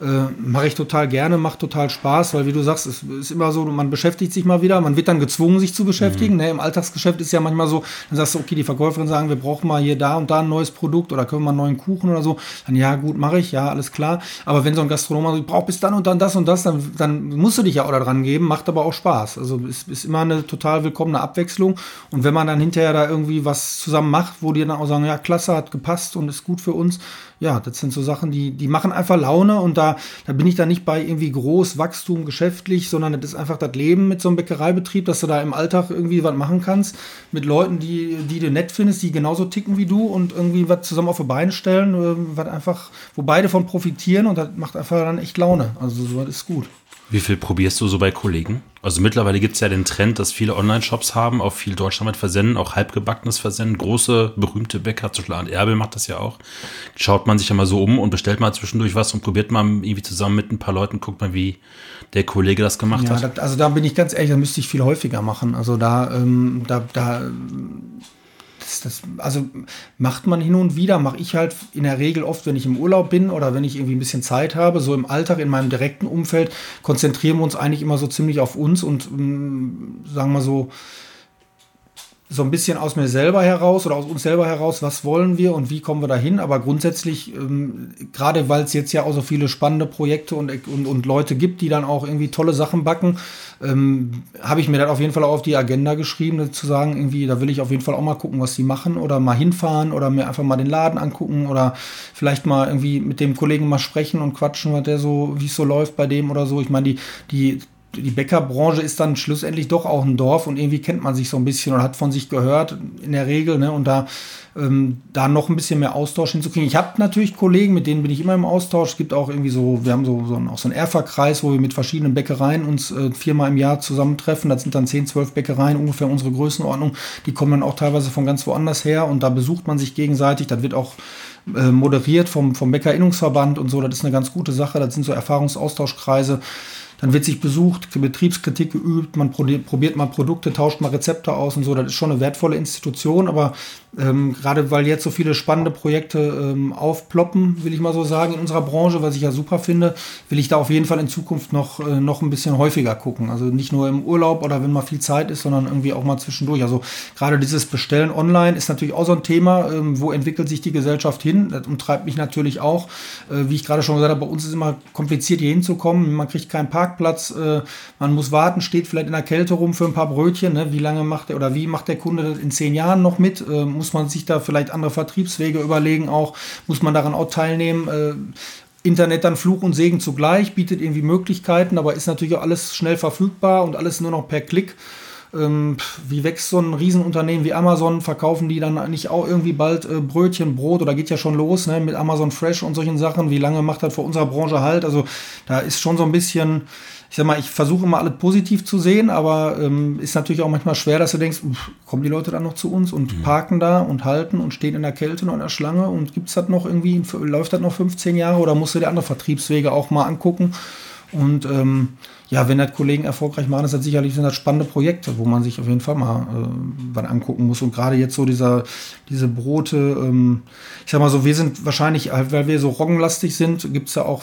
Äh, Mache ich total gerne, macht total Spaß, weil wie du sagst, es ist immer so, man beschäftigt sich mal wieder, man wird dann gezwungen, sich zu beschäftigen. Mhm. Ne? Im Alltagsgeschäft ist ja manchmal so, dann sagst du, okay, die Verkäuferin sagen, wir brauchen mal hier da und da ein neues Produkt oder können wir mal einen neuen Kuchen oder so. Dann ja, gut, mache ich, ja, alles klar. Aber wenn so ein Gastronom sagt, ich brauche bis dann und dann das und das, dann, dann musst du dich ja auch da dran geben, macht aber auch Spaß. Also es ist immer eine total willkommene Abwechslung. Und wenn man dann hinterher da irgendwie was zusammen macht, wo die dann auch sagen, ja, klasse, hat gepasst und ist gut für uns, ja, das sind so Sachen, die, die machen einfach Laune und da, da bin ich dann nicht bei irgendwie groß Wachstum geschäftlich, sondern das ist einfach das Leben mit so einem Bäckereibetrieb, dass du da im Alltag irgendwie was machen kannst mit Leuten, die, die du nett findest, die genauso ticken wie du und irgendwie was zusammen auf die Beine stellen, äh, was einfach, wo beide von profitieren und das macht einfach dann echt Laune. Also so ist gut. Wie viel probierst du so bei Kollegen? Also mittlerweile gibt es ja den Trend, dass viele Online-Shops haben, auch viel deutschlandweit versenden, auch halbgebackenes versenden. Große, berühmte Bäcker, zum Beispiel Erbel macht das ja auch. Schaut man sich ja mal so um und bestellt mal zwischendurch was und probiert mal irgendwie zusammen mit ein paar Leuten, guckt mal, wie der Kollege das gemacht ja, hat. Das, also da bin ich ganz ehrlich, da müsste ich viel häufiger machen. Also da, ähm, da, da das, das, also macht man hin und wieder, mache ich halt in der Regel oft, wenn ich im Urlaub bin oder wenn ich irgendwie ein bisschen Zeit habe, so im Alltag, in meinem direkten Umfeld, konzentrieren wir uns eigentlich immer so ziemlich auf uns und mm, sagen wir so, so ein bisschen aus mir selber heraus oder aus uns selber heraus, was wollen wir und wie kommen wir dahin. Aber grundsätzlich, ähm, gerade weil es jetzt ja auch so viele spannende Projekte und, und, und Leute gibt, die dann auch irgendwie tolle Sachen backen, ähm, habe ich mir dann auf jeden Fall auch auf die Agenda geschrieben, zu sagen, irgendwie, da will ich auf jeden Fall auch mal gucken, was die machen oder mal hinfahren oder mir einfach mal den Laden angucken oder vielleicht mal irgendwie mit dem Kollegen mal sprechen und quatschen, was der so, wie es so läuft bei dem oder so. Ich meine, die, die die Bäckerbranche ist dann schlussendlich doch auch ein Dorf und irgendwie kennt man sich so ein bisschen und hat von sich gehört in der Regel. Ne? Und da, ähm, da noch ein bisschen mehr Austausch hinzukriegen. Ich habe natürlich Kollegen, mit denen bin ich immer im Austausch. Es gibt auch irgendwie so, wir haben so, so, auch so einen Erfa-Kreis, wo wir mit verschiedenen Bäckereien uns äh, viermal im Jahr zusammentreffen. Das sind dann 10, 12 Bäckereien, ungefähr unsere Größenordnung. Die kommen dann auch teilweise von ganz woanders her und da besucht man sich gegenseitig. Das wird auch äh, moderiert vom, vom Bäckerinnungsverband und so. Das ist eine ganz gute Sache. Das sind so Erfahrungsaustauschkreise. Dann wird sich besucht, Betriebskritik geübt, man probiert mal Produkte, tauscht mal Rezepte aus und so. Das ist schon eine wertvolle Institution, aber ähm, gerade weil jetzt so viele spannende Projekte ähm, aufploppen, will ich mal so sagen, in unserer Branche, was ich ja super finde, will ich da auf jeden Fall in Zukunft noch, äh, noch ein bisschen häufiger gucken. Also nicht nur im Urlaub oder wenn mal viel Zeit ist, sondern irgendwie auch mal zwischendurch. Also gerade dieses Bestellen online ist natürlich auch so ein Thema, ähm, wo entwickelt sich die Gesellschaft hin. Das umtreibt mich natürlich auch. Äh, wie ich gerade schon gesagt habe, bei uns ist es immer kompliziert, hier hinzukommen. Man kriegt keinen Parkplatz, äh, man muss warten, steht vielleicht in der Kälte rum für ein paar Brötchen. Ne? Wie lange macht der oder wie macht der Kunde das in zehn Jahren noch mit? Ähm, muss man sich da vielleicht andere Vertriebswege überlegen auch? Muss man daran auch teilnehmen? Äh, Internet dann Fluch und Segen zugleich, bietet irgendwie Möglichkeiten, aber ist natürlich auch alles schnell verfügbar und alles nur noch per Klick. Ähm, wie wächst so ein Riesenunternehmen wie Amazon? Verkaufen die dann nicht auch irgendwie bald äh, Brötchen, Brot oder geht ja schon los ne, mit Amazon Fresh und solchen Sachen? Wie lange macht das für unsere Branche halt? Also da ist schon so ein bisschen ich sag mal, ich versuche immer alles positiv zu sehen, aber ähm, ist natürlich auch manchmal schwer, dass du denkst, uff, kommen die Leute dann noch zu uns und mhm. parken da und halten und stehen in der Kälte noch in der Schlange und gibt es das noch irgendwie, läuft das noch 15 Jahre oder musst du dir andere Vertriebswege auch mal angucken? Und ähm, ja, wenn das Kollegen erfolgreich machen, ist das sicherlich sind das spannende Projekte, wo man sich auf jeden Fall mal äh, was angucken muss. Und gerade jetzt so dieser, diese Brote, ähm, ich sag mal so, wir sind wahrscheinlich, weil wir so roggenlastig sind, gibt es ja auch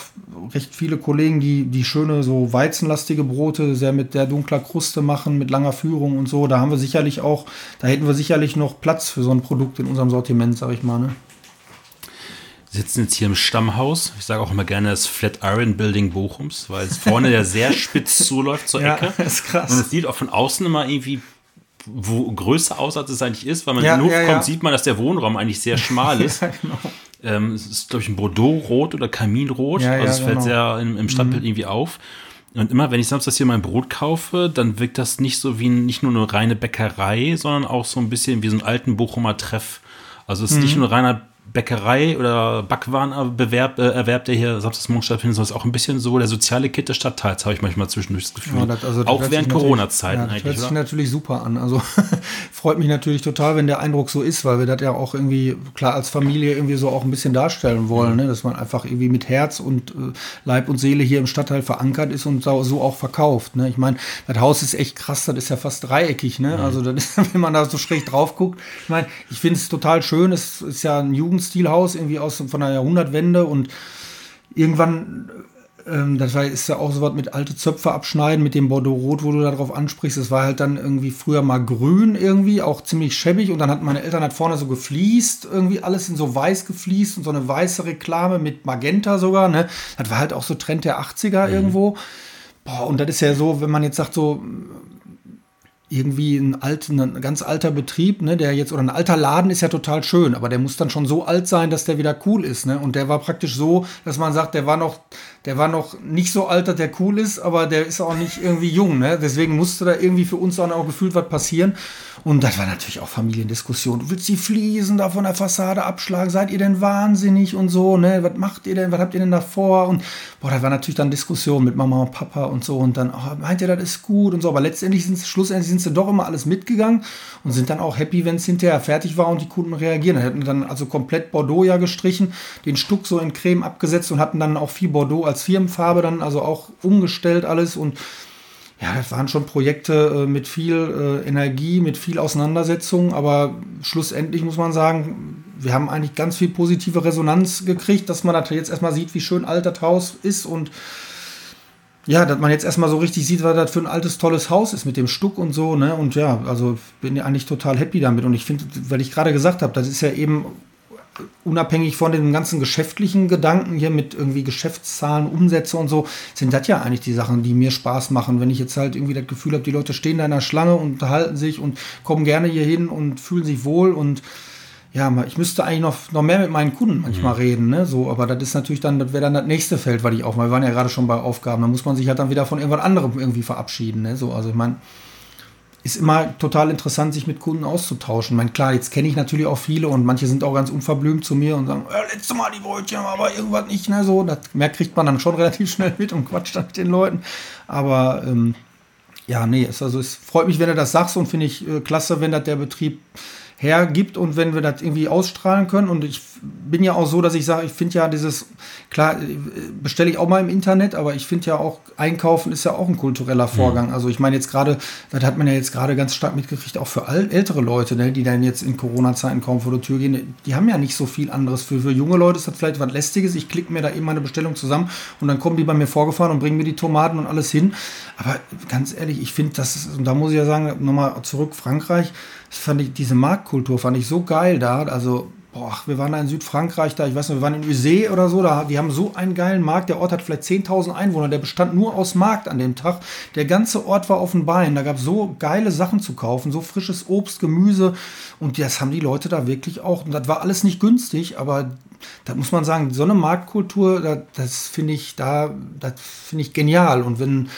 recht viele Kollegen, die, die schöne, so weizenlastige Brote sehr mit der dunkler Kruste machen, mit langer Führung und so. Da haben wir sicherlich auch, da hätten wir sicherlich noch Platz für so ein Produkt in unserem Sortiment, sag ich mal. Ne? Sitzen jetzt hier im Stammhaus. Ich sage auch immer gerne das Flatiron Building Bochums, weil es vorne ja sehr spitz zuläuft zur Ecke. Ja, ist krass. Und es sieht auch von außen immer irgendwie wo größer aus, als es eigentlich ist, weil man ja, in den Hof ja, kommt, sieht man, dass der Wohnraum eigentlich sehr schmal ist. genau. ähm, es ist, glaube ich, ein Bordeaux-Rot oder Kaminrot. Also es fällt genau. sehr im, im Stadtbild mhm. irgendwie auf. Und immer, wenn ich samstags hier mein Brot kaufe, dann wirkt das nicht so wie nicht nur eine reine Bäckerei, sondern auch so ein bisschen wie so ein alten Bochumer Treff. Also es ist mhm. nicht nur reiner Bäckerei oder Backwarenbewerb, äh, Erwerb, der hier samstagsmorgen stattfindet, sondern es ist auch ein bisschen so der soziale Kit des Stadtteils, habe ich manchmal zwischendurch das Gefühl. Ja, das, also, das auch während Corona-Zeiten ja, das Hört sich natürlich super an. Also freut mich natürlich total, wenn der Eindruck so ist, weil wir das ja auch irgendwie, klar, als Familie irgendwie so auch ein bisschen darstellen wollen, mhm. ne? dass man einfach irgendwie mit Herz und äh, Leib und Seele hier im Stadtteil verankert ist und so, so auch verkauft. Ne? Ich meine, das Haus ist echt krass, das ist ja fast dreieckig. Ne? Mhm. Also, das ist, wenn man da so schräg drauf guckt, ich meine, ich finde es total schön, es ist ja ein Jugend Jugendstilhaus, irgendwie aus von der Jahrhundertwende und irgendwann, ähm, das war, ist ja auch so was mit alte Zöpfe abschneiden, mit dem Bordeaux Rot, wo du darauf ansprichst. Das war halt dann irgendwie früher mal grün irgendwie, auch ziemlich schäbig und dann hatten meine Eltern halt vorne so gefliest, irgendwie alles in so weiß gefliest und so eine weiße Reklame mit Magenta sogar, ne? Das war halt auch so Trend der 80er mhm. irgendwo. Boah, und das ist ja so, wenn man jetzt sagt so, irgendwie ein, alt, ein ganz alter Betrieb, ne, der jetzt, oder ein alter Laden ist ja total schön, aber der muss dann schon so alt sein, dass der wieder cool ist, ne? Und der war praktisch so, dass man sagt, der war noch, der war noch nicht so alt, dass der cool ist, aber der ist auch nicht irgendwie jung, ne? Deswegen musste da irgendwie für uns dann auch gefühlt was passieren. Und das war natürlich auch Familiendiskussion. Du willst die Fliesen da von der Fassade abschlagen? Seid ihr denn wahnsinnig und so, ne? Was macht ihr denn? Was habt ihr denn da vor? Und boah, da war natürlich dann Diskussion mit Mama und Papa und so. Und dann, oh, meint ihr, das ist gut und so. Aber letztendlich sind schlussendlich sind sie doch immer alles mitgegangen und sind dann auch happy, wenn es hinterher fertig war und die Kunden reagieren. Dann hätten dann also komplett Bordeaux ja gestrichen, den Stuck so in Creme abgesetzt und hatten dann auch viel Bordeaux als Firmenfarbe dann also auch umgestellt alles und ja, das waren schon Projekte äh, mit viel äh, Energie, mit viel Auseinandersetzung, aber schlussendlich muss man sagen, wir haben eigentlich ganz viel positive Resonanz gekriegt, dass man da jetzt erstmal sieht, wie schön alt das Haus ist und ja, dass man jetzt erstmal so richtig sieht, was das für ein altes, tolles Haus ist mit dem Stuck und so, ne? Und ja, also bin ja eigentlich total happy damit. Und ich finde, weil ich gerade gesagt habe, das ist ja eben unabhängig von den ganzen geschäftlichen Gedanken hier mit irgendwie Geschäftszahlen, Umsätze und so, sind das ja eigentlich die Sachen, die mir Spaß machen. Wenn ich jetzt halt irgendwie das Gefühl habe, die Leute stehen da in der Schlange und unterhalten sich und kommen gerne hier hin und fühlen sich wohl und ja, ich müsste eigentlich noch, noch mehr mit meinen Kunden manchmal mhm. reden, ne? So, aber das ist natürlich dann, das wäre dann das nächste Feld, weil ich auch, wir waren ja gerade schon bei Aufgaben, da muss man sich halt dann wieder von irgendwas anderem irgendwie verabschieden, ne? So, also ich meine, ist immer total interessant, sich mit Kunden auszutauschen. Ich meine, klar, jetzt kenne ich natürlich auch viele und manche sind auch ganz unverblümt zu mir und sagen, äh, letzte Mal die Brötchen, aber irgendwas nicht, ne? So, das mehr kriegt man dann schon relativ schnell mit und quatscht dann mit den Leuten. Aber ähm, ja, nee, es, also es freut mich, wenn du das sagst und finde ich äh, klasse, wenn das der Betrieb hergibt und wenn wir das irgendwie ausstrahlen können. Und ich bin ja auch so, dass ich sage, ich finde ja dieses, klar, bestelle ich auch mal im Internet, aber ich finde ja auch, Einkaufen ist ja auch ein kultureller Vorgang. Mhm. Also ich meine jetzt gerade, das hat man ja jetzt gerade ganz stark mitgekriegt, auch für all, ältere Leute, ne, die dann jetzt in Corona-Zeiten kaum vor der Tür gehen, die haben ja nicht so viel anderes. Für, für junge Leute ist das vielleicht was Lästiges. Ich klicke mir da eben meine Bestellung zusammen und dann kommen die bei mir vorgefahren und bringen mir die Tomaten und alles hin. Aber ganz ehrlich, ich finde, das und da muss ich ja sagen, nochmal zurück, Frankreich, das fand ich, diese Marktkultur fand ich so geil da. Also, boah, wir waren da in Südfrankreich, da, ich weiß nicht, wir waren in Usé oder so, da, die haben so einen geilen Markt. Der Ort hat vielleicht 10.000 Einwohner, der bestand nur aus Markt an dem Tag. Der ganze Ort war auf den Beinen, da gab es so geile Sachen zu kaufen, so frisches Obst, Gemüse. Und das haben die Leute da wirklich auch. Und das war alles nicht günstig, aber da muss man sagen, so eine Marktkultur, das, das finde ich da, das finde ich genial. Und wenn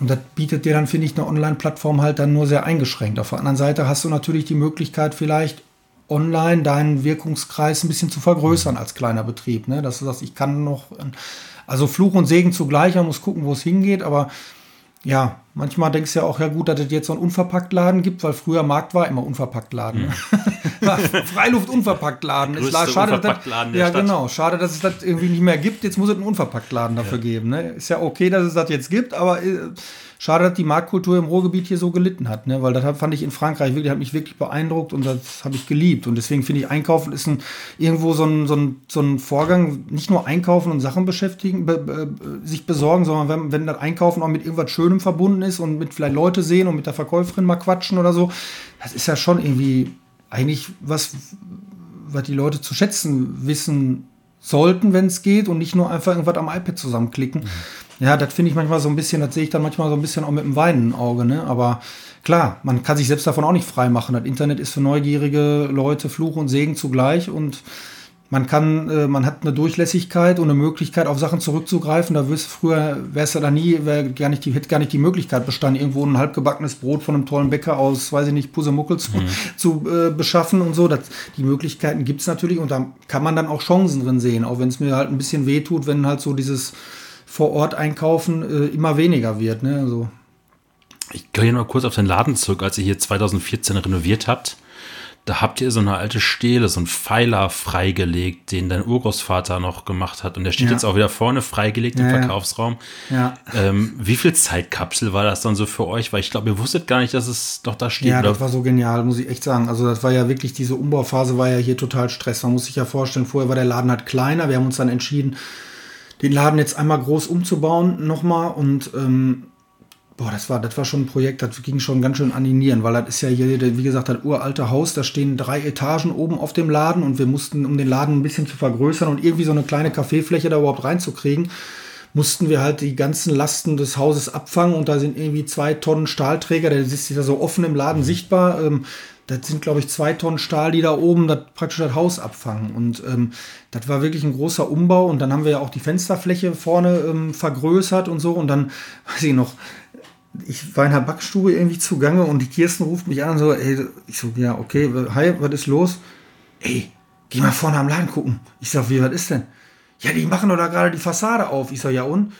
und das bietet dir dann, finde ich, eine Online-Plattform halt dann nur sehr eingeschränkt. Auf der anderen Seite hast du natürlich die Möglichkeit, vielleicht online deinen Wirkungskreis ein bisschen zu vergrößern als kleiner Betrieb. Ne? Dass du sagst, ich kann noch, also Fluch und Segen zugleich, man muss gucken, wo es hingeht, aber ja, manchmal denkst du ja auch, ja gut, dass es jetzt so einen Unverpacktladen gibt, weil früher Markt war immer Unverpacktladen. Mhm. Freiluft Unverpacktladen. Ist schade, Unverpacktladen ja, Stadt. genau. Schade, dass es das irgendwie nicht mehr gibt. Jetzt muss es einen Unverpacktladen dafür ja. geben. Ne? Ist ja okay, dass es das jetzt gibt, aber äh, Schade, dass die Marktkultur im Ruhrgebiet hier so gelitten hat, ne? weil das fand ich in Frankreich wirklich, hat mich wirklich beeindruckt und das habe ich geliebt. Und deswegen finde ich, Einkaufen ist ein, irgendwo so ein, so, ein, so ein Vorgang, nicht nur einkaufen und Sachen beschäftigen, be, be, sich besorgen, sondern wenn, wenn das Einkaufen auch mit irgendwas Schönem verbunden ist und mit vielleicht Leute sehen und mit der Verkäuferin mal quatschen oder so, das ist ja schon irgendwie eigentlich was, was die Leute zu schätzen wissen sollten, wenn es geht und nicht nur einfach irgendwas am iPad zusammenklicken. Mhm. Ja, das finde ich manchmal so ein bisschen, das sehe ich dann manchmal so ein bisschen auch mit einem weinenden Auge, ne? Aber klar, man kann sich selbst davon auch nicht frei machen. Das Internet ist für neugierige Leute Fluch und Segen zugleich und man kann, äh, man hat eine Durchlässigkeit und eine Möglichkeit, auf Sachen zurückzugreifen. Da wirst früher wär's ja da nie, wär gar nicht die, hätte gar nicht die Möglichkeit bestanden, irgendwo ein halbgebackenes Brot von einem tollen Bäcker aus, weiß ich nicht, Pusemuckel zu, mhm. zu äh, beschaffen und so. Das, die Möglichkeiten gibt's natürlich und da kann man dann auch Chancen drin sehen, auch wenn es mir halt ein bisschen wehtut, wenn halt so dieses vor Ort einkaufen äh, immer weniger wird. Ne? Also. Ich gehe noch kurz auf den Laden zurück, als ihr hier 2014 renoviert habt. Da habt ihr so eine alte Stele, so einen Pfeiler freigelegt, den dein Urgroßvater noch gemacht hat. Und der steht ja. jetzt auch wieder vorne freigelegt im ja, Verkaufsraum. Ja. Ähm, wie viel Zeitkapsel war das dann so für euch? Weil ich glaube, ihr wusstet gar nicht, dass es doch da steht. Ja, oder? das war so genial, muss ich echt sagen. Also das war ja wirklich, diese Umbauphase war ja hier total Stress. Man muss sich ja vorstellen, vorher war der Laden halt kleiner. Wir haben uns dann entschieden, den Laden jetzt einmal groß umzubauen nochmal und ähm, boah, das war, das war schon ein Projekt, das ging schon ganz schön an die Nieren, weil das ist ja hier, wie gesagt, das uralte Haus, da stehen drei Etagen oben auf dem Laden und wir mussten, um den Laden ein bisschen zu vergrößern und irgendwie so eine kleine Kaffeefläche da überhaupt reinzukriegen, mussten wir halt die ganzen Lasten des Hauses abfangen und da sind irgendwie zwei Tonnen Stahlträger, der ist ja so offen im Laden sichtbar. Ähm, das sind, glaube ich, zwei Tonnen Stahl, die da oben das, praktisch das Haus abfangen. Und ähm, das war wirklich ein großer Umbau. Und dann haben wir ja auch die Fensterfläche vorne ähm, vergrößert und so. Und dann, weiß ich noch, ich war in der Backstube irgendwie zugange und die Kirsten ruft mich an so, ey, ich so, ja, okay, hi, was ist los? Ey, geh mal vorne am Laden gucken. Ich sag, wie, was ist denn? Ja, die machen doch da gerade die Fassade auf. Ich sag, ja und?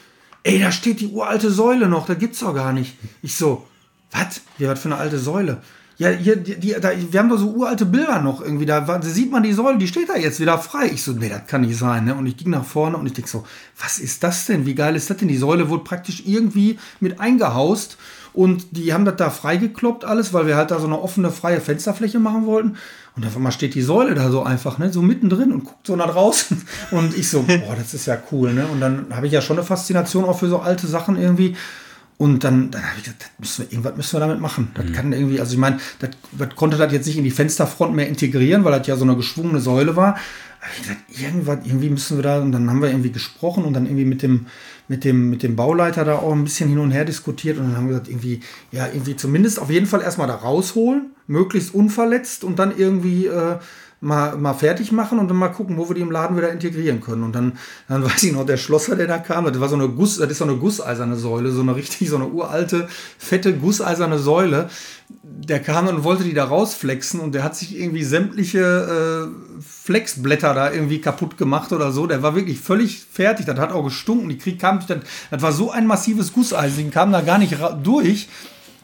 Ey, da steht die uralte Säule noch, da gibt's doch gar nicht. Ich so, was? Wie, was für eine alte Säule? Ja, hier, die, die, da, wir haben doch so uralte Bilder noch irgendwie. Da, da sieht man die Säule, die steht da jetzt wieder frei. Ich so, nee, das kann nicht sein. Ne? Und ich ging nach vorne und ich denke so, was ist das denn? Wie geil ist das denn? Die Säule wurde praktisch irgendwie mit eingehaust. Und die haben das da freigekloppt alles, weil wir halt da so eine offene, freie Fensterfläche machen wollten. Und auf einmal steht die Säule da so einfach, ne, so mittendrin und guckt so nach draußen. Und ich so, boah, das ist ja cool, ne? Und dann habe ich ja schon eine Faszination auch für so alte Sachen irgendwie. Und dann, dann habe ich gedacht, müssen wir, irgendwas müssen wir damit machen. Das mhm. kann irgendwie, also ich meine, das, das, konnte das jetzt nicht in die Fensterfront mehr integrieren, weil das ja so eine geschwungene Säule war. Aber ich gedacht, irgendwas, irgendwie müssen wir da, und dann haben wir irgendwie gesprochen und dann irgendwie mit dem, mit dem, mit dem Bauleiter da auch ein bisschen hin und her diskutiert und dann haben wir gesagt, irgendwie, ja, irgendwie zumindest auf jeden Fall erstmal da rausholen, möglichst unverletzt und dann irgendwie äh, mal, mal fertig machen und dann mal gucken, wo wir die im Laden wieder integrieren können. Und dann, dann weiß ich noch, der Schlosser, der da kam, das war so eine Guss, das ist so eine gusseiserne Säule, so eine richtig, so eine uralte, fette, gusseiserne Säule. Der kam und wollte die da rausflexen und der hat sich irgendwie sämtliche äh, Flexblätter da irgendwie kaputt gemacht oder so. Der war wirklich völlig fertig. Das hat auch gestunken. Die Krieg kam, das, das war so ein massives Gusseisen, die kam da gar nicht durch.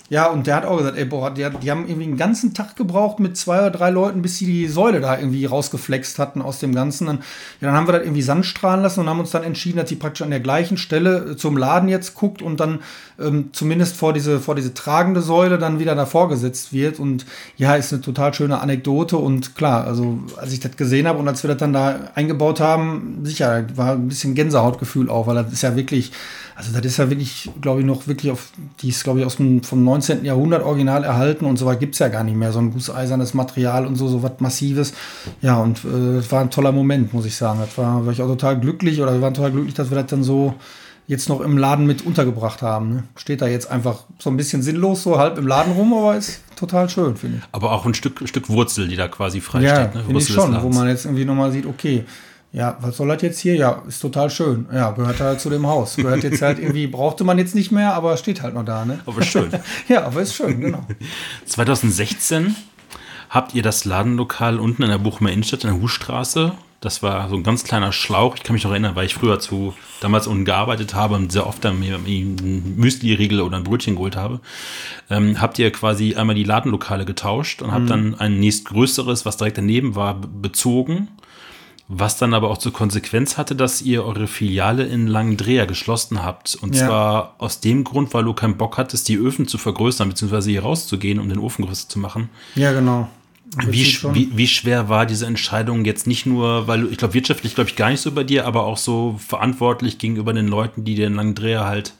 Ja, und der hat auch gesagt, ey, boah, die, die, haben irgendwie einen ganzen Tag gebraucht mit zwei oder drei Leuten, bis sie die Säule da irgendwie rausgeflext hatten aus dem Ganzen. Dann, ja, dann haben wir das irgendwie Sand strahlen lassen und haben uns dann entschieden, dass die praktisch an der gleichen Stelle äh, zum Laden jetzt guckt und dann ähm, zumindest vor diese, vor diese tragende Säule dann wieder davor gesetzt wird. Und ja, ist eine total schöne Anekdote. Und klar, also als ich das gesehen habe und als wir das dann da eingebaut haben, sicher, war ein bisschen Gänsehautgefühl auch, weil das ist ja wirklich, also das ist ja wirklich, glaube ich, noch wirklich auf, die ist, glaube ich, aus dem, vom 19. Jahrhundert original erhalten und so weit gibt es ja gar nicht mehr. So ein gusseisernes Material und so, so was Massives. Ja, und es äh, war ein toller Moment, muss ich sagen. Das war, war ich auch total glücklich oder wir waren total glücklich, dass wir das dann so jetzt noch im Laden mit untergebracht haben. Ne? Steht da jetzt einfach so ein bisschen sinnlos, so halb im Laden rum, aber ist total schön, finde ich. Aber auch ein Stück, Stück Wurzel, die da quasi frei ja, steht. Ne? Finde ich schon, wo man jetzt irgendwie nochmal sieht, okay, ja, was soll das jetzt hier? Ja, ist total schön. Ja, gehört halt zu dem Haus. Gehört jetzt halt irgendwie, brauchte man jetzt nicht mehr, aber steht halt noch da, ne? Aber schön. ja, aber ist schön, genau. 2016 habt ihr das Ladenlokal unten in der Buchmer Innenstadt in der Husstraße. Das war so ein ganz kleiner Schlauch. Ich kann mich noch erinnern, weil ich früher zu damals unten gearbeitet habe und sehr oft dann mir einen Müsli-Riegel oder ein Brötchen geholt habe. Ähm, habt ihr quasi einmal die Ladenlokale getauscht und habt mhm. dann ein nächstgrößeres, was direkt daneben war, bezogen was dann aber auch zur Konsequenz hatte, dass ihr eure Filiale in Langendreher geschlossen habt. Und ja. zwar aus dem Grund, weil du keinen Bock hattest, die Öfen zu vergrößern, beziehungsweise hier rauszugehen, um den Ofen größer zu machen. Ja, genau. Wie, wie, wie, schwer war diese Entscheidung jetzt nicht nur, weil ich glaube, wirtschaftlich glaube ich gar nicht so bei dir, aber auch so verantwortlich gegenüber den Leuten, die dir in Langendreher halt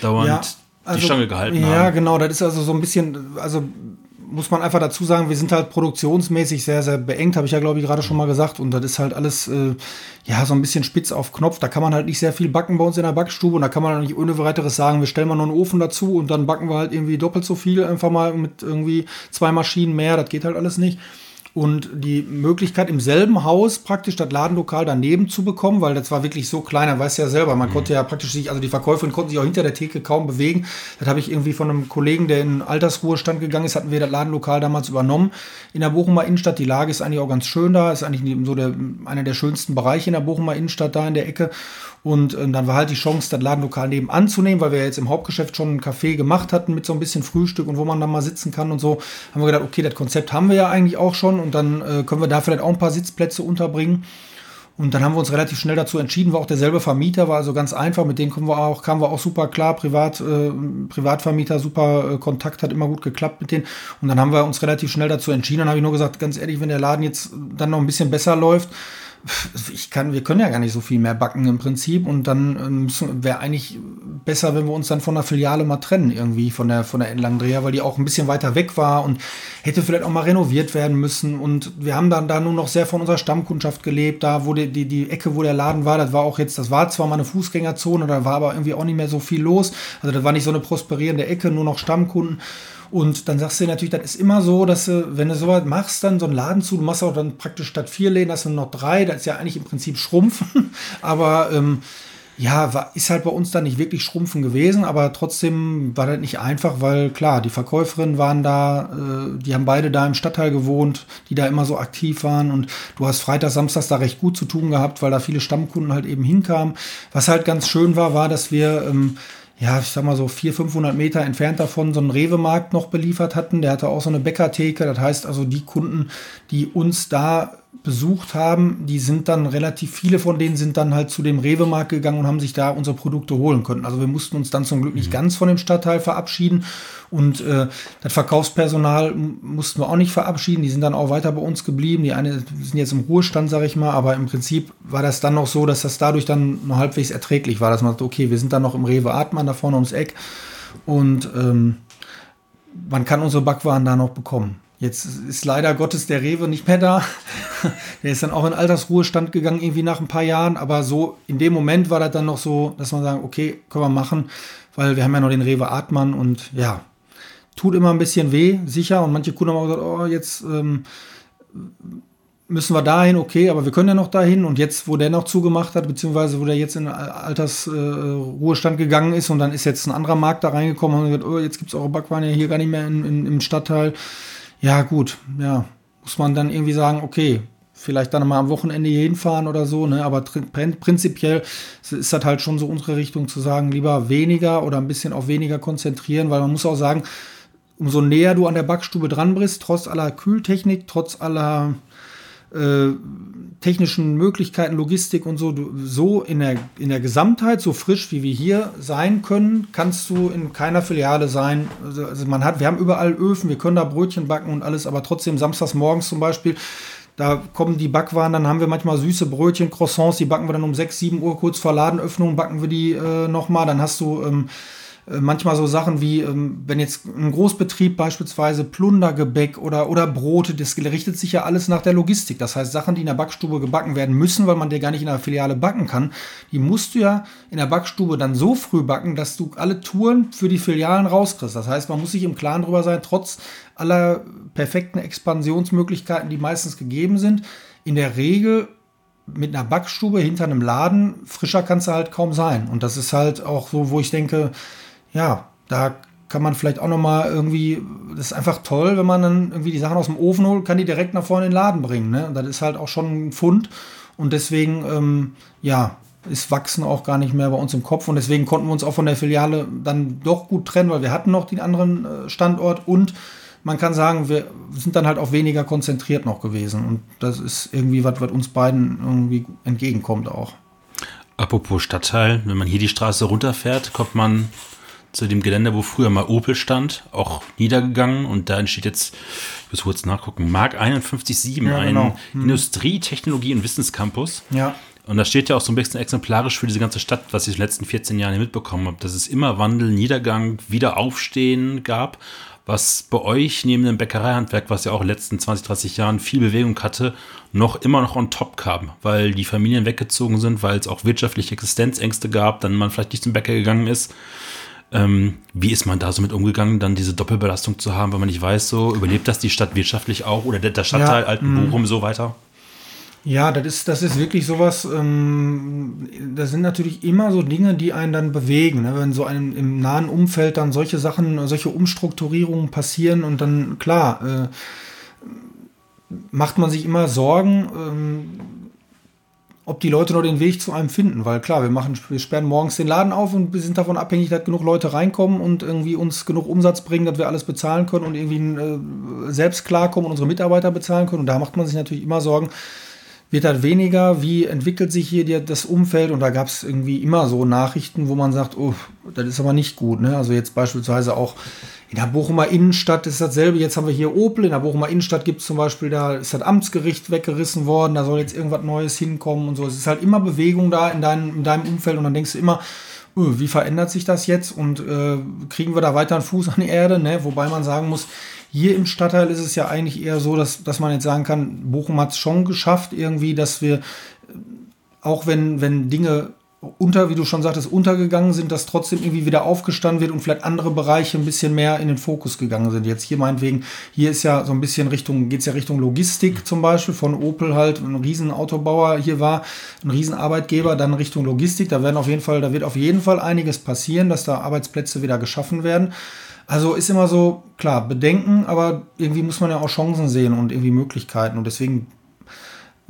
dauernd ja, also, die Stange gehalten ja, haben. Ja, genau, das ist also so ein bisschen, also muss man einfach dazu sagen, wir sind halt produktionsmäßig sehr, sehr beengt, habe ich ja, glaube ich, gerade schon mal gesagt. Und das ist halt alles, äh, ja, so ein bisschen spitz auf Knopf. Da kann man halt nicht sehr viel backen bei uns in der Backstube. Und da kann man nicht ohne weiteres sagen, wir stellen mal noch einen Ofen dazu und dann backen wir halt irgendwie doppelt so viel, einfach mal mit irgendwie zwei Maschinen mehr. Das geht halt alles nicht und die Möglichkeit im selben Haus praktisch das Ladenlokal daneben zu bekommen, weil das war wirklich so klein, er weiß ja selber, man mhm. konnte ja praktisch sich, also die Verkäuferin konnten sich auch hinter der Theke kaum bewegen. Das habe ich irgendwie von einem Kollegen, der in Altersruhestand gegangen ist, hatten wir das Ladenlokal damals übernommen in der Bochumer Innenstadt. Die Lage ist eigentlich auch ganz schön da, ist eigentlich so der, einer der schönsten Bereiche in der Bochumer Innenstadt da in der Ecke. Und äh, dann war halt die Chance, das Ladenlokal nebenan zu nehmen, weil wir jetzt im Hauptgeschäft schon ein Café gemacht hatten mit so ein bisschen Frühstück und wo man dann mal sitzen kann und so. Haben wir gedacht, okay, das Konzept haben wir ja eigentlich auch schon und dann äh, können wir da vielleicht auch ein paar Sitzplätze unterbringen. Und dann haben wir uns relativ schnell dazu entschieden, war auch derselbe Vermieter, war also ganz einfach, mit denen kommen wir auch, kamen wir auch super klar, Privat, äh, Privatvermieter, super äh, Kontakt, hat immer gut geklappt mit denen. Und dann haben wir uns relativ schnell dazu entschieden. Dann habe ich nur gesagt, ganz ehrlich, wenn der Laden jetzt dann noch ein bisschen besser läuft, ich kann, wir können ja gar nicht so viel mehr backen im Prinzip und dann ähm, wäre eigentlich besser, wenn wir uns dann von der Filiale mal trennen irgendwie von der von der Entlangdreher, weil die auch ein bisschen weiter weg war und hätte vielleicht auch mal renoviert werden müssen und wir haben dann da nur noch sehr von unserer Stammkundschaft gelebt, da wo die, die, die Ecke, wo der Laden war, das war auch jetzt, das war zwar mal eine Fußgängerzone, da war aber irgendwie auch nicht mehr so viel los, also das war nicht so eine prosperierende Ecke, nur noch Stammkunden und dann sagst du natürlich, das ist immer so, dass du, wenn du sowas machst, dann so einen Laden zu, du machst auch dann praktisch statt vier Läden, hast du noch drei, das ist ja eigentlich im Prinzip Schrumpfen. aber ähm, ja, war, ist halt bei uns dann nicht wirklich Schrumpfen gewesen, aber trotzdem war das nicht einfach, weil klar, die Verkäuferinnen waren da, äh, die haben beide da im Stadtteil gewohnt, die da immer so aktiv waren und du hast Freitag, Samstags da recht gut zu tun gehabt, weil da viele Stammkunden halt eben hinkamen. Was halt ganz schön war, war, dass wir ähm, ja, ich sag mal so 400, 500 Meter entfernt davon so einen Rewe-Markt noch beliefert hatten. Der hatte auch so eine Bäckertheke. Das heißt also, die Kunden, die uns da besucht haben, die sind dann relativ viele von denen sind dann halt zu dem Rewe-Markt gegangen und haben sich da unsere Produkte holen können. Also wir mussten uns dann zum Glück nicht mhm. ganz von dem Stadtteil verabschieden und äh, das Verkaufspersonal mussten wir auch nicht verabschieden. Die sind dann auch weiter bei uns geblieben. Die eine sind jetzt im Ruhestand, sage ich mal, aber im Prinzip war das dann noch so, dass das dadurch dann noch halbwegs erträglich war, dass man sagt, okay, wir sind dann noch im Rewe Artmann da vorne ums Eck und ähm, man kann unsere Backwaren da noch bekommen. Jetzt ist leider Gottes der Rewe nicht mehr da. der ist dann auch in Altersruhestand gegangen, irgendwie nach ein paar Jahren. Aber so in dem Moment war das dann noch so, dass man sagen, okay, können wir machen, weil wir haben ja noch den Rewe Artmann und ja, tut immer ein bisschen weh, sicher. Und manche Kunden haben auch gesagt, oh, jetzt ähm, müssen wir dahin, okay, aber wir können ja noch dahin. Und jetzt, wo der noch zugemacht hat, beziehungsweise wo der jetzt in Altersruhestand äh, gegangen ist und dann ist jetzt ein anderer Markt da reingekommen und gesagt, oh, jetzt gibt es eure Backwaren ja hier gar nicht mehr in, in, im Stadtteil. Ja, gut, ja, muss man dann irgendwie sagen, okay, vielleicht dann mal am Wochenende hier hinfahren oder so, ne? aber prinzipiell ist das halt schon so unsere Richtung zu sagen, lieber weniger oder ein bisschen auf weniger konzentrieren, weil man muss auch sagen, umso näher du an der Backstube dran bist, trotz aller Kühltechnik, trotz aller äh, technischen Möglichkeiten, Logistik und so, du, so in der, in der Gesamtheit, so frisch wie wir hier sein können, kannst du in keiner Filiale sein. Also, also man hat, wir haben überall Öfen, wir können da Brötchen backen und alles, aber trotzdem samstags morgens zum Beispiel, da kommen die Backwaren, dann haben wir manchmal süße Brötchen, Croissants, die backen wir dann um 6, 7 Uhr kurz vor Ladenöffnung, backen wir die äh, nochmal. Dann hast du ähm, äh, manchmal so Sachen wie, ähm, wenn jetzt ein Großbetrieb beispielsweise Plundergebäck oder, oder Brote, das richtet sich ja alles nach der Logistik. Das heißt, Sachen, die in der Backstube gebacken werden müssen, weil man dir gar nicht in der Filiale backen kann, die musst du ja in der Backstube dann so früh backen, dass du alle Touren für die Filialen rauskriegst. Das heißt, man muss sich im Klaren drüber sein, trotz aller perfekten Expansionsmöglichkeiten, die meistens gegeben sind, in der Regel mit einer Backstube hinter einem Laden, frischer kannst du halt kaum sein. Und das ist halt auch so, wo ich denke, ja, da kann man vielleicht auch noch mal irgendwie, das ist einfach toll, wenn man dann irgendwie die Sachen aus dem Ofen holt, kann die direkt nach vorne in den Laden bringen. Ne? Und das ist halt auch schon ein Fund. Und deswegen, ähm, ja, ist Wachsen auch gar nicht mehr bei uns im Kopf. Und deswegen konnten wir uns auch von der Filiale dann doch gut trennen, weil wir hatten noch den anderen äh, Standort und man kann sagen, wir sind dann halt auch weniger konzentriert noch gewesen. Und das ist irgendwie was, was uns beiden irgendwie entgegenkommt auch. Apropos Stadtteil, wenn man hier die Straße runterfährt, kommt man zu dem Gelände, wo früher mal Opel stand, auch niedergegangen und da entsteht jetzt, ich muss kurz nachgucken, Mark 51.7, ja, ein genau. hm. Industrie-, Technologie- und Wissenscampus. Ja. Und das steht ja auch so ein bisschen exemplarisch für diese ganze Stadt, was ich in den letzten 14 Jahren mitbekommen habe, dass es immer Wandel, Niedergang, Wiederaufstehen gab, was bei euch neben dem Bäckereihandwerk, was ja auch in den letzten 20, 30 Jahren viel Bewegung hatte, noch immer noch on top kam, weil die Familien weggezogen sind, weil es auch wirtschaftliche Existenzängste gab, dann man vielleicht nicht zum Bäcker gegangen ist. Ähm, wie ist man da so mit umgegangen, dann diese Doppelbelastung zu haben, wenn man nicht weiß, so überlebt das die Stadt wirtschaftlich auch oder der, der Stadtteil ja, Alten mhm. Bochum so weiter? Ja, das ist, das ist wirklich sowas, ähm, das sind natürlich immer so Dinge, die einen dann bewegen. Ne? Wenn so einem im nahen Umfeld dann solche Sachen, solche Umstrukturierungen passieren und dann, klar, äh, macht man sich immer Sorgen, ähm, ob die Leute noch den Weg zu einem finden. Weil klar, wir machen, wir sperren morgens den Laden auf und wir sind davon abhängig, dass genug Leute reinkommen und irgendwie uns genug Umsatz bringen, dass wir alles bezahlen können und irgendwie äh, selbst klarkommen und unsere Mitarbeiter bezahlen können. Und da macht man sich natürlich immer Sorgen, wird das weniger? Wie entwickelt sich hier das Umfeld? Und da gab es irgendwie immer so Nachrichten, wo man sagt, oh, das ist aber nicht gut. Ne? Also jetzt beispielsweise auch in der Bochumer Innenstadt ist dasselbe. Jetzt haben wir hier Opel. In der Bochumer Innenstadt gibt es zum Beispiel, da ist das Amtsgericht weggerissen worden. Da soll jetzt irgendwas Neues hinkommen und so. Es ist halt immer Bewegung da in deinem, in deinem Umfeld. Und dann denkst du immer, oh, wie verändert sich das jetzt? Und äh, kriegen wir da weiter einen Fuß an die Erde? Ne? Wobei man sagen muss, hier im Stadtteil ist es ja eigentlich eher so, dass, dass man jetzt sagen kann, Bochum hat es schon geschafft, irgendwie, dass wir, auch wenn, wenn Dinge unter, wie du schon sagtest, untergegangen sind, dass trotzdem irgendwie wieder aufgestanden wird und vielleicht andere Bereiche ein bisschen mehr in den Fokus gegangen sind. Jetzt hier meinetwegen, hier ist ja so ein bisschen Richtung, geht es ja Richtung Logistik zum Beispiel, von Opel halt ein Riesenautobauer hier war, ein Riesenarbeitgeber, dann Richtung Logistik. Da werden auf jeden Fall, da wird auf jeden Fall einiges passieren, dass da Arbeitsplätze wieder geschaffen werden. Also ist immer so, klar, Bedenken, aber irgendwie muss man ja auch Chancen sehen und irgendwie Möglichkeiten. Und deswegen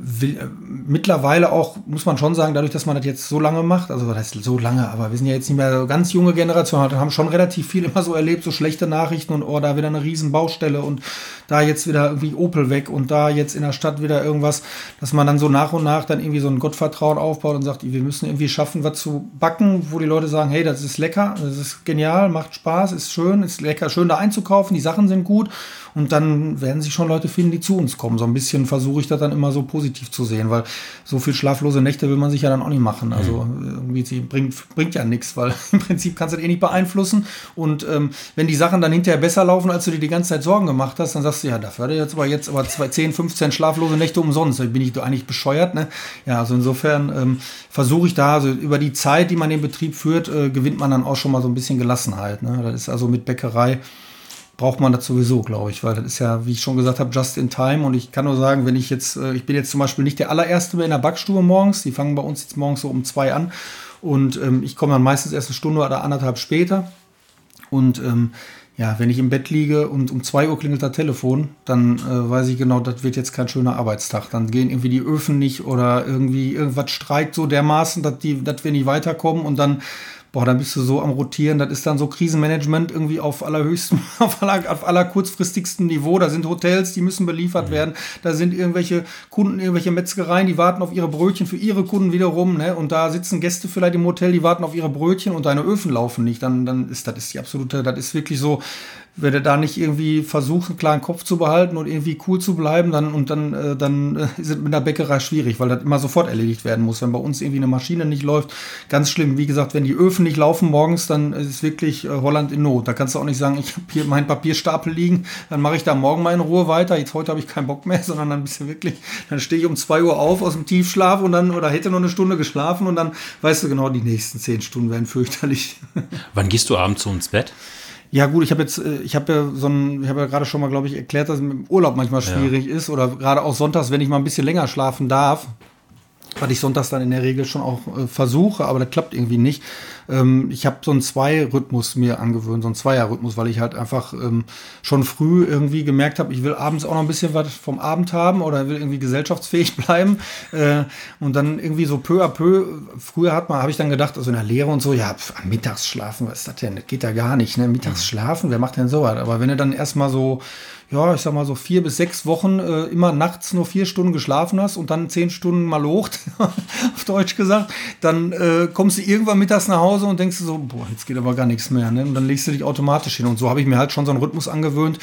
will, äh, mittlerweile auch, muss man schon sagen, dadurch, dass man das jetzt so lange macht, also das heißt so lange, aber wir sind ja jetzt nicht mehr so ganz junge Generation, haben schon relativ viel immer so erlebt, so schlechte Nachrichten und oh, da wieder eine riesen Baustelle und da jetzt wieder irgendwie Opel weg und da jetzt in der Stadt wieder irgendwas, dass man dann so nach und nach dann irgendwie so ein Gottvertrauen aufbaut und sagt, wir müssen irgendwie schaffen, was zu backen, wo die Leute sagen, hey, das ist lecker, das ist genial, macht Spaß, ist schön, ist lecker, schön da einzukaufen, die Sachen sind gut und dann werden sich schon Leute finden, die zu uns kommen. So ein bisschen versuche ich das dann immer so positiv zu sehen, weil so viel schlaflose Nächte will man sich ja dann auch nicht machen. Also mhm. irgendwie bringt, bringt ja nichts, weil im Prinzip kannst du das eh nicht beeinflussen. Und ähm, wenn die Sachen dann hinterher besser laufen, als du dir die ganze Zeit Sorgen gemacht hast, dann sagst du, ja, dafür hatte ich jetzt aber jetzt aber zwei, 10, 15 schlaflose Nächte umsonst. Da bin ich doch eigentlich bescheuert. Ne? Ja, also insofern ähm, versuche ich da, also über die Zeit, die man den Betrieb führt, äh, gewinnt man dann auch schon mal so ein bisschen Gelassenheit. Ne? Das ist also mit Bäckerei braucht man das sowieso, glaube ich, weil das ist ja, wie ich schon gesagt habe, just in time. Und ich kann nur sagen, wenn ich jetzt, äh, ich bin jetzt zum Beispiel nicht der allererste mehr in der Backstube morgens, die fangen bei uns jetzt morgens so um zwei an. Und ähm, ich komme dann meistens erst eine Stunde oder anderthalb später. Und ähm, ja, wenn ich im Bett liege und um zwei Uhr klingelt das Telefon, dann äh, weiß ich genau, das wird jetzt kein schöner Arbeitstag. Dann gehen irgendwie die Öfen nicht oder irgendwie irgendwas streikt so dermaßen, dass, die, dass wir nicht weiterkommen und dann boah, dann bist du so am Rotieren, das ist dann so Krisenmanagement irgendwie auf allerhöchstem, auf, aller, auf aller kurzfristigstem Niveau. Da sind Hotels, die müssen beliefert mhm. werden. Da sind irgendwelche Kunden, irgendwelche Metzgereien, die warten auf ihre Brötchen für ihre Kunden wiederum, ne? Und da sitzen Gäste vielleicht im Hotel, die warten auf ihre Brötchen und deine Öfen laufen nicht. Dann, dann ist das ist die absolute, das ist wirklich so, wenn du da nicht irgendwie versucht, einen klaren Kopf zu behalten und irgendwie cool zu bleiben, dann und dann, äh, dann äh, ist es mit der Bäckerei schwierig, weil das immer sofort erledigt werden muss. Wenn bei uns irgendwie eine Maschine nicht läuft, ganz schlimm. Wie gesagt, wenn die Öfen nicht laufen morgens, dann ist wirklich äh, Holland in Not. Da kannst du auch nicht sagen, ich habe hier meinen Papierstapel liegen, dann mache ich da morgen mal in Ruhe weiter. Jetzt heute habe ich keinen Bock mehr, sondern dann bist du wirklich, dann stehe ich um zwei Uhr auf aus dem Tiefschlaf und dann oder hätte noch eine Stunde geschlafen und dann weißt du genau, die nächsten zehn Stunden werden fürchterlich. Wann gehst du abends so ins Bett? Ja gut, ich habe jetzt, äh, ich habe ja so ein, ich habe ja gerade schon mal, glaube ich, erklärt, dass es mit dem Urlaub manchmal schwierig ja. ist oder gerade auch sonntags, wenn ich mal ein bisschen länger schlafen darf, was ich sonntags dann in der Regel schon auch äh, versuche, aber das klappt irgendwie nicht. Ähm, ich habe so einen Zwei-Rhythmus mir angewöhnt, so einen Zweier-Rhythmus, weil ich halt einfach ähm, schon früh irgendwie gemerkt habe, ich will abends auch noch ein bisschen was vom Abend haben oder will irgendwie gesellschaftsfähig bleiben. Äh, und dann irgendwie so peu à peu, früher hat man, habe ich dann gedacht, also in der Lehre und so, ja, pf, mittags schlafen, was ist das denn? Das geht ja gar nicht, ne? Mittags mhm. schlafen, wer macht denn sowas? Aber wenn du dann erstmal so ja, ich sag mal so vier bis sechs Wochen äh, immer nachts nur vier Stunden geschlafen hast und dann zehn Stunden mal locht, auf Deutsch gesagt, dann äh, kommst du irgendwann mittags nach Hause und denkst du so, boah, jetzt geht aber gar nichts mehr. Ne? Und dann legst du dich automatisch hin. Und so habe ich mir halt schon so einen Rhythmus angewöhnt,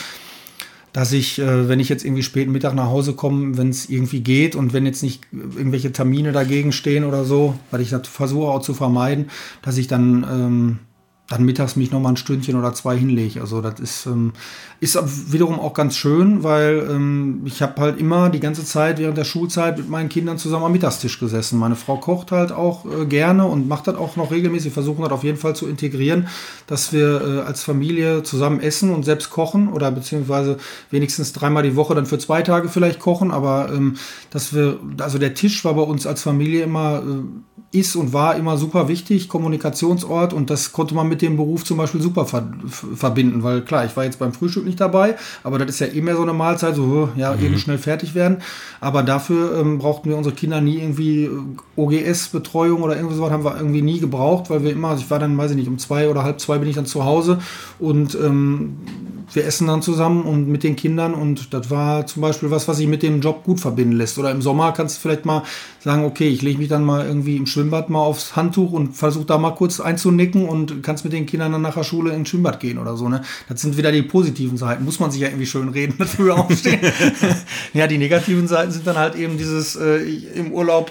dass ich, äh, wenn ich jetzt irgendwie spät Mittag nach Hause komme, wenn es irgendwie geht und wenn jetzt nicht irgendwelche Termine dagegen stehen oder so, weil ich das versuche auch zu vermeiden, dass ich dann ähm, dann mittags mich noch mal ein Stündchen oder zwei hinlege. Also das ist, ähm, ist wiederum auch ganz schön, weil ähm, ich habe halt immer die ganze Zeit während der Schulzeit mit meinen Kindern zusammen am Mittagstisch gesessen. Meine Frau kocht halt auch äh, gerne und macht das auch noch regelmäßig. Wir versuchen das auf jeden Fall zu integrieren, dass wir äh, als Familie zusammen essen und selbst kochen oder beziehungsweise wenigstens dreimal die Woche dann für zwei Tage vielleicht kochen. Aber ähm, dass wir, also der Tisch war bei uns als Familie immer äh, ist und war immer super wichtig, Kommunikationsort und das konnte man mit dem Beruf zum Beispiel super ver verbinden, weil klar, ich war jetzt beim Frühstück nicht dabei, aber das ist ja eh mehr so eine Mahlzeit, so ja, mhm. eben schnell fertig werden, aber dafür ähm, brauchten wir unsere Kinder nie irgendwie äh, OGS-Betreuung oder irgendwas haben wir irgendwie nie gebraucht, weil wir immer, also ich war dann, weiß ich nicht, um zwei oder halb zwei bin ich dann zu Hause und ähm, wir essen dann zusammen und mit den Kindern und das war zum Beispiel was, was sich mit dem Job gut verbinden lässt. Oder im Sommer kannst du vielleicht mal sagen, okay, ich lege mich dann mal irgendwie im Schwimmbad mal aufs Handtuch und versuche da mal kurz einzunicken und kannst mit den Kindern dann nach der Schule ins Schwimmbad gehen oder so. Ne? Das sind wieder die positiven Seiten. Muss man sich ja irgendwie schön reden, früher aufstehen. ja, die negativen Seiten sind dann halt eben dieses äh, im Urlaub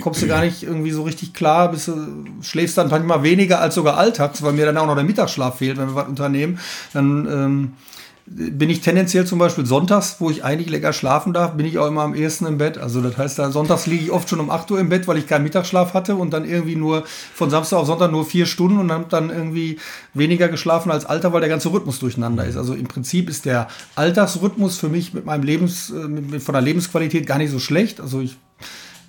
kommst du gar nicht irgendwie so richtig klar, bist du, schläfst dann manchmal weniger als sogar alltags, weil mir dann auch noch der Mittagsschlaf fehlt, wenn wir was unternehmen. Dann ähm, bin ich tendenziell zum Beispiel sonntags, wo ich eigentlich lecker schlafen darf, bin ich auch immer am ehesten im Bett. Also das heißt, da sonntags liege ich oft schon um 8 Uhr im Bett, weil ich keinen Mittagsschlaf hatte und dann irgendwie nur von Samstag auf Sonntag nur vier Stunden und dann, dann irgendwie weniger geschlafen als Alter, weil der ganze Rhythmus durcheinander ist. Also im Prinzip ist der Alltagsrhythmus für mich mit meinem Lebens, äh, mit, von der Lebensqualität gar nicht so schlecht. Also ich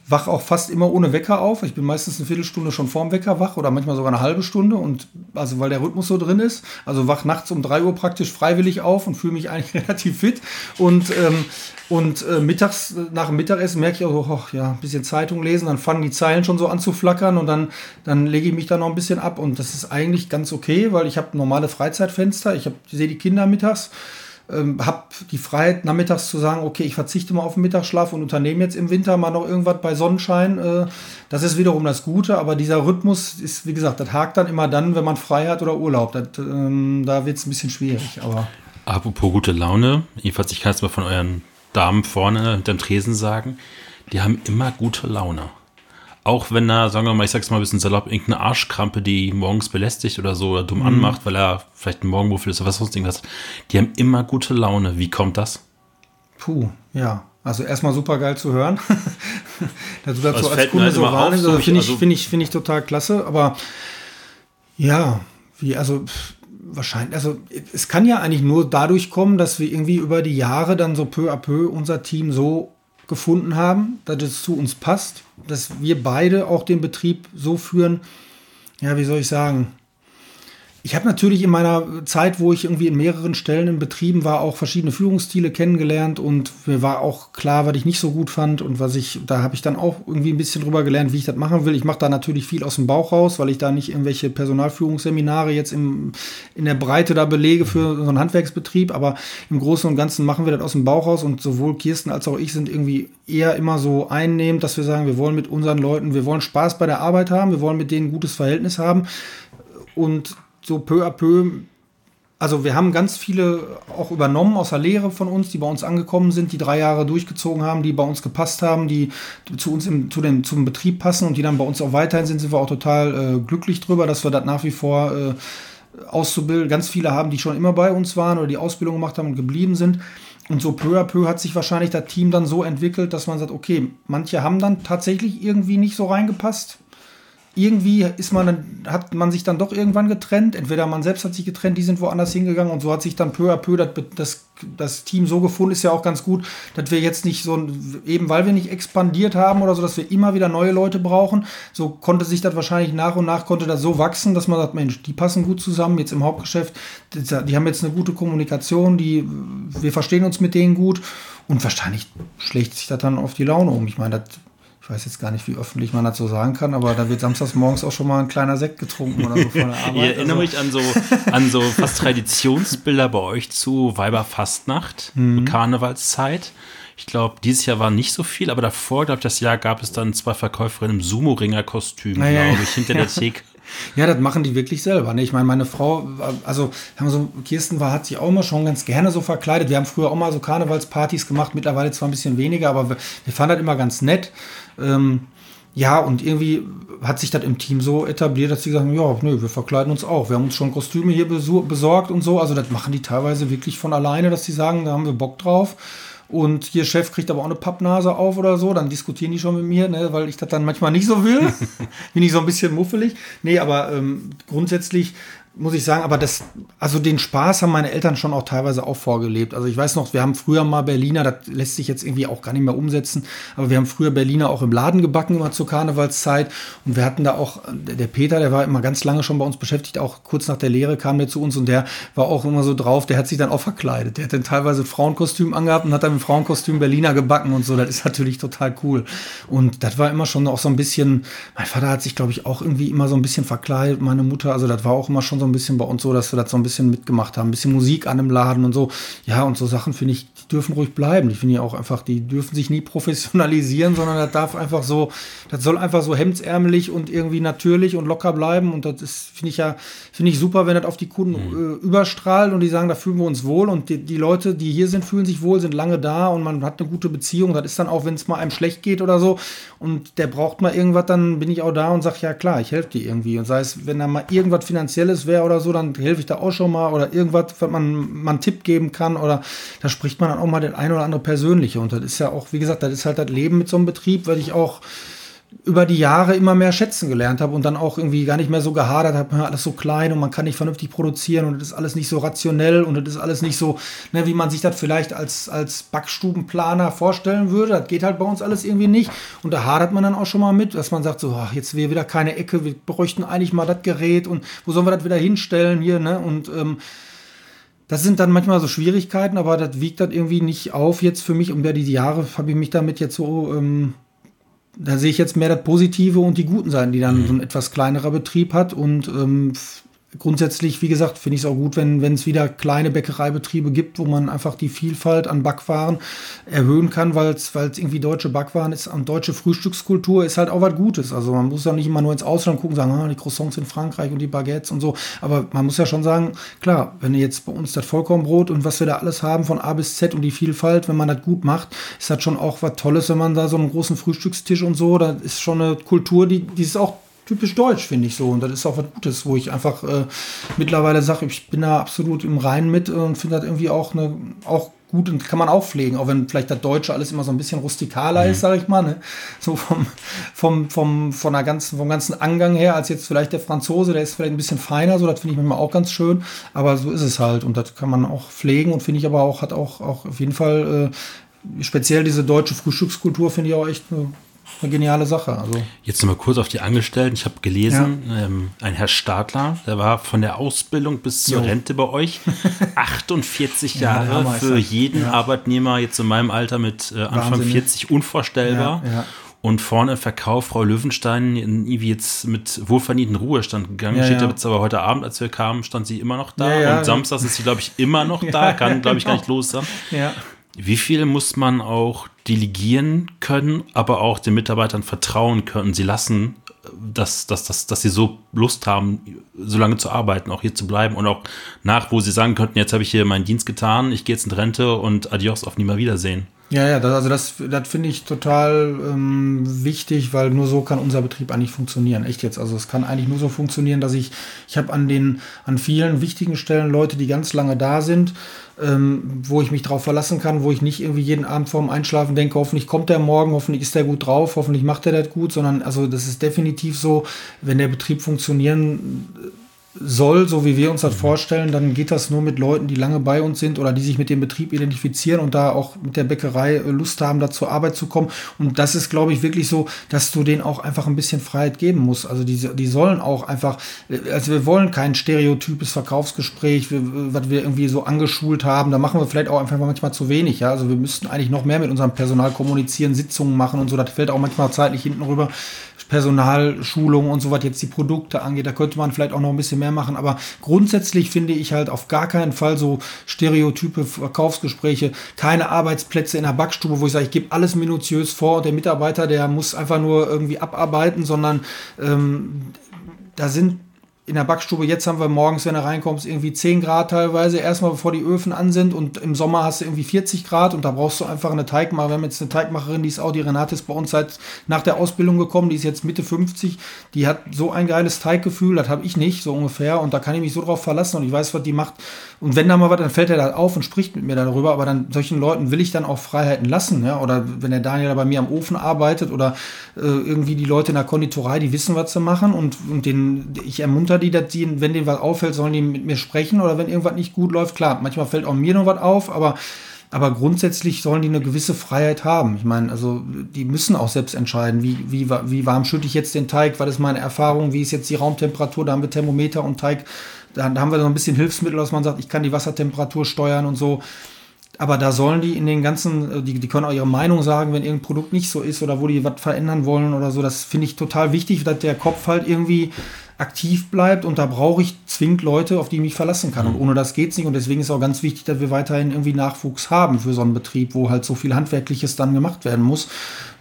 wach auch fast immer ohne Wecker auf. Ich bin meistens eine Viertelstunde schon vorm Wecker wach oder manchmal sogar eine halbe Stunde und also weil der Rhythmus so drin ist. Also wach nachts um drei Uhr praktisch freiwillig auf und fühle mich eigentlich relativ fit und ähm, und äh, mittags nach dem Mittagessen merke ich auch so, oh, ja, ein bisschen Zeitung lesen, dann fangen die Zeilen schon so an zu flackern und dann dann lege ich mich da noch ein bisschen ab und das ist eigentlich ganz okay, weil ich habe normale Freizeitfenster. Ich habe sehe die Kinder mittags ähm, habe die Freiheit, nachmittags zu sagen, okay, ich verzichte mal auf den Mittagsschlaf und unternehme jetzt im Winter mal noch irgendwas bei Sonnenschein. Äh, das ist wiederum das Gute, aber dieser Rhythmus ist, wie gesagt, das hakt dann immer dann, wenn man frei hat oder Urlaub. Das, ähm, da wird es ein bisschen schwierig. Aber Apropos gute Laune, jedenfalls, ich kann es mal von euren Damen vorne hinterm Tresen sagen, die haben immer gute Laune auch wenn er, sagen wir mal, ich sag's mal ein bisschen salopp, irgendeine Arschkrampe, die morgens belästigt oder so oder dumm mhm. anmacht, weil er vielleicht ein Morgenmuffel ist oder was sonst irgendwas, die haben immer gute Laune. Wie kommt das? Puh, ja. Also erstmal super geil zu hören. dass du dazu als Kunde halt so wahrnimmst, so, finde ich, also find ich, find ich total klasse. Aber ja, wie, also wahrscheinlich, also es kann ja eigentlich nur dadurch kommen, dass wir irgendwie über die Jahre dann so peu à peu unser Team so gefunden haben, dass es zu uns passt, dass wir beide auch den Betrieb so führen, ja, wie soll ich sagen, ich habe natürlich in meiner Zeit, wo ich irgendwie in mehreren Stellen in Betrieben war, auch verschiedene Führungsstile kennengelernt und mir war auch klar, was ich nicht so gut fand und was ich, da habe ich dann auch irgendwie ein bisschen drüber gelernt, wie ich das machen will. Ich mache da natürlich viel aus dem Bauch raus, weil ich da nicht irgendwelche Personalführungsseminare jetzt im, in der Breite da belege für so einen Handwerksbetrieb, aber im Großen und Ganzen machen wir das aus dem Bauch raus und sowohl Kirsten als auch ich sind irgendwie eher immer so einnehmend, dass wir sagen, wir wollen mit unseren Leuten, wir wollen Spaß bei der Arbeit haben, wir wollen mit denen ein gutes Verhältnis haben und so peu à peu, also wir haben ganz viele auch übernommen aus der Lehre von uns, die bei uns angekommen sind, die drei Jahre durchgezogen haben, die bei uns gepasst haben, die zu uns im, zu dem, zum Betrieb passen und die dann bei uns auch weiterhin sind, sind wir auch total äh, glücklich drüber, dass wir das nach wie vor äh, auszubilden. Ganz viele haben, die schon immer bei uns waren oder die Ausbildung gemacht haben und geblieben sind. Und so peu à peu hat sich wahrscheinlich das Team dann so entwickelt, dass man sagt, okay, manche haben dann tatsächlich irgendwie nicht so reingepasst irgendwie ist man hat man sich dann doch irgendwann getrennt. Entweder man selbst hat sich getrennt, die sind woanders hingegangen und so hat sich dann peu à peu das, das, das Team so gefunden, ist ja auch ganz gut, dass wir jetzt nicht so, eben weil wir nicht expandiert haben oder so, dass wir immer wieder neue Leute brauchen. So konnte sich das wahrscheinlich nach und nach, konnte das so wachsen, dass man sagt, Mensch, die passen gut zusammen, jetzt im Hauptgeschäft, die haben jetzt eine gute Kommunikation, die, wir verstehen uns mit denen gut und wahrscheinlich schlägt sich das dann auf die Laune um. Ich meine, das ich weiß jetzt gar nicht, wie öffentlich man das so sagen kann, aber da wird samstags morgens auch schon mal ein kleiner Sekt getrunken oder so von der Arbeit. ich erinnere also. mich an so, an so fast Traditionsbilder bei euch zu Weiberfastnacht, mhm. Karnevalszeit. Ich glaube, dieses Jahr war nicht so viel, aber davor, glaube ich, das Jahr gab es dann zwei Verkäuferinnen im Sumo-Ringer-Kostüm, naja, glaube ich, hinter ja. der Theke. Ja, das machen die wirklich selber. Ne? Ich meine, meine Frau, also haben so, Kirsten war, hat sich auch immer schon ganz gerne so verkleidet. Wir haben früher auch mal so Karnevalspartys gemacht, mittlerweile zwar ein bisschen weniger, aber wir, wir fanden das immer ganz nett. Ähm, ja, und irgendwie hat sich das im Team so etabliert, dass sie sagen, ja, nö, wir verkleiden uns auch. Wir haben uns schon Kostüme hier besorgt und so. Also das machen die teilweise wirklich von alleine, dass sie sagen, da haben wir Bock drauf. Und hier Chef kriegt aber auch eine Pappnase auf oder so, dann diskutieren die schon mit mir, ne, weil ich das dann manchmal nicht so will. Bin ich so ein bisschen muffelig. Nee, aber ähm, grundsätzlich muss ich sagen, aber das, also den Spaß haben meine Eltern schon auch teilweise auch vorgelebt. Also ich weiß noch, wir haben früher mal Berliner, das lässt sich jetzt irgendwie auch gar nicht mehr umsetzen, aber wir haben früher Berliner auch im Laden gebacken, immer zur Karnevalszeit. Und wir hatten da auch, der Peter, der war immer ganz lange schon bei uns beschäftigt, auch kurz nach der Lehre kam der zu uns und der war auch immer so drauf, der hat sich dann auch verkleidet. Der hat dann teilweise Frauenkostüm angehabt und hat dann im Frauenkostüm Berliner gebacken und so. Das ist natürlich total cool. Und das war immer schon auch so ein bisschen, mein Vater hat sich, glaube ich, auch irgendwie immer so ein bisschen verkleidet, meine Mutter, also das war auch immer schon so ein bisschen bei uns so, dass wir das so ein bisschen mitgemacht haben. Ein bisschen Musik an dem Laden und so. Ja, und so Sachen finde ich, dürfen ruhig bleiben. Ich finde ja auch einfach, die dürfen sich nie professionalisieren, sondern das darf einfach so, das soll einfach so hemdsärmelig und irgendwie natürlich und locker bleiben. Und das ist, finde ich ja, finde ich super, wenn das auf die Kunden mhm. äh, überstrahlt und die sagen, da fühlen wir uns wohl. Und die, die Leute, die hier sind, fühlen sich wohl, sind lange da und man hat eine gute Beziehung. Das ist dann auch, wenn es mal einem schlecht geht oder so und der braucht mal irgendwas, dann bin ich auch da und sage, ja klar, ich helfe dir irgendwie. Und sei es, wenn da mal irgendwas Finanzielles wäre oder so, dann helfe ich da auch schon mal oder irgendwas, was man, man einen Tipp geben kann oder da spricht man dann auch mal den ein oder andere Persönliche. Und das ist ja auch, wie gesagt, das ist halt das Leben mit so einem Betrieb, weil ich auch über die Jahre immer mehr schätzen gelernt habe und dann auch irgendwie gar nicht mehr so gehadert habe, alles so klein und man kann nicht vernünftig produzieren und das ist alles nicht so rationell und das ist alles nicht so, ne, wie man sich das vielleicht als, als Backstubenplaner vorstellen würde. Das geht halt bei uns alles irgendwie nicht. Und da hadert man dann auch schon mal mit, dass man sagt, so, ach, jetzt wäre wieder keine Ecke, wir bräuchten eigentlich mal das Gerät und wo sollen wir das wieder hinstellen hier, ne? Und ähm, das sind dann manchmal so Schwierigkeiten, aber das wiegt dann irgendwie nicht auf jetzt für mich. Um ja die Jahre habe ich mich damit jetzt so ähm, da sehe ich jetzt mehr das Positive und die guten Seiten, die dann mhm. so ein etwas kleinerer Betrieb hat. Und ähm, grundsätzlich, wie gesagt, finde ich es auch gut, wenn es wieder kleine Bäckereibetriebe gibt, wo man einfach die Vielfalt an Backwaren erhöhen kann, weil es irgendwie deutsche Backwaren ist und deutsche Frühstückskultur ist halt auch was Gutes. Also man muss ja nicht immer nur ins Ausland gucken, sagen, ah, die Croissants in Frankreich und die Baguettes und so. Aber man muss ja schon sagen, klar, wenn jetzt bei uns das Vollkornbrot und was wir da alles haben von A bis Z und die Vielfalt, wenn man das gut macht, ist das schon auch was Tolles, wenn man da so einen großen Frühstückstisch und so, da ist schon eine Kultur, die, die ist auch typisch deutsch, finde ich so. Und das ist auch was Gutes, wo ich einfach äh, mittlerweile sage, ich bin da absolut im Reinen mit und finde das irgendwie auch, eine, auch gut und kann man auch pflegen, auch wenn vielleicht das Deutsche alles immer so ein bisschen rustikaler mhm. ist, sage ich mal, ne? so vom, vom, vom, von der ganzen, vom ganzen Angang her, als jetzt vielleicht der Franzose, der ist vielleicht ein bisschen feiner, so das finde ich manchmal auch ganz schön, aber so ist es halt und das kann man auch pflegen und finde ich aber auch, hat auch, auch auf jeden Fall äh, speziell diese deutsche Frühstückskultur finde ich auch echt eine eine geniale Sache. Also. Jetzt nochmal kurz auf die Angestellten. Ich habe gelesen, ja. ähm, ein Herr Stadler, der war von der Ausbildung bis zur jo. Rente bei euch 48 Jahre ja, für jeden ja. Arbeitnehmer jetzt in meinem Alter mit äh, Anfang Wahnsinn. 40 unvorstellbar. Und vorne im Verkauf, Frau Löwenstein, irgendwie jetzt mit wohlverdienten Ruhestand gegangen. Steht ja. jetzt aber heute Abend, als wir kamen, stand sie immer noch da. und samstags ist sie, glaube ich, immer noch da. Kann, glaube ich, gar nicht los sein. Wie viel muss man auch delegieren können, aber auch den Mitarbeitern vertrauen können, sie lassen, dass, dass, dass, dass sie so Lust haben, so lange zu arbeiten, auch hier zu bleiben und auch nach, wo sie sagen könnten, jetzt habe ich hier meinen Dienst getan, ich gehe jetzt in Rente und adios, auf nie mal Wiedersehen. Ja, ja, das, also das, das finde ich total ähm, wichtig, weil nur so kann unser Betrieb eigentlich funktionieren. Echt jetzt. Also es kann eigentlich nur so funktionieren, dass ich, ich habe an den, an vielen wichtigen Stellen Leute, die ganz lange da sind, ähm, wo ich mich drauf verlassen kann, wo ich nicht irgendwie jeden Abend vorm Einschlafen denke, hoffentlich kommt der morgen, hoffentlich ist der gut drauf, hoffentlich macht er das gut, sondern also das ist definitiv so, wenn der Betrieb funktionieren soll, so wie wir uns das vorstellen, dann geht das nur mit Leuten, die lange bei uns sind oder die sich mit dem Betrieb identifizieren und da auch mit der Bäckerei äh, Lust haben, da zur Arbeit zu kommen. Und das ist, glaube ich, wirklich so, dass du denen auch einfach ein bisschen Freiheit geben musst. Also die, die sollen auch einfach, äh, also wir wollen kein stereotypes Verkaufsgespräch, was wir irgendwie so angeschult haben. Da machen wir vielleicht auch einfach manchmal zu wenig. Ja? Also wir müssten eigentlich noch mehr mit unserem Personal kommunizieren, Sitzungen machen und so. Das fällt auch manchmal zeitlich hinten rüber. Personalschulung und so was jetzt die Produkte angeht. Da könnte man vielleicht auch noch ein bisschen mehr machen. Aber grundsätzlich finde ich halt auf gar keinen Fall so Stereotype Verkaufsgespräche, keine Arbeitsplätze in der Backstube, wo ich sage, ich gebe alles minutiös vor und der Mitarbeiter, der muss einfach nur irgendwie abarbeiten, sondern ähm, da sind in der Backstube, jetzt haben wir morgens, wenn du reinkommst, irgendwie 10 Grad teilweise, erstmal bevor die Öfen an sind und im Sommer hast du irgendwie 40 Grad und da brauchst du einfach eine Teigmacherin. Wir haben jetzt eine Teigmacherin, die ist auch, die Renate ist bei uns seit nach der Ausbildung gekommen, die ist jetzt Mitte 50, die hat so ein geiles Teiggefühl, das habe ich nicht, so ungefähr. Und da kann ich mich so drauf verlassen und ich weiß, was die macht und wenn da mal was, dann fällt er da auf und spricht mit mir darüber. Aber dann solchen Leuten will ich dann auch Freiheiten lassen. Ja? Oder wenn der Daniel da bei mir am Ofen arbeitet oder äh, irgendwie die Leute in der Konditorei, die wissen, was sie machen. Und, und den, ich ermunter die, dass die, wenn denen was auffällt, sollen die mit mir sprechen. Oder wenn irgendwas nicht gut läuft, klar, manchmal fällt auch mir noch was auf, aber aber grundsätzlich sollen die eine gewisse Freiheit haben. Ich meine, also die müssen auch selbst entscheiden, wie, wie, wie warm schütte ich jetzt den Teig, was ist meine Erfahrung, wie ist jetzt die Raumtemperatur, da haben wir Thermometer und Teig da, haben wir so ein bisschen Hilfsmittel, dass man sagt, ich kann die Wassertemperatur steuern und so. Aber da sollen die in den ganzen, die, die können auch ihre Meinung sagen, wenn irgendein Produkt nicht so ist oder wo die was verändern wollen oder so. Das finde ich total wichtig, dass der Kopf halt irgendwie aktiv bleibt und da brauche ich zwingend Leute, auf die ich mich verlassen kann. Und mhm. ohne das geht es nicht. Und deswegen ist auch ganz wichtig, dass wir weiterhin irgendwie Nachwuchs haben für so einen Betrieb, wo halt so viel Handwerkliches dann gemacht werden muss.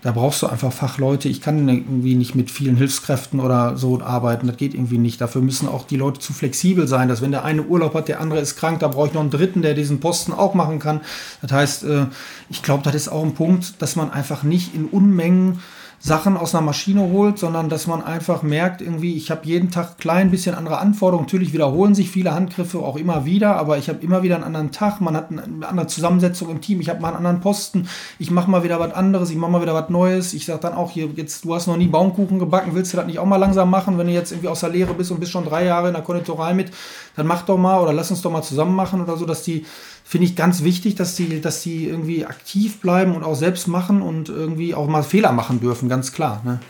Da brauchst du einfach Fachleute. Ich kann irgendwie nicht mit vielen Hilfskräften oder so arbeiten. Das geht irgendwie nicht. Dafür müssen auch die Leute zu flexibel sein, dass wenn der eine Urlaub hat, der andere ist krank, da brauche ich noch einen dritten, der diesen Posten auch machen kann. Das heißt, äh, ich glaube, das ist auch ein Punkt, dass man einfach nicht in Unmengen Sachen aus einer Maschine holt, sondern dass man einfach merkt, irgendwie, ich habe jeden Tag klein bisschen andere Anforderungen. Natürlich wiederholen sich viele Handgriffe auch immer wieder, aber ich habe immer wieder einen anderen Tag. Man hat eine andere Zusammensetzung im Team. Ich habe mal einen anderen Posten. Ich mache mal wieder was anderes. Ich mache mal wieder was Neues. Ich sage dann auch hier, jetzt, du hast noch nie Baumkuchen gebacken. Willst du das nicht auch mal langsam machen, wenn du jetzt irgendwie aus der Lehre bist und bist schon drei Jahre in der Konditorei mit? Dann mach doch mal oder lass uns doch mal zusammen machen oder so, dass die finde ich ganz wichtig, dass die, dass die irgendwie aktiv bleiben und auch selbst machen und irgendwie auch mal Fehler machen dürfen, ganz klar. Ne?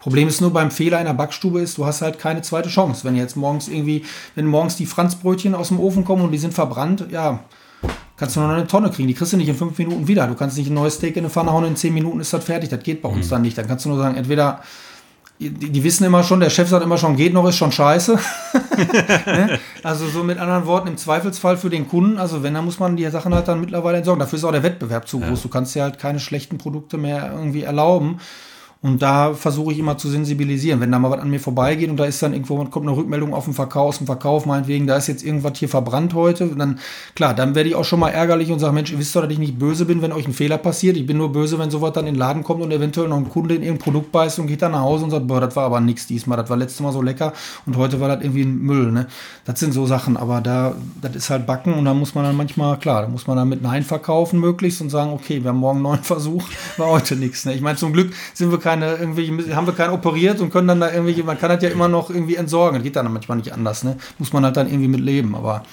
Problem ist nur beim Fehler in der Backstube ist, du hast halt keine zweite Chance. Wenn jetzt morgens irgendwie, wenn morgens die Franzbrötchen aus dem Ofen kommen und die sind verbrannt, ja, kannst du nur noch eine Tonne kriegen. Die kriegst du nicht in fünf Minuten wieder. Du kannst nicht ein neues Steak in eine Pfanne hauen, in zehn Minuten ist das fertig. Das geht bei uns mhm. dann nicht. Dann kannst du nur sagen, entweder die, wissen immer schon, der Chef sagt immer schon, geht noch, ist schon scheiße. ne? Also so mit anderen Worten, im Zweifelsfall für den Kunden, also wenn, dann muss man die Sachen halt dann mittlerweile entsorgen. Dafür ist auch der Wettbewerb zu groß. Ja. Du kannst ja halt keine schlechten Produkte mehr irgendwie erlauben. Und da versuche ich immer zu sensibilisieren. Wenn da mal was an mir vorbeigeht und da ist dann irgendwo, kommt eine Rückmeldung auf den Verkauf, aus dem Verkauf, meinetwegen, da ist jetzt irgendwas hier verbrannt heute, dann, klar, dann werde ich auch schon mal ärgerlich und sage, Mensch, ihr wisst doch, dass ich nicht böse bin, wenn euch ein Fehler passiert. Ich bin nur böse, wenn sowas dann in den Laden kommt und eventuell noch ein Kunde in irgendein Produkt beißt und geht dann nach Hause und sagt, boah, das war aber nichts diesmal, das war letztes Mal so lecker und heute war das irgendwie ein Müll, ne? Das sind so Sachen, aber da, das ist halt Backen und da muss man dann manchmal, klar, da muss man dann mit Nein verkaufen möglichst und sagen, okay, wir haben morgen einen neuen Versuch, war heute nichts, ne? Ich meine, zum Glück sind wir keine irgendwie haben wir keinen operiert und können dann da irgendwie, man kann das ja immer noch irgendwie entsorgen. Das geht dann manchmal nicht anders, ne? Muss man halt dann irgendwie mit leben, aber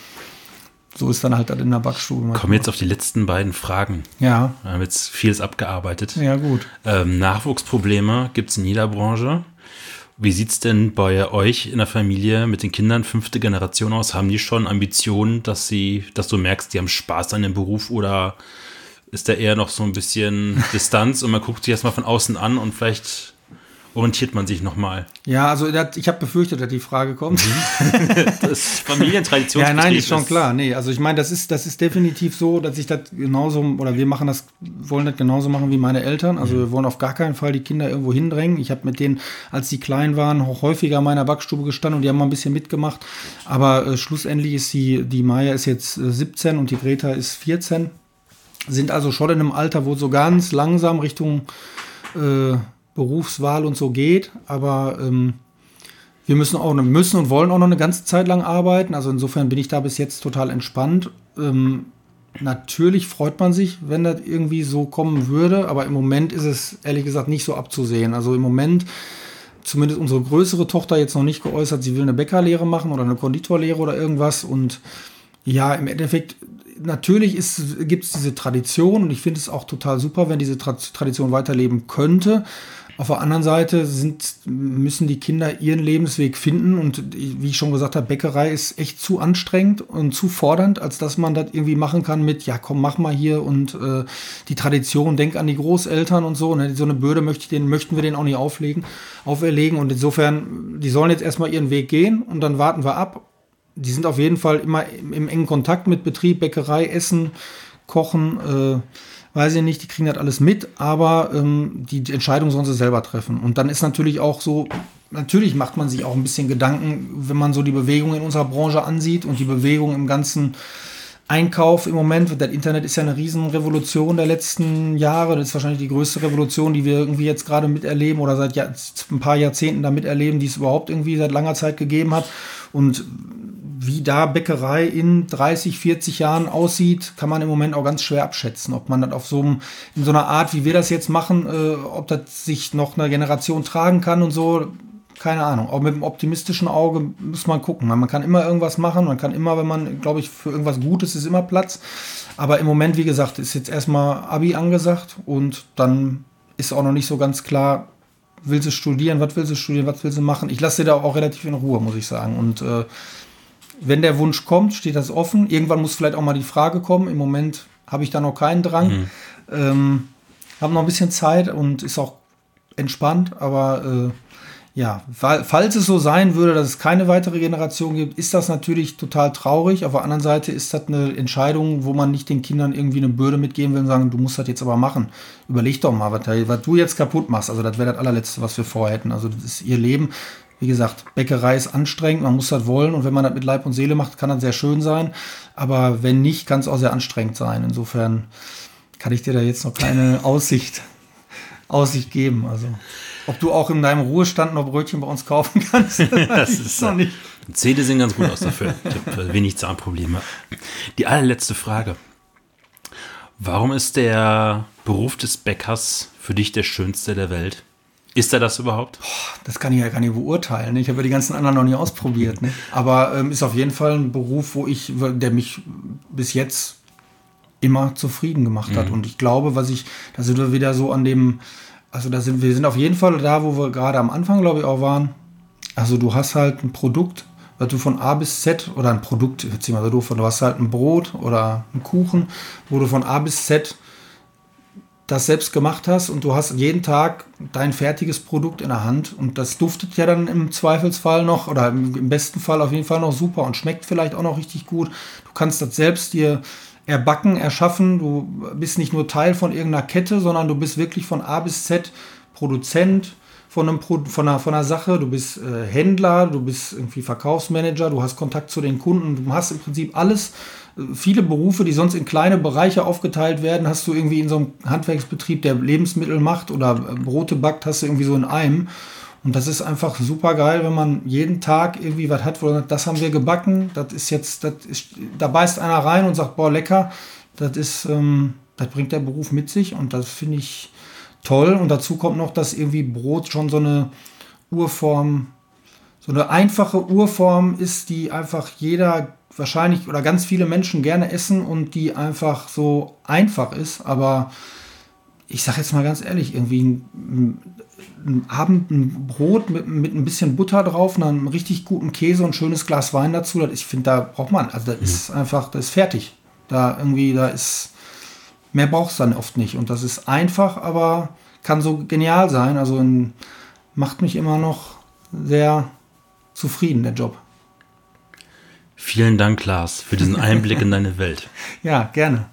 so ist dann halt in der Backstube. Kommen jetzt auf die letzten beiden Fragen. Ja. Wir haben jetzt vieles abgearbeitet. Ja, gut. Ähm, Nachwuchsprobleme gibt es in jeder Branche. Wie sieht es denn bei euch in der Familie mit den Kindern fünfte Generation aus? Haben die schon Ambitionen, dass sie, dass du merkst, die haben Spaß an dem Beruf oder ist da eher noch so ein bisschen Distanz und man guckt sich erstmal von außen an und vielleicht orientiert man sich nochmal. Ja, also ich habe befürchtet, dass die Frage kommt. Mhm. das ist Familientradition. ja, nein, ist schon klar. Nee, also ich meine, das ist, das ist definitiv so, dass ich das genauso, oder wir machen das, wollen das genauso machen wie meine Eltern. Also mhm. wir wollen auf gar keinen Fall die Kinder irgendwo hindrängen. Ich habe mit denen, als die klein waren, auch häufiger in meiner Backstube gestanden und die haben mal ein bisschen mitgemacht. Aber äh, schlussendlich ist die, die Maya ist jetzt äh, 17 und die Greta ist 14. Sind also schon in einem Alter, wo so ganz langsam Richtung äh, Berufswahl und so geht, aber ähm, wir müssen auch müssen und wollen auch noch eine ganze Zeit lang arbeiten. Also insofern bin ich da bis jetzt total entspannt. Ähm, natürlich freut man sich, wenn das irgendwie so kommen würde, aber im Moment ist es ehrlich gesagt nicht so abzusehen. Also im Moment zumindest unsere größere Tochter jetzt noch nicht geäußert, sie will eine Bäckerlehre machen oder eine Konditorlehre oder irgendwas. Und ja, im Endeffekt, natürlich gibt es diese Tradition und ich finde es auch total super, wenn diese Tra Tradition weiterleben könnte. Auf der anderen Seite sind, müssen die Kinder ihren Lebensweg finden und wie ich schon gesagt habe, Bäckerei ist echt zu anstrengend und zu fordernd, als dass man das irgendwie machen kann mit, ja komm, mach mal hier und äh, die Tradition, denk an die Großeltern und so. Ne? So eine Bürde möchte ich denen, möchten wir denen auch nicht auflegen, auferlegen und insofern, die sollen jetzt erstmal ihren Weg gehen und dann warten wir ab. Die sind auf jeden Fall immer im, im engen Kontakt mit Betrieb, Bäckerei, Essen, Kochen, äh, weiß ich nicht, die kriegen das alles mit, aber ähm, die, die Entscheidung sollen sie selber treffen. Und dann ist natürlich auch so, natürlich macht man sich auch ein bisschen Gedanken, wenn man so die Bewegung in unserer Branche ansieht und die Bewegung im ganzen Einkauf im Moment. Das Internet ist ja eine Riesenrevolution der letzten Jahre. Das ist wahrscheinlich die größte Revolution, die wir irgendwie jetzt gerade miterleben oder seit ein paar Jahrzehnten da miterleben, die es überhaupt irgendwie seit langer Zeit gegeben hat. Und wie da Bäckerei in 30, 40 Jahren aussieht, kann man im Moment auch ganz schwer abschätzen. Ob man das auf so einem, in so einer Art, wie wir das jetzt machen, äh, ob das sich noch eine Generation tragen kann und so, keine Ahnung. Auch mit einem optimistischen Auge muss man gucken. Man kann immer irgendwas machen, man kann immer, wenn man, glaube ich, für irgendwas Gutes ist immer Platz. Aber im Moment, wie gesagt, ist jetzt erstmal Abi angesagt und dann ist auch noch nicht so ganz klar, will sie studieren, was will sie studieren, was will sie machen. Ich lasse sie da auch relativ in Ruhe, muss ich sagen. Und äh, wenn der Wunsch kommt, steht das offen. Irgendwann muss vielleicht auch mal die Frage kommen. Im Moment habe ich da noch keinen Drang. Mhm. Ähm, habe noch ein bisschen Zeit und ist auch entspannt, aber äh, ja, falls es so sein würde, dass es keine weitere Generation gibt, ist das natürlich total traurig. Auf der anderen Seite ist das eine Entscheidung, wo man nicht den Kindern irgendwie eine Bürde mitgeben will und sagen, du musst das jetzt aber machen. Überleg doch mal, was, was du jetzt kaputt machst. Also das wäre das allerletzte, was wir vorhätten. Also das ist ihr Leben. Wie gesagt, Bäckerei ist anstrengend, man muss das wollen und wenn man das mit Leib und Seele macht, kann das sehr schön sein. Aber wenn nicht, kann es auch sehr anstrengend sein. Insofern kann ich dir da jetzt noch keine Aussicht, Aussicht geben. Also, ob du auch in deinem Ruhestand noch Brötchen bei uns kaufen kannst, das ist noch nicht. Zähne sehen ganz gut aus dafür. Ich habe wenig Zahnprobleme. Die allerletzte Frage. Warum ist der Beruf des Bäckers für dich der schönste der Welt? Ist er das überhaupt? Das kann ich ja gar nicht beurteilen. Ne? Ich habe ja die ganzen anderen noch nie ausprobiert. Ne? Aber ähm, ist auf jeden Fall ein Beruf, wo ich, der mich bis jetzt immer zufrieden gemacht hat. Mhm. Und ich glaube, was ich, da sind wir wieder so an dem, also da sind wir sind auf jeden Fall da, wo wir gerade am Anfang, glaube ich, auch waren. Also du hast halt ein Produkt, was du von A bis Z oder ein Produkt, sich mal so doof, du hast halt ein Brot oder einen Kuchen, wo du von A bis Z das selbst gemacht hast und du hast jeden Tag dein fertiges Produkt in der Hand und das duftet ja dann im Zweifelsfall noch oder im besten Fall auf jeden Fall noch super und schmeckt vielleicht auch noch richtig gut. Du kannst das selbst dir erbacken, erschaffen. Du bist nicht nur Teil von irgendeiner Kette, sondern du bist wirklich von A bis Z Produzent von, einem Pro von, einer, von einer Sache, du bist äh, Händler, du bist irgendwie Verkaufsmanager, du hast Kontakt zu den Kunden, du hast im Prinzip alles. Viele Berufe, die sonst in kleine Bereiche aufgeteilt werden, hast du irgendwie in so einem Handwerksbetrieb, der Lebensmittel macht oder äh, Brote backt, hast du irgendwie so in einem. Und das ist einfach super geil, wenn man jeden Tag irgendwie was hat, wo sagt, das haben wir gebacken, das ist jetzt, das ist, da beißt einer rein und sagt, boah, lecker. Das ist, ähm, das bringt der Beruf mit sich und das finde ich toll. Und dazu kommt noch, dass irgendwie Brot schon so eine Urform, so eine einfache Urform ist, die einfach jeder wahrscheinlich oder ganz viele Menschen gerne essen und die einfach so einfach ist. Aber ich sage jetzt mal ganz ehrlich, irgendwie ein, ein Abend ein Brot mit, mit ein bisschen Butter drauf, und einem richtig guten Käse und ein schönes Glas Wein dazu, das, ich finde, da braucht man, also das mhm. ist einfach, das ist fertig. Da irgendwie, da ist, mehr braucht es dann oft nicht. Und das ist einfach, aber kann so genial sein. Also in, macht mich immer noch sehr zufrieden, der Job. Vielen Dank, Lars, für diesen Einblick in deine Welt. Ja, gerne.